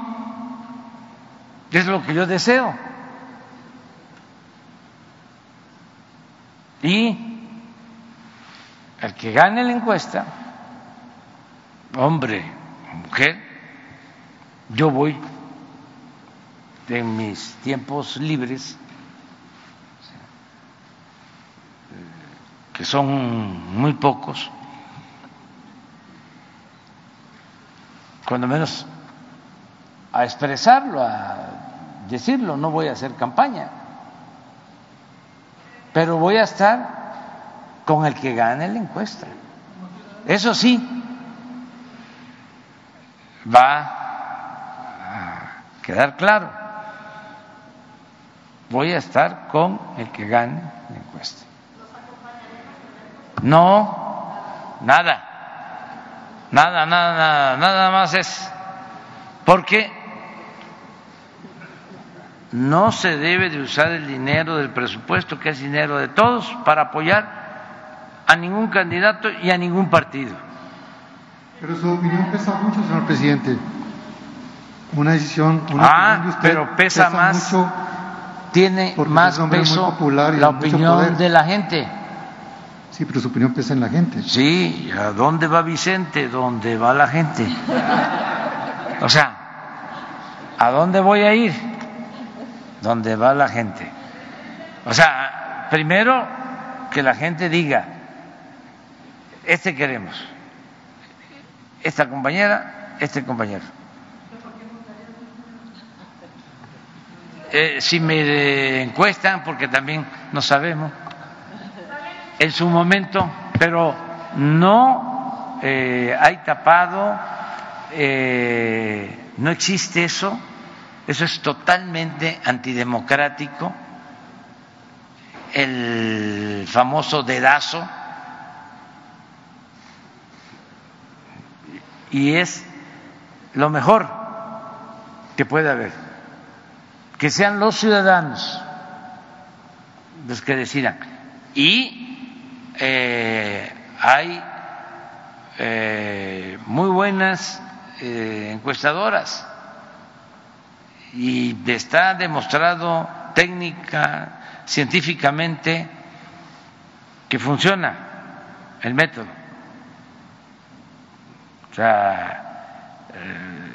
es lo que yo deseo. Y el que gane la encuesta, hombre, mujer, yo voy en mis tiempos libres que son muy pocos, cuando menos a expresarlo, a decirlo, no voy a hacer campaña, pero voy a estar con el que gane la encuesta. Eso sí, va a quedar claro, voy a estar con el que gane la encuesta. No, nada, nada, nada, nada, nada más es porque no se debe de usar el dinero del presupuesto, que es dinero de todos, para apoyar a ningún candidato y a ningún partido. Pero su opinión pesa mucho, señor presidente. Una decisión, una ah, opinión de usted pero pesa, más, mucho tiene más peso popular y la opinión poder. de la gente. Sí, pero su opinión pesa en la gente. Sí, ¿a dónde va Vicente? ¿Dónde va la gente? O sea, ¿a dónde voy a ir? ¿Dónde va la gente? O sea, primero que la gente diga, este queremos, esta compañera, este compañero. Eh, si me encuestan, porque también no sabemos, en su momento, pero no eh, hay tapado, eh, no existe eso, eso es totalmente antidemocrático, el famoso dedazo, y es lo mejor que puede haber, que sean los ciudadanos los que decidan. Y eh, hay eh, muy buenas eh, encuestadoras y está demostrado técnica, científicamente, que funciona el método. O sea, eh,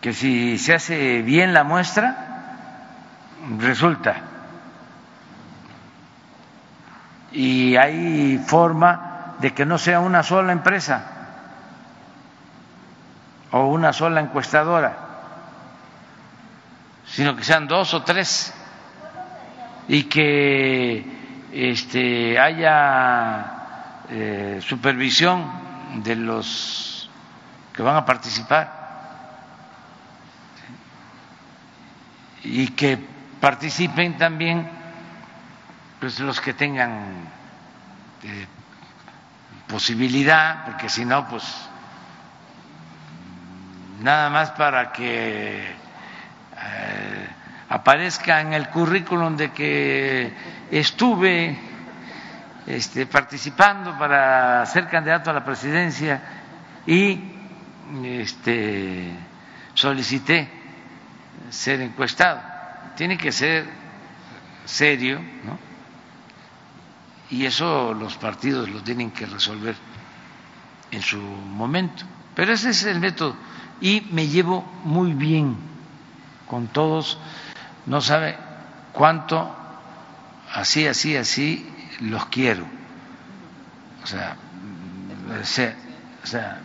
que si se hace bien la muestra, resulta. Y hay forma de que no sea una sola empresa o una sola encuestadora, sino que sean dos o tres y que este, haya eh, supervisión de los que van a participar y que participen también pues, los que tengan eh, posibilidad, porque si no, pues nada más para que eh, aparezca en el currículum de que estuve este, participando para ser candidato a la presidencia y este, solicité ser encuestado. Tiene que ser serio, ¿no? Y eso los partidos lo tienen que resolver en su momento. Pero ese es el método. Y me llevo muy bien con todos no sabe cuánto así, así, así los quiero. O sea, o sea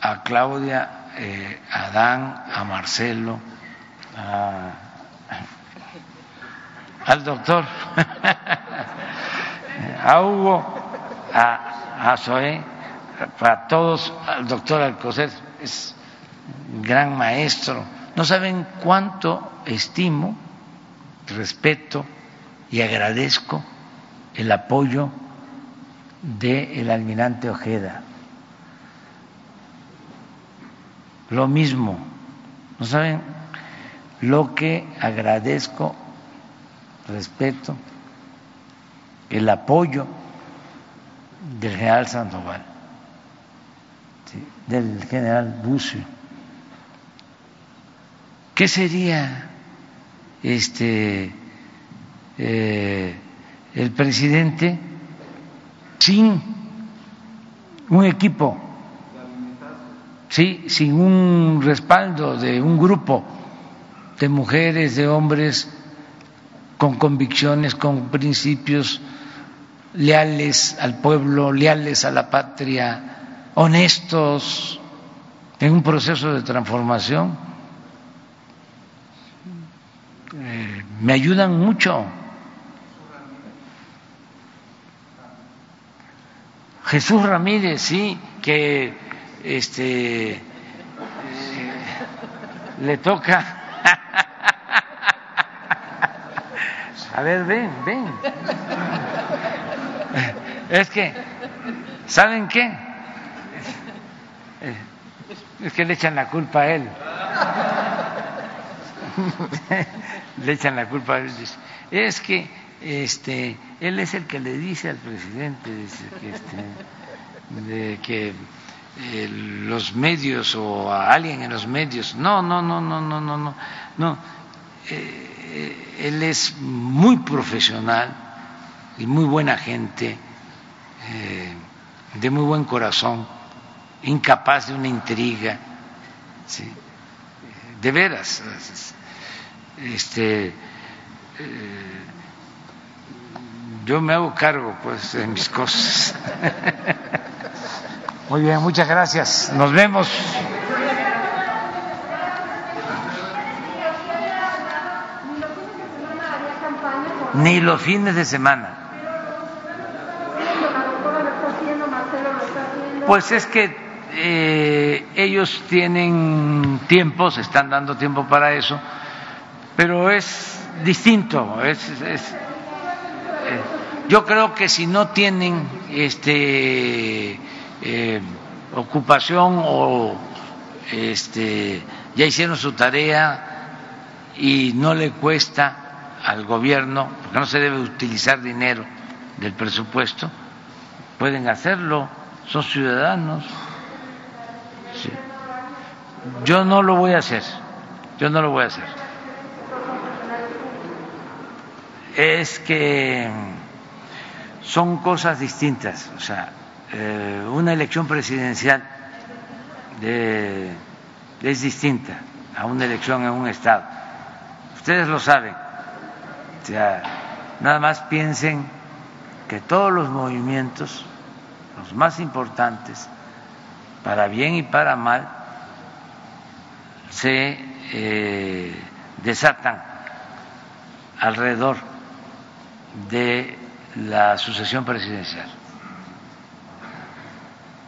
a Claudia, eh, a Dan, a Marcelo, a, al doctor, a Hugo, a, a Zoé, para todos, al doctor Alcocer, es un gran maestro. No saben cuánto estimo, respeto y agradezco el apoyo del almirante Ojeda. Lo mismo, ¿no saben lo que agradezco, respeto, el apoyo del general Sandoval, del general Bucio? ¿Qué sería este, eh, el presidente sin un equipo, sí, sin un respaldo de un grupo de mujeres, de hombres con convicciones, con principios leales al pueblo, leales a la patria, honestos en un proceso de transformación me ayudan mucho. Jesús Ramírez, sí, que este eh, le toca. A ver, ven, ven. Es que, ¿saben qué? Es que le echan la culpa a él. le echan la culpa a él. Es que este, él es el que le dice al presidente que, este, de que eh, los medios o a alguien en los medios. No, no, no, no, no, no, no. no. Eh, él es muy profesional y muy buena gente, eh, de muy buen corazón, incapaz de una intriga. ¿sí? De veras este, eh, yo me hago cargo pues de mis cosas. Muy bien, muchas gracias. Nos vemos. Ni los fines de semana. Pues es que eh, ellos tienen tiempo, se están dando tiempo para eso pero es distinto. Es, es, eh, yo creo que si no tienen este, eh, ocupación o este, ya hicieron su tarea y no le cuesta al gobierno, porque no se debe utilizar dinero del presupuesto, pueden hacerlo, son ciudadanos. Yo no lo voy a hacer, yo no lo voy a hacer. es que son cosas distintas. O sea, eh, una elección presidencial es distinta a una elección en un Estado. Ustedes lo saben. O sea, nada más piensen que todos los movimientos, los más importantes, para bien y para mal, se eh, desatan alrededor de la sucesión presidencial.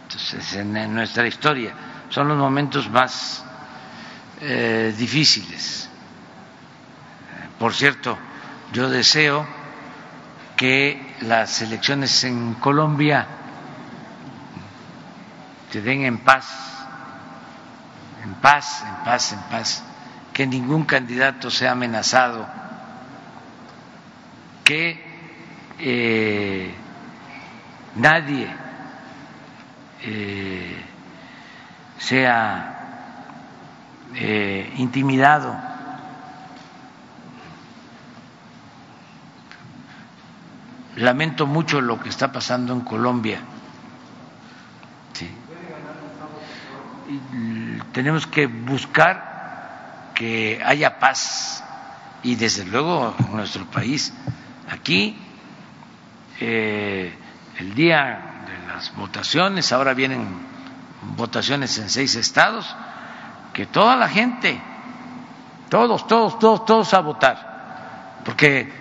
Entonces, en nuestra historia son los momentos más eh, difíciles. Por cierto, yo deseo que las elecciones en Colombia se den en paz, en paz, en paz, en paz, que ningún candidato sea amenazado, que eh, nadie eh, sea eh, intimidado. Lamento mucho lo que está pasando en Colombia. Tenemos que buscar que haya paz y desde luego en nuestro país. Aquí, eh, el día de las votaciones, ahora vienen votaciones en seis estados, que toda la gente, todos, todos, todos, todos a votar, porque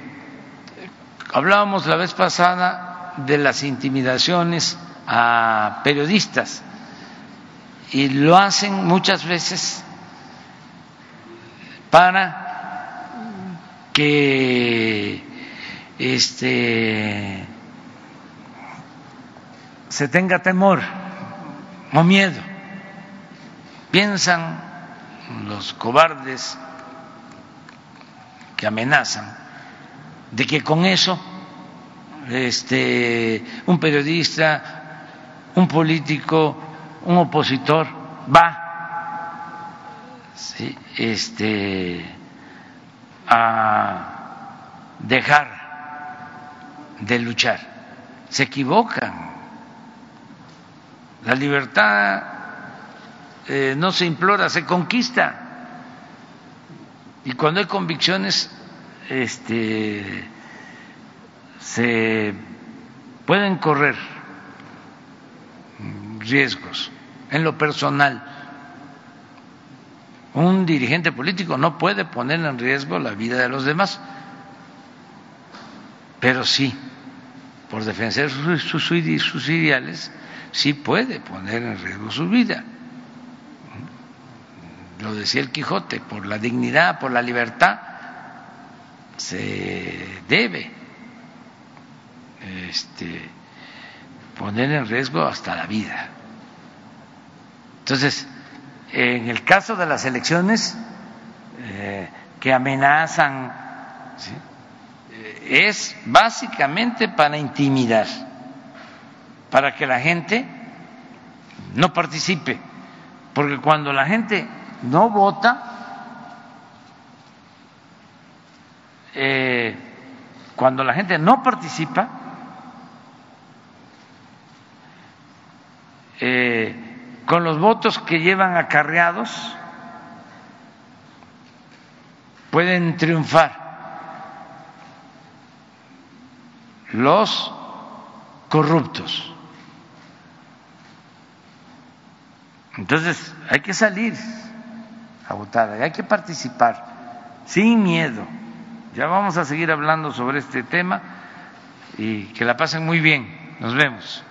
hablábamos la vez pasada de las intimidaciones a periodistas y lo hacen muchas veces para que este se tenga temor o miedo. Piensan los cobardes que amenazan de que con eso este un periodista, un político, un opositor va este a dejar de luchar. Se equivocan. La libertad eh, no se implora, se conquista. Y cuando hay convicciones, este, se pueden correr riesgos en lo personal. Un dirigente político no puede poner en riesgo la vida de los demás, pero sí, por defender sus, sus ideales, sí puede poner en riesgo su vida lo decía el Quijote, por la dignidad, por la libertad, se debe este, poner en riesgo hasta la vida. Entonces, en el caso de las elecciones eh, que amenazan, eh, es básicamente para intimidar, para que la gente no participe, porque cuando la gente no vota, eh, cuando la gente no participa, eh, con los votos que llevan acarreados, pueden triunfar los corruptos. Entonces hay que salir a votar, hay que participar sin miedo. Ya vamos a seguir hablando sobre este tema y que la pasen muy bien. Nos vemos.